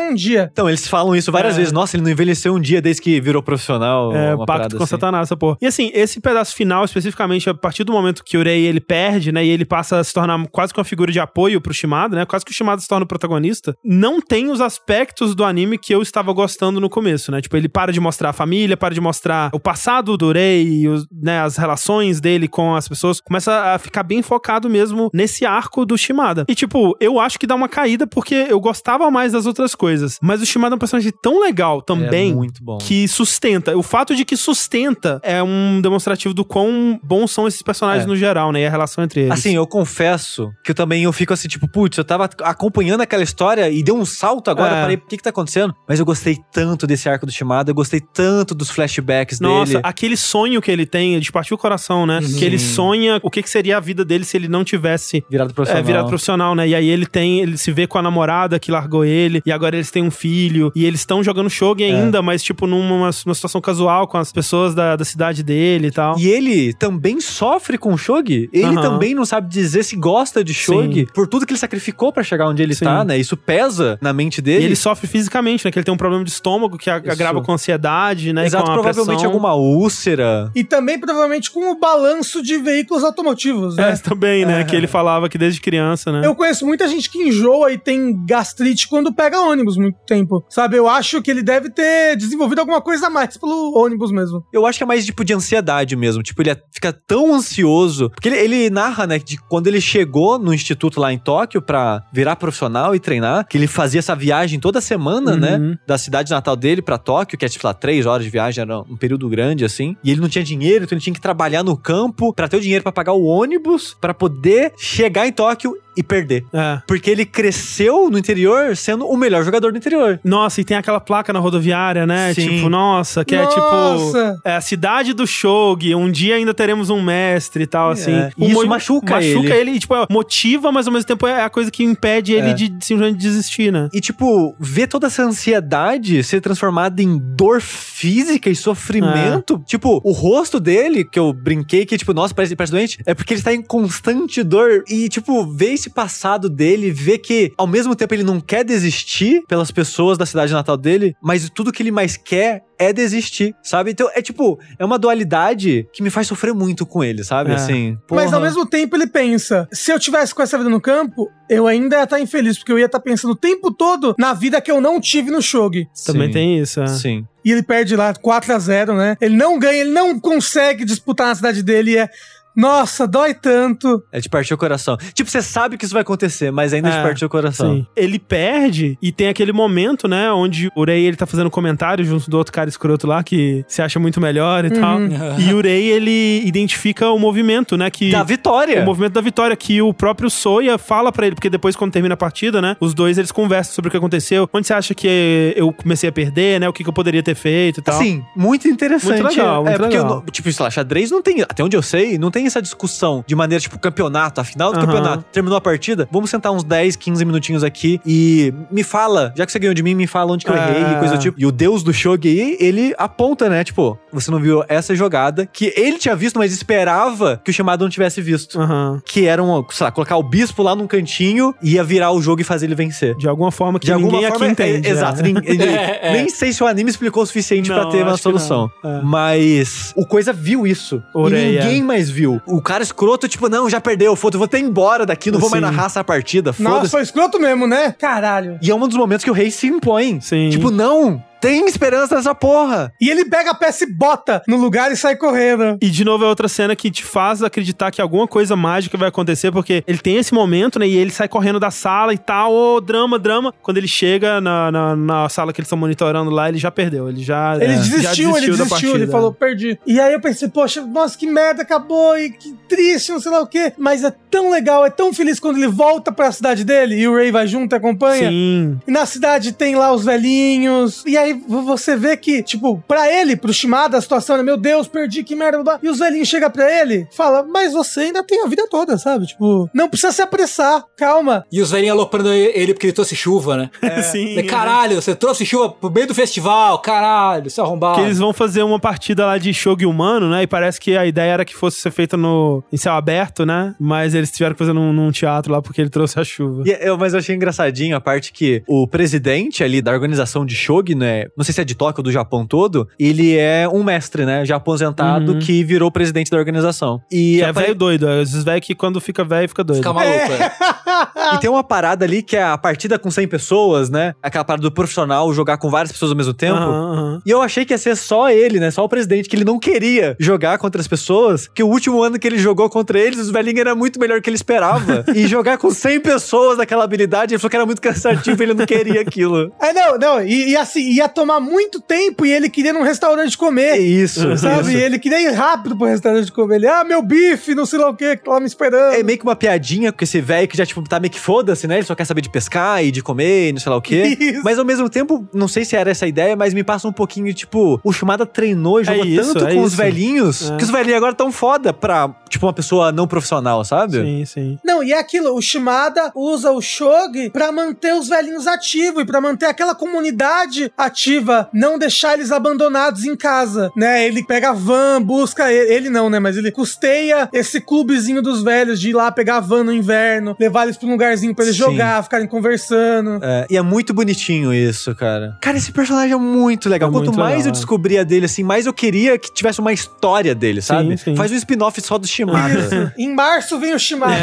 um dia. Então, eles falam isso várias É. vezes. Nossa, ele não envelheceu um dia desde que virou profissional. É, uma pacto com assim. Satanás, essa porra. E assim, esse pedaço final, especificamente, a partir do momento que o Rei ele perde, né? E ele passa a se tornar quase que uma figura de apoio pro Shimada, né? Quase que o Shimada se torna o protagonista. Não tem os aspectos do anime que eu estava gostando no começo, né? Tipo, ele para de mostrar a família, para de mostrar o passado do Rei, e os- né, as relações dele com as pessoas. Começa a ficar bem focado mesmo nesse arco do Shimada. E, tipo, eu acho que dá uma caída porque eu gostava mais das outras coisas. Mas o Shimada é um personagem tão legal também É muito bom. que sustenta. O fato de que sustenta é um demonstrativo do quão bons são esses personagens É. no geral, né? E a relação entre eles. Assim, eu confesso que eu também eu fico assim, tipo, putz, eu tava acompanhando aquela história e deu um salto agora, É. parei, o que que tá acontecendo? Mas eu gostei tanto desse arco do Shimada, eu gostei tanto dos flashbacks Nossa, dele. aquele sonho que ele tem, de partir o coração, né? Que ele sonha o que, que seria a vida dele se ele não tivesse Virado é, profissional. virado profissional, né? E aí ele tem, ele se vê com a namorada que largou ele, e agora eles têm um filho, e eles estão jogando shogi É. ainda, mas tipo numa, numa situação casual com as pessoas da, da cidade dele e tal. E ele também sofre com o Shogi. Ele Aham. também não sabe dizer se gosta de Shogi Sim. por tudo que ele sacrificou pra chegar onde ele Sim. tá, né? Isso pesa na mente E dele. ele sofre fisicamente, né? Que ele tem um problema de estômago que a- Isso. agrava com ansiedade, né? e Exato, com a provavelmente pressão. alguma úlcera. E também, provavelmente, com o balanço de veículos automotivos, né? É, também, né? Que ele falava que desde criança, né? Eu conheço muita gente que enjoa e tem gastrite quando pega ônibus muito tempo. Sabe? Eu acho que ele deve ter desenvolvido alguma coisa a mais pelo ônibus mesmo. Eu acho que é mais tipo de ansiedade mesmo. Tipo, ele é- fica tão ansioso. Porque ele, ele narra, né, de quando ele chegou no instituto lá em Tóquio pra virar profissional e treinar, que ele fazia essa viagem toda semana, Uhum. né? Da cidade natal dele pra Tóquio, que é tipo lá, três horas de viagem, era um período grande assim. E ele não tinha dinheiro, então ele tinha que trabalhar no campo pra ter o dinheiro pra pagar o ônibus, pra poder chegar em Tóquio e perder. É. Porque ele cresceu no interior sendo o melhor jogador do interior. Nossa, e tem aquela placa na rodoviária, né? Sim. Tipo, nossa, que é tipo. Nossa! É a cidade do Shogi, um dia ainda teremos um mestre e tal, assim. E isso machuca Machuca ele. ele, e, tipo, motiva, mas ao mesmo tempo é a coisa que impede ele É. de simplesmente desistir, né? E, tipo, ver toda essa ansiedade ser transformada em dor física e sofrimento. Tipo, o rosto dele, que eu brinquei que, tipo, nossa, parece, parece doente, é porque ele está em constante dor. E, tipo, ver esse passado dele, ver que, ao mesmo tempo, ele não quer desistir pelas pessoas da cidade natal dele, mas tudo que ele mais quer é desistir, sabe? Então, é tipo, é uma dualidade que me faz sofrer muito com ele, sabe? É. Assim. Mas porra. ao mesmo tempo ele pensa: se eu tivesse com essa vida no campo, eu ainda ia estar infeliz, porque eu ia estar pensando o tempo todo na vida que eu não tive no Shogi. Também Sim. tem isso, é. Sim. E ele perde lá 4 a 0 né? Ele não ganha, ele não consegue disputar na cidade dele. E é. Nossa, dói tanto. É de partir o coração. Tipo, você sabe que isso vai acontecer, mas ainda é de É, partir o coração. Sim. Ele perde e tem aquele momento, né, onde o Rei ele tá fazendo comentário junto do outro cara escroto lá que se acha muito melhor e tal. E o Rei ele identifica o movimento, né, que Da vitória. o movimento da vitória que o próprio Soya fala pra ele, porque depois quando termina a partida, né, os dois eles conversam sobre o que aconteceu. Onde você acha que eu comecei a perder, né, o que, que eu poderia ter feito e tal. Assim, muito interessante. Muito legal, muito é porque, legal. eu não- tipo, sei lá, xadrez não tem, até onde eu sei, não tem essa discussão de maneira, tipo, campeonato, a final do Aham. campeonato. Terminou a partida, vamos sentar uns 10, 15 minutinhos aqui e me fala, já que você ganhou de mim, me fala onde que eu É. errei e coisa do tipo. E o deus do Shogi aí, ele aponta, né, tipo, você não viu essa jogada que ele tinha visto, mas esperava que o chamado não tivesse visto. Aham. Que era, um, sei lá, colocar o bispo lá num cantinho, ia virar o jogo e fazer ele vencer. De alguma forma que De alguma ninguém forma, aqui entende. é- exato. né? nin- ele- Nem sei se o anime explicou o suficiente pra ter uma solução. É. Mas o Coisa viu isso. E ninguém mais viu. O cara escroto, tipo, não, já perdeu, foda-se, eu vou ter embora daqui, não vou mais Sim. narrar essa partida, Nossa, foda-se. foi escroto mesmo, né? Caralho. E é um dos momentos que o rei se impõe. Sim. Tipo, não, tem esperança nessa porra. E ele pega a peça e bota no lugar e sai correndo. E de novo é outra cena que te faz acreditar que alguma coisa mágica vai acontecer, porque ele tem esse momento, né? E ele sai correndo da sala e tal, ô, drama, drama. Quando ele chega na, na, na sala que eles estão monitorando lá, ele já perdeu. Ele já. Ele é, desistiu, já ele da desistiu, partida. ele falou, perdi. E aí eu pensei, poxa, nossa, que merda, acabou, e que triste, não sei lá o quê. Mas é tão legal, é tão feliz quando ele volta pra cidade dele e o Ray vai junto e acompanha. Sim. E na cidade tem lá os velhinhos. E aí aí você vê que, tipo, pra ele, pro Shimada, a situação é, meu Deus, perdi, que merda, blá, blá. e os velhinhos chegam pra ele, fala, mas você ainda tem a vida toda, sabe? Tipo, não precisa se apressar, calma. E os velhinhos aloprando ele porque ele trouxe chuva, né? Sim. Falei, Caralho, você trouxe chuva pro meio do festival, caralho, seu arrombado. Que eles vão fazer uma partida lá de shogi humano, né? E parece que a ideia era que fosse ser feita no, em céu aberto, né? Mas eles tiveram que fazer num, num teatro lá porque ele trouxe a chuva. E eu, mas eu achei engraçadinho a parte que o presidente ali da organização de Shogi, né? Não sei se é de Tóquio ou do Japão todo, ele é um mestre, né? Já aposentado Uhum. que virou presidente da organização. E, Que é apare- velho doido. Esses velhos que quando fica velho, fica doido. Fica maluco, é. e tem uma parada ali que é a partida com 100 pessoas, né? Aquela parada do profissional jogar com várias pessoas ao mesmo tempo. Aham, aham. E eu achei que ia ser só ele, né? Só o presidente, que ele não queria jogar contra as pessoas. Que o último ano que ele jogou contra eles, os velhinhos era muito melhor que ele esperava. e jogar com 100 pessoas naquela habilidade, ele falou que era muito cansativo e ele não queria aquilo. É, não, não, e, e assim, ia tomar muito tempo e ele queria num restaurante comer. isso, Sabe? isso. Ele queria ir rápido pro restaurante comer. Ele, ah, meu bife, não sei lá o que, que tava me esperando. É meio que uma piadinha com esse velho que já, tipo, tá meio que foda-se, né? Ele só quer saber de pescar e de comer e não sei lá o quê. Isso. Mas ao mesmo tempo, não sei se era essa a ideia, mas me passa um pouquinho, tipo, o Shumada treinou e jogou isso, tanto é com os isso. velhinhos É. que os velhinhos agora tão foda pra, tipo, uma pessoa não profissional, sabe? Sim, sim. Não, e é aquilo, o Shimada usa o Shogi pra manter os velhinhos ativos e pra manter aquela comunidade ativa, não deixar eles abandonados em casa, né? Ele pega a van, busca ele, ele não, né? Mas ele custeia esse clubezinho dos velhos de ir lá pegar a van no inverno, levar eles pra um lugarzinho pra eles Sim. jogar, ficarem conversando. É, e é muito bonitinho isso, cara. Cara, esse personagem é muito legal. É Quanto muito mais legal, eu é. descobria dele, assim, mais eu queria que tivesse uma história dele, sabe? sim. Faz um spin-off só do Shimada. Em março vem o Shimada.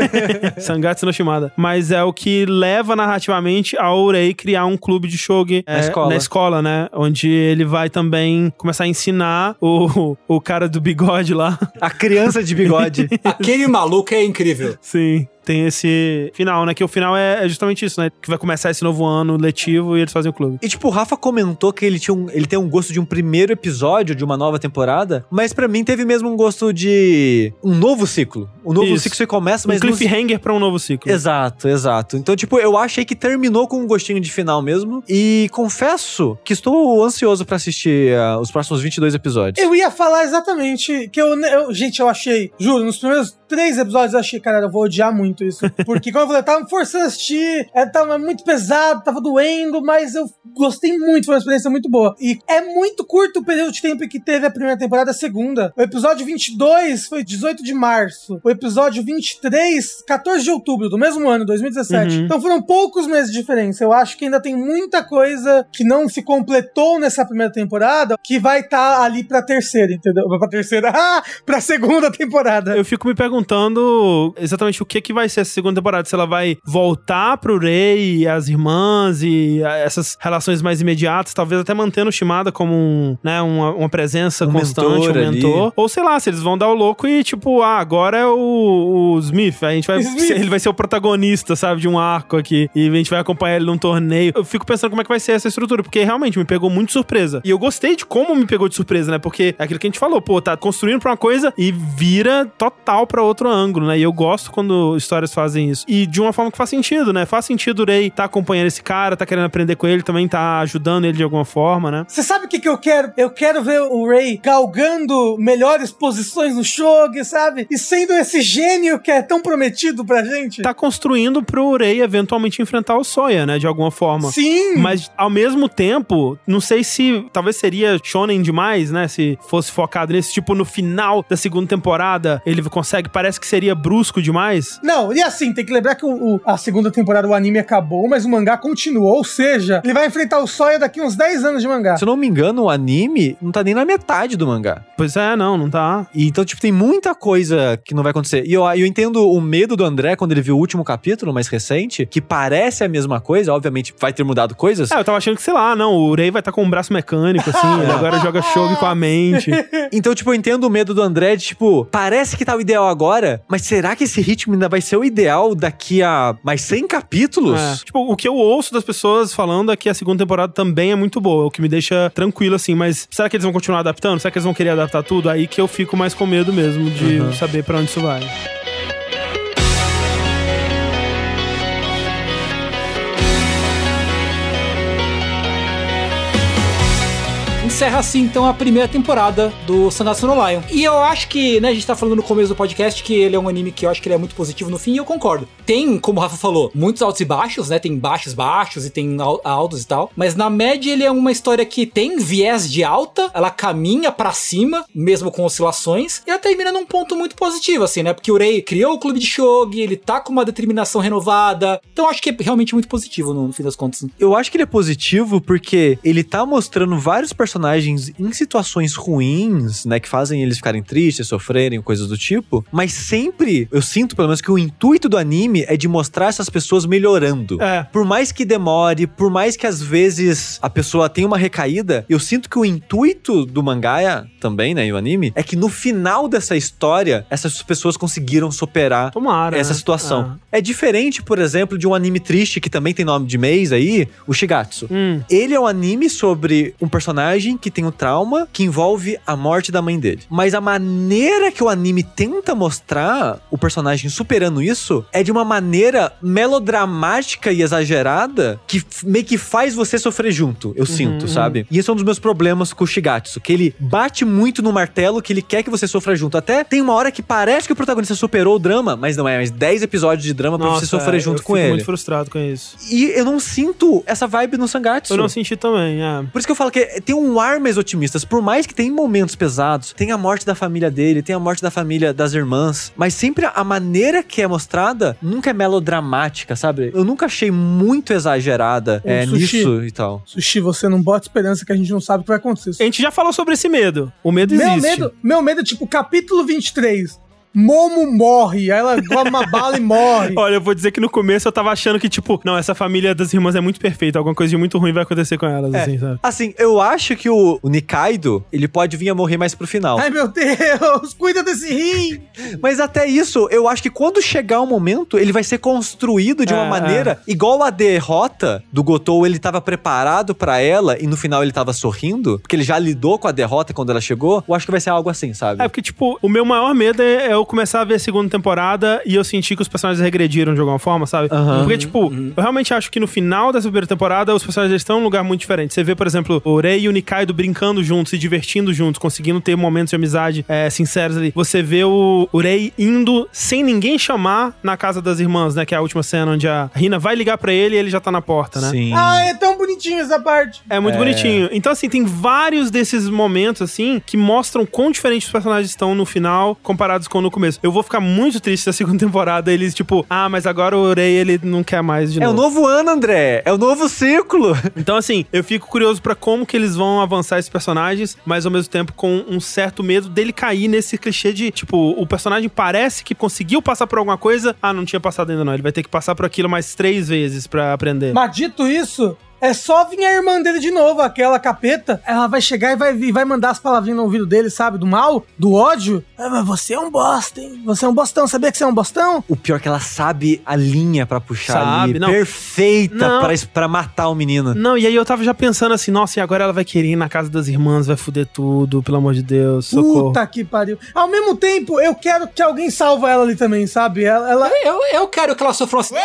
Sangatsu no Shimada. Mas é o que leva narrativamente a Urei criar um clube de shogi Na é, escola. na escola, né? Onde ele vai também começar a ensinar o, o cara do bigode lá. a criança de bigode. Aquele maluco é incrível. Sim. Tem esse final, né? Que o final é é justamente isso, né? Que vai começar esse novo ano letivo e eles fazem o clube. E tipo, o Rafa comentou que ele, tinha um, ele tem um gosto de um primeiro episódio de uma nova temporada, mas pra mim teve mesmo um gosto de um novo ciclo. Um novo Isso. ciclo que começa, Um mas... no- cliffhanger pra um novo ciclo. Exato, exato. Então, tipo, eu achei que terminou com um gostinho de final mesmo. E confesso que estou ansioso pra assistir ah, os próximos 22 episódios. Eu ia falar exatamente que eu, eu- Gente, eu achei, juro, nos primeiros três episódios eu achei, cara, eu vou odiar muito isso. Porque, como eu falei, eu tava me forçando a assistir, é, tava muito pesado, tava doendo, mas eu gostei muito, foi uma experiência muito boa. E é muito curto o período de tempo que teve a primeira temporada, a segunda. O episódio 22 foi 18 de março. O episódio 23, 14 de outubro do mesmo ano, 2017. Uhum. Então foram poucos meses de diferença. Eu acho que ainda tem muita coisa que não se completou nessa primeira temporada que vai estar ali pra terceira, entendeu? Pra terceira, ah, pra segunda temporada. Eu fico me perguntando exatamente o que que vai ser essa segunda temporada. Se ela vai voltar pro Rei e as irmãs e ah, essas relações mais imediatas, talvez até mantendo o Shimada como um, né, uma, uma presença Um constante, mentor um ali. mentor. Ou sei lá, se eles vão dar o louco e tipo, ah, agora é o, o Smith. A gente vai Smith. ele vai ser o protagonista, sabe, de um arco aqui. E a gente vai acompanhar ele num torneio. Eu fico pensando como é que vai ser essa estrutura, porque realmente me pegou muito de surpresa. E eu gostei de como me pegou de surpresa, né? Porque é aquilo que a gente falou, pô, tá construindo pra uma coisa e vira total pra outro ângulo, né? E eu gosto quando histórias fazem isso. E de uma forma que faz sentido, né? Faz sentido o Rei tá acompanhando esse cara, tá querendo aprender com ele, também tá ajudando ele de alguma forma, né? Você sabe o que, que eu quero? Eu quero ver o Ray galgando melhores posições no Shogi, sabe? E sendo esse gênio que é tão prometido pra gente. Tá construindo pro Rei eventualmente enfrentar o Soya, né? De alguma forma. Sim! Mas ao mesmo tempo, não sei se talvez seria shonen demais, né? Se fosse focado nesse tipo no final da segunda temporada, ele consegue, parece que seria brusco demais. Não, e assim, tem que lembrar que o, o- a segunda temporada do anime acabou, mas o mangá continuou, ou seja, ele vai enfrentar o Soya daqui uns 10 anos de mangá. Se eu não me engano, o anime não tá nem na metade do mangá. Pois é, não, não tá. E então, tipo, tem muita coisa que não vai acontecer. E eu, eu entendo o medo do André quando ele viu o último capítulo, mais recente, que parece a mesma coisa, obviamente vai ter mudado coisas. É, eu tava achando que, sei lá, não, o Rei vai estar com um braço mecânico, assim, ele agora joga shogi com a mente. Então, tipo, eu entendo o medo do André de, tipo, parece que tá o ideal agora, mas será que esse ritmo ainda vai ser o ideal daqui a mais 100 capítulos? É. Tipo, o que eu ouço das pessoas falando é que a segunda temporada também é muito boa, o que me deixa tranquilo, assim, mas será que eles vão continuar adaptando? Será que eles vão querer adaptar tudo? Aí que eu fico mais com medo mesmo de saber pra onde isso vai. Encerra assim então a primeira temporada do Sangatsu no Lion. E eu acho que, né, a gente tá falando no começo do podcast que ele é um anime que eu acho que ele é muito positivo no fim, e eu concordo. Tem, como o Rafa falou, muitos altos e baixos, né? Tem baixos baixos e tem al- altos e tal, mas na média ele é uma história que tem viés de alta, ela caminha pra cima, mesmo com oscilações, e ela termina num ponto muito positivo assim, né? Porque o Rei criou o clube de shogi, ele tá com uma determinação renovada. Então acho que é realmente muito positivo no, no fim das contas. Eu acho que ele é positivo porque ele tá mostrando vários personagens em situações ruins, né? Que fazem eles ficarem tristes, sofrerem, coisas do tipo. Mas sempre, eu sinto pelo menos que o intuito do anime é de mostrar essas pessoas melhorando. É. Por mais que demore, por mais que às vezes a pessoa tenha uma recaída, eu sinto que o intuito do mangá também, né, e o anime, é que no final dessa história, essas pessoas conseguiram superar Tomara. essa né? situação. É diferente, por exemplo, de um anime triste que também tem nome de mês aí, o Shigatsu. Hum. Ele é um anime sobre um personagem que tem um trauma que envolve a morte da mãe dele. Mas a maneira que o anime tenta mostrar o personagem superando isso é de uma maneira melodramática e exagerada que meio que faz você sofrer junto, eu sinto, sabe? E esse é um dos meus problemas com o Shigatsu, que ele bate muito no martelo que ele quer que você sofra junto. Até tem uma hora que parece que o protagonista superou o drama, mas não é, mais 10 episódios de drama pra você sofrer é, junto eu com fico ele. muito frustrado com isso. E eu não sinto essa vibe no Sangatsu. Eu não senti também, é. Por isso que eu falo que tem um ar mais otimista. Por mais que tem momentos pesados, tem a morte da família dele, tem a morte da família das irmãs, mas sempre a maneira que é mostrada nunca é melodramática, sabe? Eu nunca achei muito exagerada é, Sushi. nisso e tal. Sushi, você não bota esperança que a gente não sabe o que vai acontecer. A gente já falou sobre esse medo. O medo Meu existe. medo, meu medo é tipo, capítulo 23. Momo morre, aí ela toma uma bala e morre. Olha, eu vou dizer que no começo eu tava achando que, tipo, não, essa família das irmãs é muito perfeita, alguma coisa de muito ruim vai acontecer com elas, É. assim, sabe? Assim, eu acho que o, o Nikaido, ele pode vir a morrer mais pro final. Ai meu Deus, cuida desse rim. Mas até isso, eu acho que quando chegar o momento, ele vai ser construído de uma É, maneira igual a derrota do Gotou, ele tava preparado pra ela e no final ele tava sorrindo, porque ele já lidou com a derrota quando ela chegou. Eu acho que vai ser algo assim, sabe? É, porque, tipo, o meu maior medo é, é eu começar a ver a segunda temporada e eu sentir que os personagens regrediram de alguma forma, sabe? Aham. Porque, tipo, eu realmente acho que no final dessa primeira temporada os personagens estão em um lugar muito diferente. Você vê, por exemplo, o Rei e o Nikaido brincando juntos, se divertindo juntos, conseguindo ter momentos de amizade é, sinceros ali. Você vê o, o Rei indo sem ninguém chamar na casa das irmãs, né? Que é a última cena onde a Rina vai ligar pra ele e ele já tá na porta, né? Sim. Ah, é tão bonitinho essa parte. É muito É. bonitinho. Então, assim, tem vários desses momentos, assim, que mostram quão diferentes os personagens estão no final comparados com no começo. Eu vou ficar muito triste se a segunda temporada eles, tipo, ah, mas agora o Rei, ele não quer mais de É o novo. novo ano, André. É o novo ciclo. Então, assim, eu fico curioso pra como que eles vão avançar esses personagens, mas ao mesmo tempo com um certo medo dele cair nesse clichê de, tipo, o personagem parece que conseguiu passar por alguma coisa, ah, não tinha passado ainda não, ele vai ter que passar por aquilo mais três vezes pra aprender. Mas dito isso, é só vir a irmã dele de novo, aquela capeta. Ela vai chegar e vai, e vai mandar as palavrinhas no ouvido dele, sabe? Do mal, do ódio. Ah, mas você é um bosta, hein? Você é um bostão. Sabia que você é um bostão? O pior é que ela sabe a linha pra puxar Sabe, ali. não. Perfeita pra matar o menino. Não, e aí eu tava já pensando assim, nossa, e agora ela vai querer ir na casa das irmãs, vai foder tudo, pelo amor de Deus, socorro. Puta que pariu. Ao mesmo tempo, eu quero que alguém salva ela ali também, sabe? Ela, ela- Eu, eu quero que ela sofra um acidente.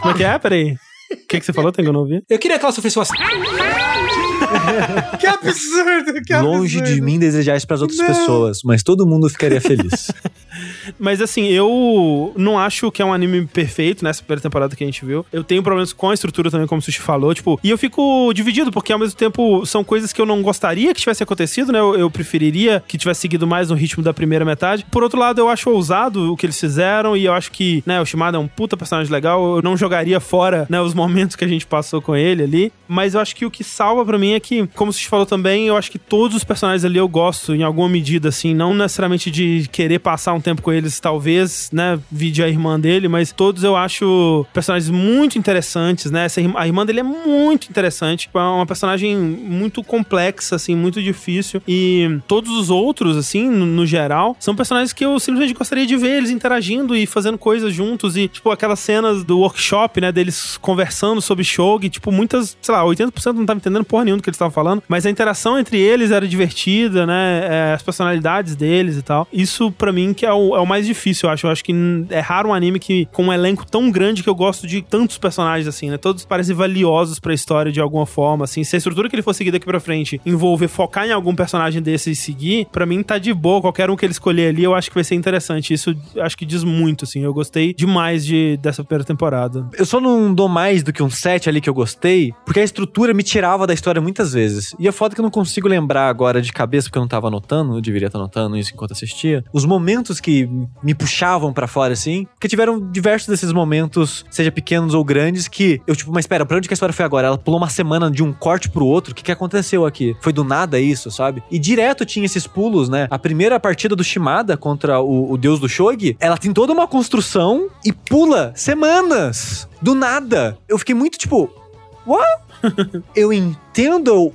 Como é que é? Peraí. O que, que você falou, Tengo? Eu não ouvi. Eu queria que ela sofresse acidente. Que absurdo, que Longe absurdo. de mim desejar isso pras outras Não. pessoas, mas todo mundo ficaria feliz. Mas assim, eu não acho que é um anime perfeito nessa primeira temporada que a gente viu. Eu tenho problemas com a estrutura também, como o Sushi falou, tipo, e eu fico dividido, porque ao mesmo tempo são coisas que eu não gostaria que tivesse acontecido, né? Eu, eu preferiria que tivesse seguido mais no ritmo da primeira metade. Por outro lado, eu acho ousado o que eles fizeram, e eu acho que, né, o Shimada é um puta personagem legal. Eu não jogaria fora, né, os momentos que a gente passou com ele ali. Mas eu acho que o que salva pra mim é que, como Sushi falou também, eu acho que todos os personagens ali eu gosto em alguma medida, assim, não necessariamente de querer passar um tempo com eles, talvez, né, vide a irmã dele, mas todos eu acho personagens muito interessantes, né, Essa a irmã dele é muito interessante, é uma personagem muito complexa, assim, muito difícil, e todos os outros, assim, no, no geral, são personagens que eu simplesmente gostaria de ver eles interagindo e fazendo coisas juntos, e, tipo, aquelas cenas do workshop, né, deles conversando sobre Shogi, tipo, muitas, sei lá, 80% não tava entendendo porra nenhuma do que eles estavam falando, mas a interação entre eles era divertida, né, é, as personalidades deles e tal. Isso, pra mim, que é o, é o mais difícil, eu acho. Eu acho que é raro um anime que, com um elenco tão grande que eu gosto de tantos personagens, assim, né? Todos parecem valiosos pra história de alguma forma, assim. Se a estrutura que ele for seguir daqui pra frente envolver focar em algum personagem desse e seguir, pra mim tá de boa. Qualquer um que ele escolher ali, eu acho que vai ser interessante. Isso acho que diz muito, assim. Eu gostei demais de, dessa primeira temporada. Eu só não dou mais do que um 7 ali que eu gostei, porque a estrutura me tirava da história muitas vezes. E a foto que eu não consigo lembrar agora de cabeça, porque eu não tava anotando, eu deveria estar anotando isso enquanto assistia. Os momentos que me puxavam pra fora, assim, porque tiveram diversos desses momentos, seja pequenos ou grandes, que eu, tipo, mas espera, pra onde que a história foi agora? Ela pulou uma semana de um corte pro outro, o que que aconteceu aqui? Foi do nada isso, sabe? E direto tinha esses pulos, né? A primeira partida do Shimada contra o, o deus do Shogi, ela tem toda uma construção e pula semanas do nada. Eu fiquei muito tipo, what? eu entendo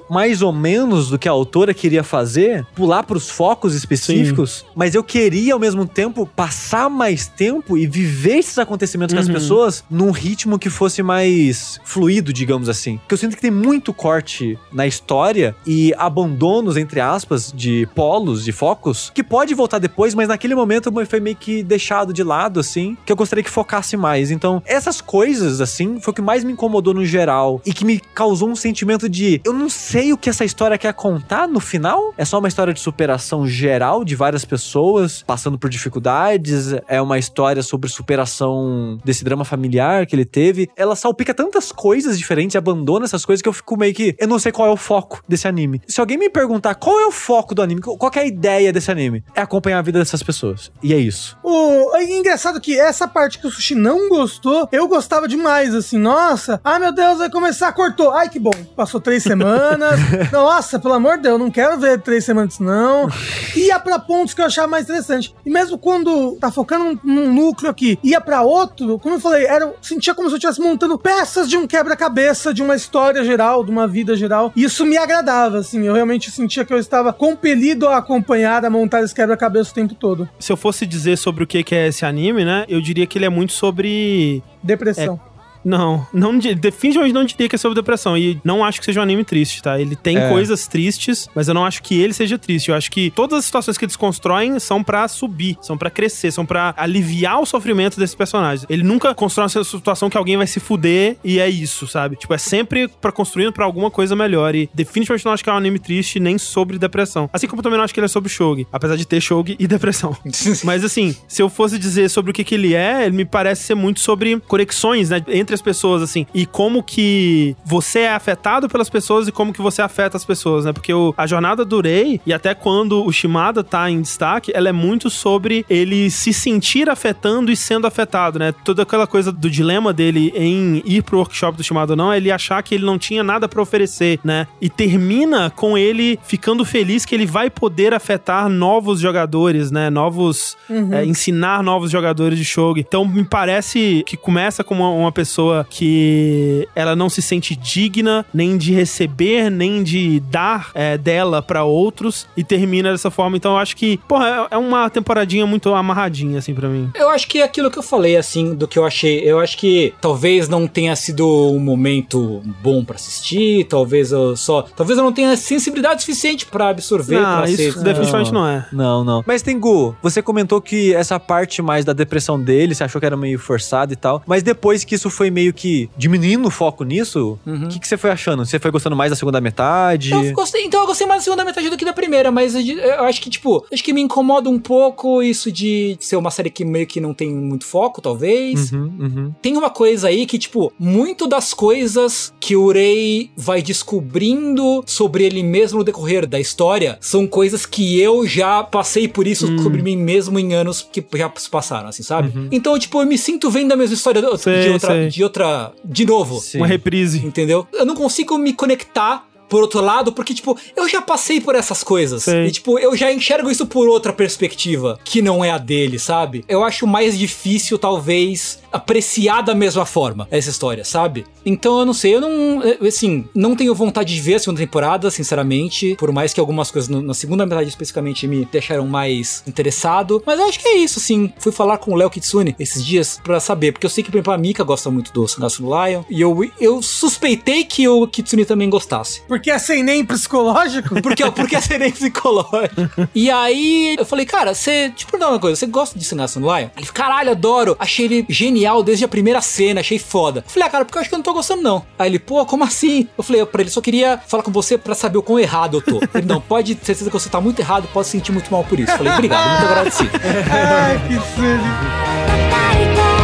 mais ou menos do que a autora queria fazer, pular pros focos específicos, mas eu queria ao mesmo tempo passar mais tempo e viver esses acontecimentos com as Uhum. pessoas num ritmo que fosse mais fluido, digamos assim. Porque eu sinto que tem muito corte na história e abandonos, entre aspas, de polos, de focos, que pode voltar depois, mas naquele momento foi meio que deixado de lado, assim, que eu gostaria que focasse mais. Então, essas coisas, assim, foi o que mais me incomodou no geral e que me causou um sentimento de eu não sei o que essa história quer contar no final. É só uma história de superação geral de várias pessoas passando por dificuldades. É uma história sobre superação desse drama familiar que ele teve. Ela salpica tantas coisas diferentes abandona essas coisas que eu fico meio que. Eu não sei qual é o foco desse anime. Se alguém me perguntar qual é o foco do anime, qual é a ideia desse anime, é acompanhar a vida dessas pessoas. E é isso. O é engraçado que essa parte que o Sushi não gostou, eu gostava demais, assim, nossa, ah, meu Deus, vai começar, cortou, ai, que bom, passou três semanas, nossa, pelo amor de Deus, não quero ver três semanas, não, ia pra pontos que eu achava mais interessante, e mesmo quando tá focando num, núcleo aqui, ia pra outro, como eu falei, era, sentia como se eu estivesse montando peças de um quebra-cabeça, de uma história geral, de uma vida geral, e isso me agradava, assim, eu realmente sentia que eu estava compelido a acompanhar, a montar esse quebra-cabeça o tempo todo. Se eu fosse dizer sobre o que que é esse anime, né? Eu diria que ele é muito sobre Depressão. Não, não definitivamente não diria que é sobre depressão. E não acho que seja um anime triste, tá? Ele tem É. coisas tristes, mas eu não acho que ele seja triste. Eu acho que todas as situações que eles constroem são pra subir, são pra crescer, são pra aliviar o sofrimento desses personagens. Ele nunca constrói uma situação que alguém vai se fuder e é isso, sabe? Tipo, é sempre pra construindo pra alguma coisa melhor. E definitivamente não acho que é um anime triste nem sobre depressão. Assim como eu também não acho que ele é sobre shogi, apesar de ter shogi e depressão. Mas assim, se eu fosse dizer sobre o que, que ele é, ele me parece ser muito sobre conexões, né, entre as pessoas, assim, e como que você é afetado pelas pessoas e como que você afeta as pessoas, né? Porque o- a jornada do Rei, e até quando o Shimada tá em destaque, ela é muito sobre ele se sentir afetando e sendo afetado, né? Toda aquela coisa do dilema dele em ir pro workshop do Shimada ou não, é ele achar que ele não tinha nada pra oferecer, né? E termina com ele ficando feliz que ele vai poder afetar novos jogadores, né? Novos é, ensinar novos jogadores de Shogi. Então me parece que começa com uma, uma pessoa que ela não se sente digna nem de receber, nem de dar é, dela pra outros e termina dessa forma. Então eu acho que, porra, é é uma temporadinha muito amarradinha, assim, pra mim. Eu acho que é aquilo que eu falei, assim, do que eu achei. Eu acho que talvez não tenha sido um momento bom pra assistir, talvez eu só. Talvez eu não tenha sensibilidade suficiente pra absorver, Não, pra isso ser. definitivamente não é. Não, não. Mas Tengu, você comentou que essa parte mais da depressão dele, você achou que era meio forçado e tal. Mas depois que isso foi meio que diminuindo o foco nisso, o Uhum. que, que você foi achando? Você foi gostando mais da segunda metade? Eu gostei, então eu gostei mais da segunda metade do que da primeira, mas eu, eu acho que, tipo, acho que me incomoda um pouco isso de ser uma série que meio que não tem muito foco, talvez. Uhum, uhum. Tem uma coisa aí que, tipo, muito das coisas que o Rei vai descobrindo sobre ele mesmo no decorrer da história são coisas que eu já passei por isso sobre mim mesmo em anos que já se passaram, assim, sabe? Então, tipo, eu me sinto vendo a mesma história Sei, de outra, sei. De outra, de novo. Sim. Uma reprise. Entendeu? Eu não consigo me conectar por outro lado, porque, tipo, eu já passei por essas coisas. Sei. E, tipo, eu já enxergo isso por outra perspectiva, que não é a dele, sabe? Eu acho mais difícil, talvez, apreciar da mesma forma essa história, sabe? Então, eu não sei, eu não, assim, não tenho vontade de ver a segunda temporada, sinceramente, por mais que algumas coisas no- na segunda metade especificamente me deixaram mais interessado, mas eu acho que é isso, sim. Fui falar com o Léo Kitsune esses dias pra saber, porque eu sei que, por exemplo, a Mika gosta muito do Sangatsu no Lion, e eu, eu suspeitei que o Kitsune também gostasse. Porque Porque é sem nem psicológico? Porque, porque é serem psicológico. E aí eu falei, cara, você. Deixa eu perguntar uma coisa, você gosta de no Lion? Ele, caralho, adoro. Achei ele genial desde a primeira cena, achei foda. Eu falei, ah, cara, porque eu acho que eu não tô gostando, não. Aí ele, pô, como assim? Eu falei pra ele, só queria falar com você pra saber o quão errado eu tô. Ele, não, pode ter certeza que você tá muito errado, pode se sentir muito mal por isso. Eu falei, obrigado, muito agradecido. Ai, que silly.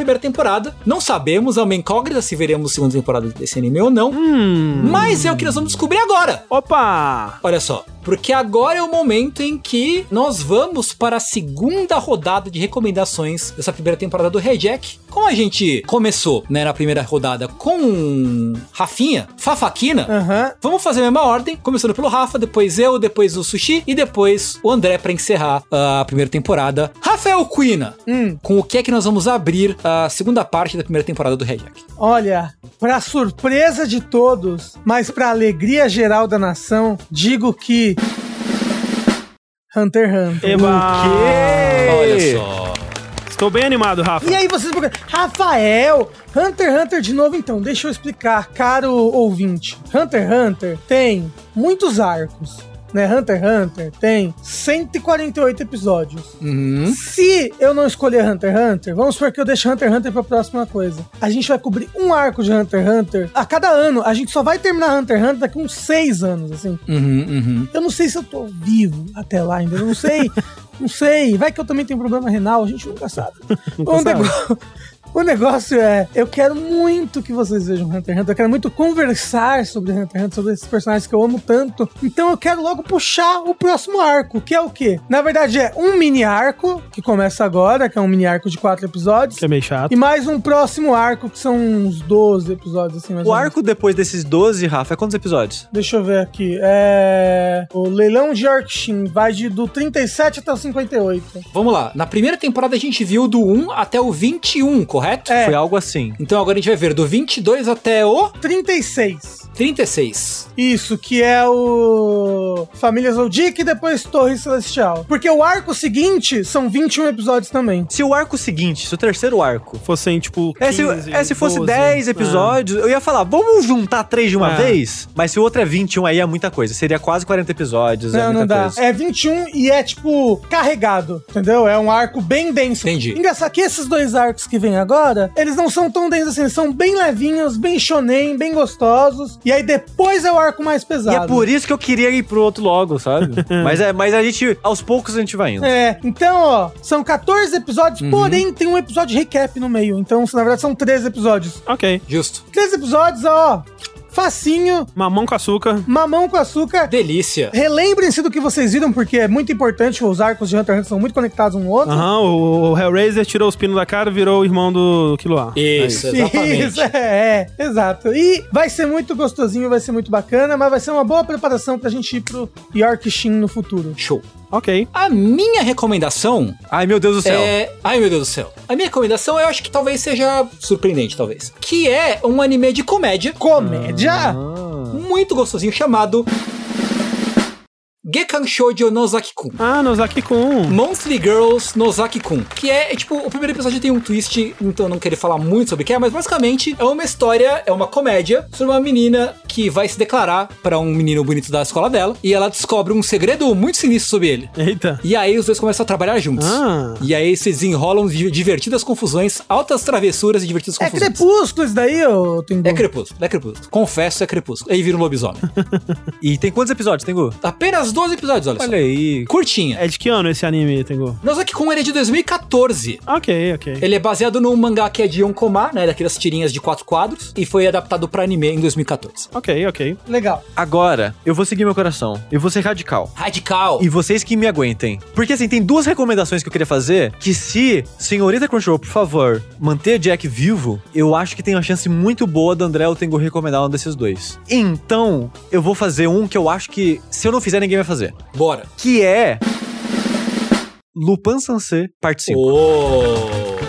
Primeira temporada. Não sabemos, é uma incógnita se veremos segunda temporada desse anime ou não. Mas é o que nós vamos descobrir agora. Opa! Olha só, porque agora é o momento em que nós vamos para a segunda rodada de recomendações dessa primeira temporada do Rejack. Como a gente começou, né, na primeira rodada com Rafinha, Fafaquina, Aham. vamos fazer a mesma ordem, começando pelo Rafa, depois eu, depois o Sushi e depois o André para encerrar a primeira temporada. Rafael Quina, Hum. com o que é que nós vamos abrir a segunda parte da primeira temporada do Rejack? Olha, pra surpresa de todos, mas pra alegria geral da nação, digo que. Hunter x Hunter. Eba! Olha só. Estou bem animado, Rafa. E aí vocês Rafael, Hunter x Hunter de novo então, deixa eu explicar, caro ouvinte. Hunter x Hunter tem muitos arcos, né? Hunter x Hunter tem 148 episódios. Uhum. Se eu não escolher Hunter x Hunter, vamos supor que eu deixo Hunter x Hunter pra próxima coisa. A gente vai cobrir um arco de Hunter x Hunter a cada ano. A gente só vai terminar Hunter x Hunter daqui uns seis anos, assim. Uhum, uhum. Eu não sei se eu tô vivo até lá ainda. Eu não sei. não sei. Vai que eu também tenho problema renal. A gente nunca sabe. Nunca sabe. nego- o negócio é, eu quero muito que vocês vejam Hunter x Hunter. Eu quero muito conversar sobre Hunter x Hunter, sobre esses personagens que eu amo tanto. Então eu quero logo puxar o próximo arco, que é o quê? Na verdade é um mini arco, que começa agora, que é um mini arco de quatro episódios. Que é meio chato. E mais um próximo arco, que são uns 12 episódios, assim, mais O ou menos. arco depois desses 12, Rafa, é quantos episódios? Deixa eu ver aqui. É. O Leilão de Yorkshire vai de, do 37 até o 58. Vamos lá. Na primeira temporada a gente viu do 1 até o 21, correto? É. Foi algo assim. Então agora a gente vai ver do 22 até o 36. 36. Isso, que é o. Família Zoldyck e depois Torre Celestial. Porque o arco seguinte são 21 episódios também. Se o arco seguinte, se o terceiro arco. Fossem, tipo, 15, É se, é, se fosse 12, 10 é. episódios, eu ia falar, vamos juntar três de uma É. vez? Mas se o outro é 21, aí é muita coisa. Seria quase 40 episódios. é Não, muita não dá. coisa. É 21 e é, tipo, carregado, entendeu? É um arco bem denso. Entendi. Engraçado que esses dois arcos que vêm agora, eles não são tão densos assim, eles são bem levinhos, bem shonen, bem gostosos. E aí depois é o arco mais E pesado. é por isso que eu queria ir pro outro logo, sabe? mas, é, mas a gente, aos poucos, a gente vai indo. É, então, ó, são 14 episódios, porém tem um episódio recap no meio. Então, na verdade, são 13 episódios. Ok. Justo. 13 episódios, ó, facinho, Mamão com açúcar. mamão com açúcar. Delícia. Relembrem-se do que vocês viram, porque é muito importante, os arcos de Hunter x Hunter são muito conectados um no outro. Aham, o, o Hellraiser tirou os pinos da cara e virou o irmão do Killua. Isso, exatamente. Isso, é, é, exato. E vai ser muito gostosinho, vai ser muito bacana, mas vai ser uma boa preparação pra gente ir pro Yorkshire no futuro. Show. Ok. A minha recomendação Ai, meu Deus do céu. é. Ai, meu Deus do cel. A minha recomendação eu acho que talvez seja surpreendente, talvez. Que é um anime de comédia Comédia? muito gostosinho chamado. Gekan Shoujo Nozaki-kun. Ah, Nozaki-kun. Monthly Girls Nozaki-kun. Que é, é, tipo, o primeiro episódio tem um twist, então eu não queria falar muito sobre o que é, mas basicamente é uma história, é uma comédia sobre uma menina que vai se declarar pra um menino bonito da escola dela e ela descobre um segredo muito sinistro sobre ele. Eita. E aí os dois começam a trabalhar juntos. Ah. E aí se desenrolam di- divertidas confusões, altas travessuras e divertidas É confusões. crepúsculo isso daí, ô Tengu? É crepúsculo, é crepúsculo. Confesso, é crepúsculo. Aí vira um lobisomem. E tem quantos episódios, Tengu? Apenas 12 episódios, olha, Olha aí. só. Curtinha. É de que ano esse anime, Tengu? Nozaki-kun ele é de 2014. Ok, ok. Ele é baseado num mangá que é de Yonkoma, né? Daquelas tirinhas de quatro quadros. E foi adaptado pra anime em 2014. Ok, ok. Legal. Agora, eu vou seguir meu coração. Eu vou ser radical. Radical. E vocês que me aguentem. Porque assim, tem duas recomendações que eu queria fazer. Que se, senhorita Crunchyroll, por favor, manter Jack vivo, eu acho que tem uma chance muito boa do André ou Tengu recomendar um desses dois. Então, eu vou fazer um que eu acho que, se eu não fizer, ninguém vai fazer. Bora. Que é. Lupin Sansei, parte 5. Oh.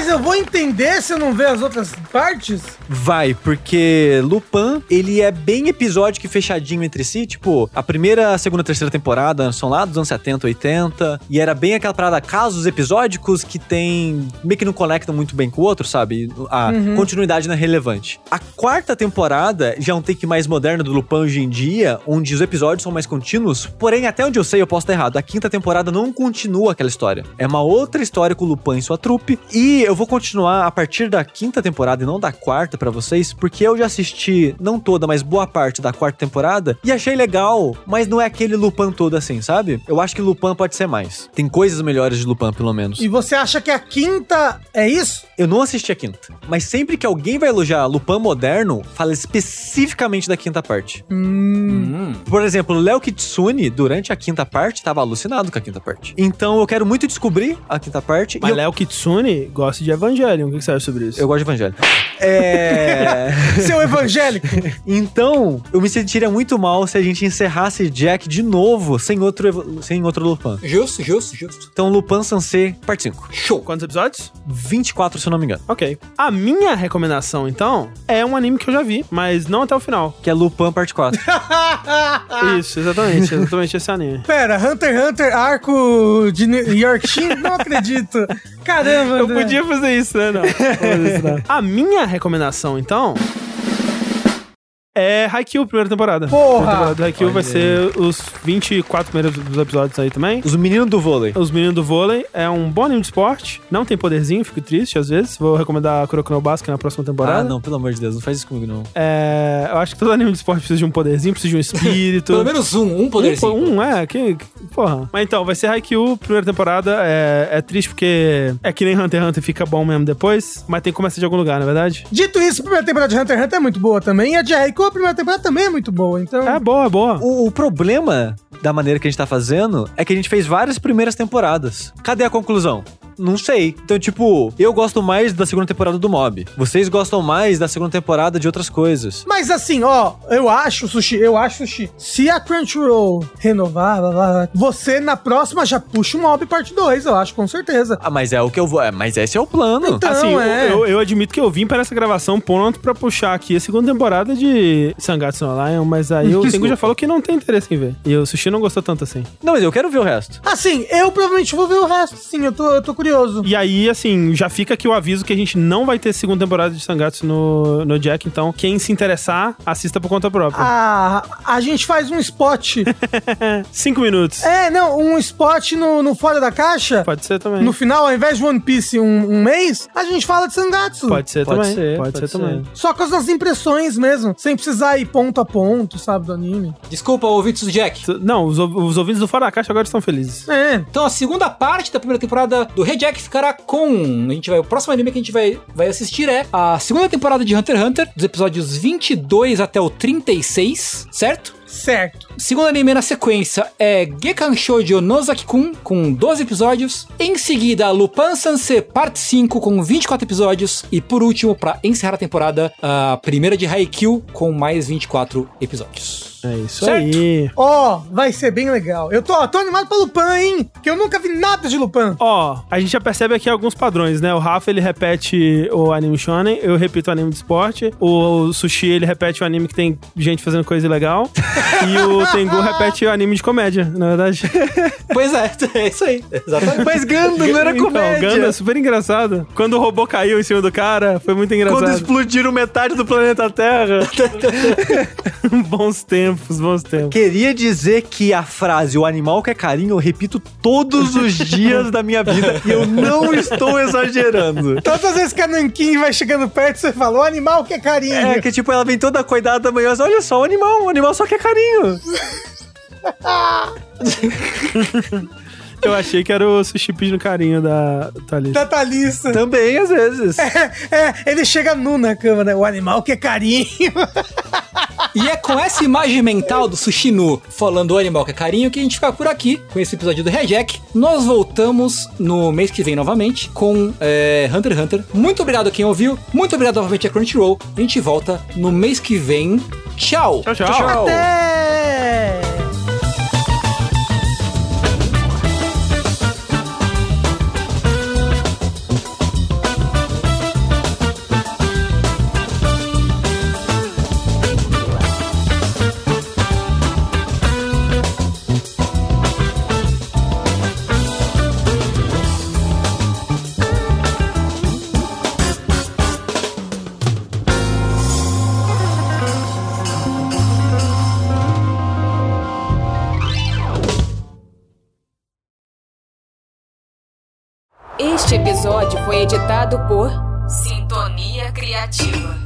Mas eu vou entender se eu não ver as outras partes? Vai, porque Lupin, ele é bem episódico e fechadinho entre si. Tipo, a primeira, a segunda, a terceira temporada são lá dos anos 70, 80. E era bem aquela parada, casos episódicos que tem. meio que não conectam muito bem com o outro, sabe? A continuidade não é relevante. A quarta temporada já é um take mais moderno do Lupin hoje em dia, onde os episódios são mais contínuos. Porém, até onde eu sei, eu posso estar errado. A quinta temporada não continua aquela história. É uma outra história com o Lupin e sua trupe. E eu vou continuar a partir da quinta temporada e não da quarta pra vocês, porque eu já assisti, não toda, mas boa parte da quarta temporada e achei legal, mas não é aquele Lupin todo assim, sabe? Eu acho que Lupin pode ser mais. Tem coisas melhores de Lupin, pelo menos. E você acha que a quinta é isso? Eu não assisti a quinta, mas sempre que alguém vai elogiar Lupin moderno, fala especificamente da quinta parte. Hum. Por exemplo, Léo Kitsune, durante a quinta parte, tava alucinado com a quinta parte. Então eu quero muito descobrir a quinta parte. Mas eu, Léo Kitsune gosta de Evangelion. O que você acha sobre isso? eu gosto de Evangelho. É. Seu evangélico. Então, eu me sentiria muito mal se a gente encerrasse Jack de novo sem outro, sem outro Lupin. Justo, justo, justo. Então, Lupin Sansei, parte 5. Show. Quantos episódios? 24, se eu não me engano. Ok. A minha recomendação, então, é um anime que eu já vi, mas não até o final. Que é Lupin, parte 4. Isso, exatamente. Exatamente esse anime. Pera, Hunter x Hunter, arco de New Yorkshire? Não acredito. Caramba, Eu André. podia fazer isso, né? Não. Vou fazer isso, não. A minha recomendação, então. É Haikyuu, primeira temporada. Porra! A temporada do Haikyuu Olha vai ser os 24 primeiros episódios aí também. Os meninos do vôlei. Os Meninos do Vôlei é um bom anime de esporte. Não tem poderzinho, fico triste às vezes. Vou recomendar Kuroko no Basket na próxima temporada. Ah, não, pelo amor de Deus, não faz isso comigo, não. É, eu acho que todo anime de esporte precisa de um poderzinho, precisa de um espírito. Pelo menos um, um poderzinho. Um, um, é, que, que- porra. Mas então, vai ser Haikyuu, primeira temporada. É, é triste porque é que nem Hunter x Hunter fica bom mesmo depois, mas tem que começar de algum lugar, na é verdade? Dito isso, a primeira temporada de Hunter x Hunter é muito boa também. E a de Haikyuu, a primeira temporada também é muito boa. Então, É boa, é boa. O, o problema da maneira que a gente tá fazendo é que a gente fez várias primeiras temporadas. Cadê a conclusão? Não sei. Então, tipo, eu gosto mais da segunda temporada do Mob. Vocês gostam mais da segunda temporada de outras coisas. Mas assim, ó, eu acho, Sushi, eu acho, Sushi, se a Crunchyroll renovar, blá, blá, blá, você na próxima já puxa um Mob Parte 2, eu acho, com certeza. Ah, mas é o que eu vou. É, mas esse é o plano. Então, assim, é. eu, eu admito que eu vim para essa gravação pronto pra puxar aqui a segunda temporada de Sangatsu no Lion, mas aí o Tengu já falou que não tem interesse em ver. E o Sushi não gostou tanto assim. Não, mas eu quero ver o resto. Assim, eu provavelmente vou ver o resto, sim, eu tô, eu tô curioso. E aí, assim, já fica aqui o aviso que a gente não vai ter segunda temporada de Sangatsu no, no Jack, então quem se interessar, assista por conta própria. Ah, a gente faz um spot. Cinco minutos. é, não, um spot no, no Fora da Caixa. Pode ser também. No final, ao invés de One Piece um, um mês, a gente fala de Sangatsu. Pode ser Pode também. ser, pode, pode ser, também. Só com as nossas impressões mesmo, sem precisar ir ponto a ponto, sabe, do anime. Desculpa, ouvintes do Jack. Não, os, os ouvintes do Fora da Caixa agora estão felizes. É. Então a segunda parte da primeira temporada do Rejack ficará com. A gente vai, o próximo anime que a gente vai, vai assistir é a segunda temporada de Hunter x Hunter, dos episódios 22 até o 36, certo? Certo. Segundo anime na sequência é Gekan Shoujo Nozaki-kun, com 12 episódios. Em seguida, Lupin Sansei Parte 5, com 24 episódios. E por último, pra encerrar a temporada, a primeira de Haikyuu, com mais 24 episódios. É isso Certo. aí. Ó, vai ser bem legal. Eu tô, ó, tô animado pra Lupin, hein? Que eu nunca vi nada de Lupin. Ó, a gente já percebe aqui alguns padrões, né? O Rafa, ele repete o anime shonen, eu repito o anime de esporte, o Sushi, ele repete o anime que tem gente fazendo coisa legal, e o Tengu repete o anime de comédia, na verdade. Pois é, é isso aí. Exatamente. Mas Ganda, não era Então, comédia. Ganda é super engraçado. Quando o robô caiu em cima do cara, foi muito engraçado. Quando explodiram metade do planeta Terra. bons tempos, bons tempos. Queria dizer que a frase o animal quer carinho eu repito todos os dias da minha vida e eu não estou exagerando. Todas as vezes que a Nankin vai chegando perto, você fala, o animal que é carinho. É que tipo, ela vem toda cuidada da manhã, olha só, o animal, o animal só quer carinho. Eu achei que era o sushi no carinho da Thalissa. Da Thalissa. Também, às vezes. É, ele chega nu na cama, né? O animal que é carinho. E é com essa imagem mental do sushi nu falando o animal que é carinho que a gente fica por aqui com esse episódio do Reject. Nós voltamos no mês que vem novamente com é, Hunter x Hunter. Muito obrigado a quem ouviu. Muito obrigado novamente a Crunchyroll. A gente volta no mês que vem. Tchau! Tchau, tchau. É. Este episódio foi editado por Sintonia Criativa.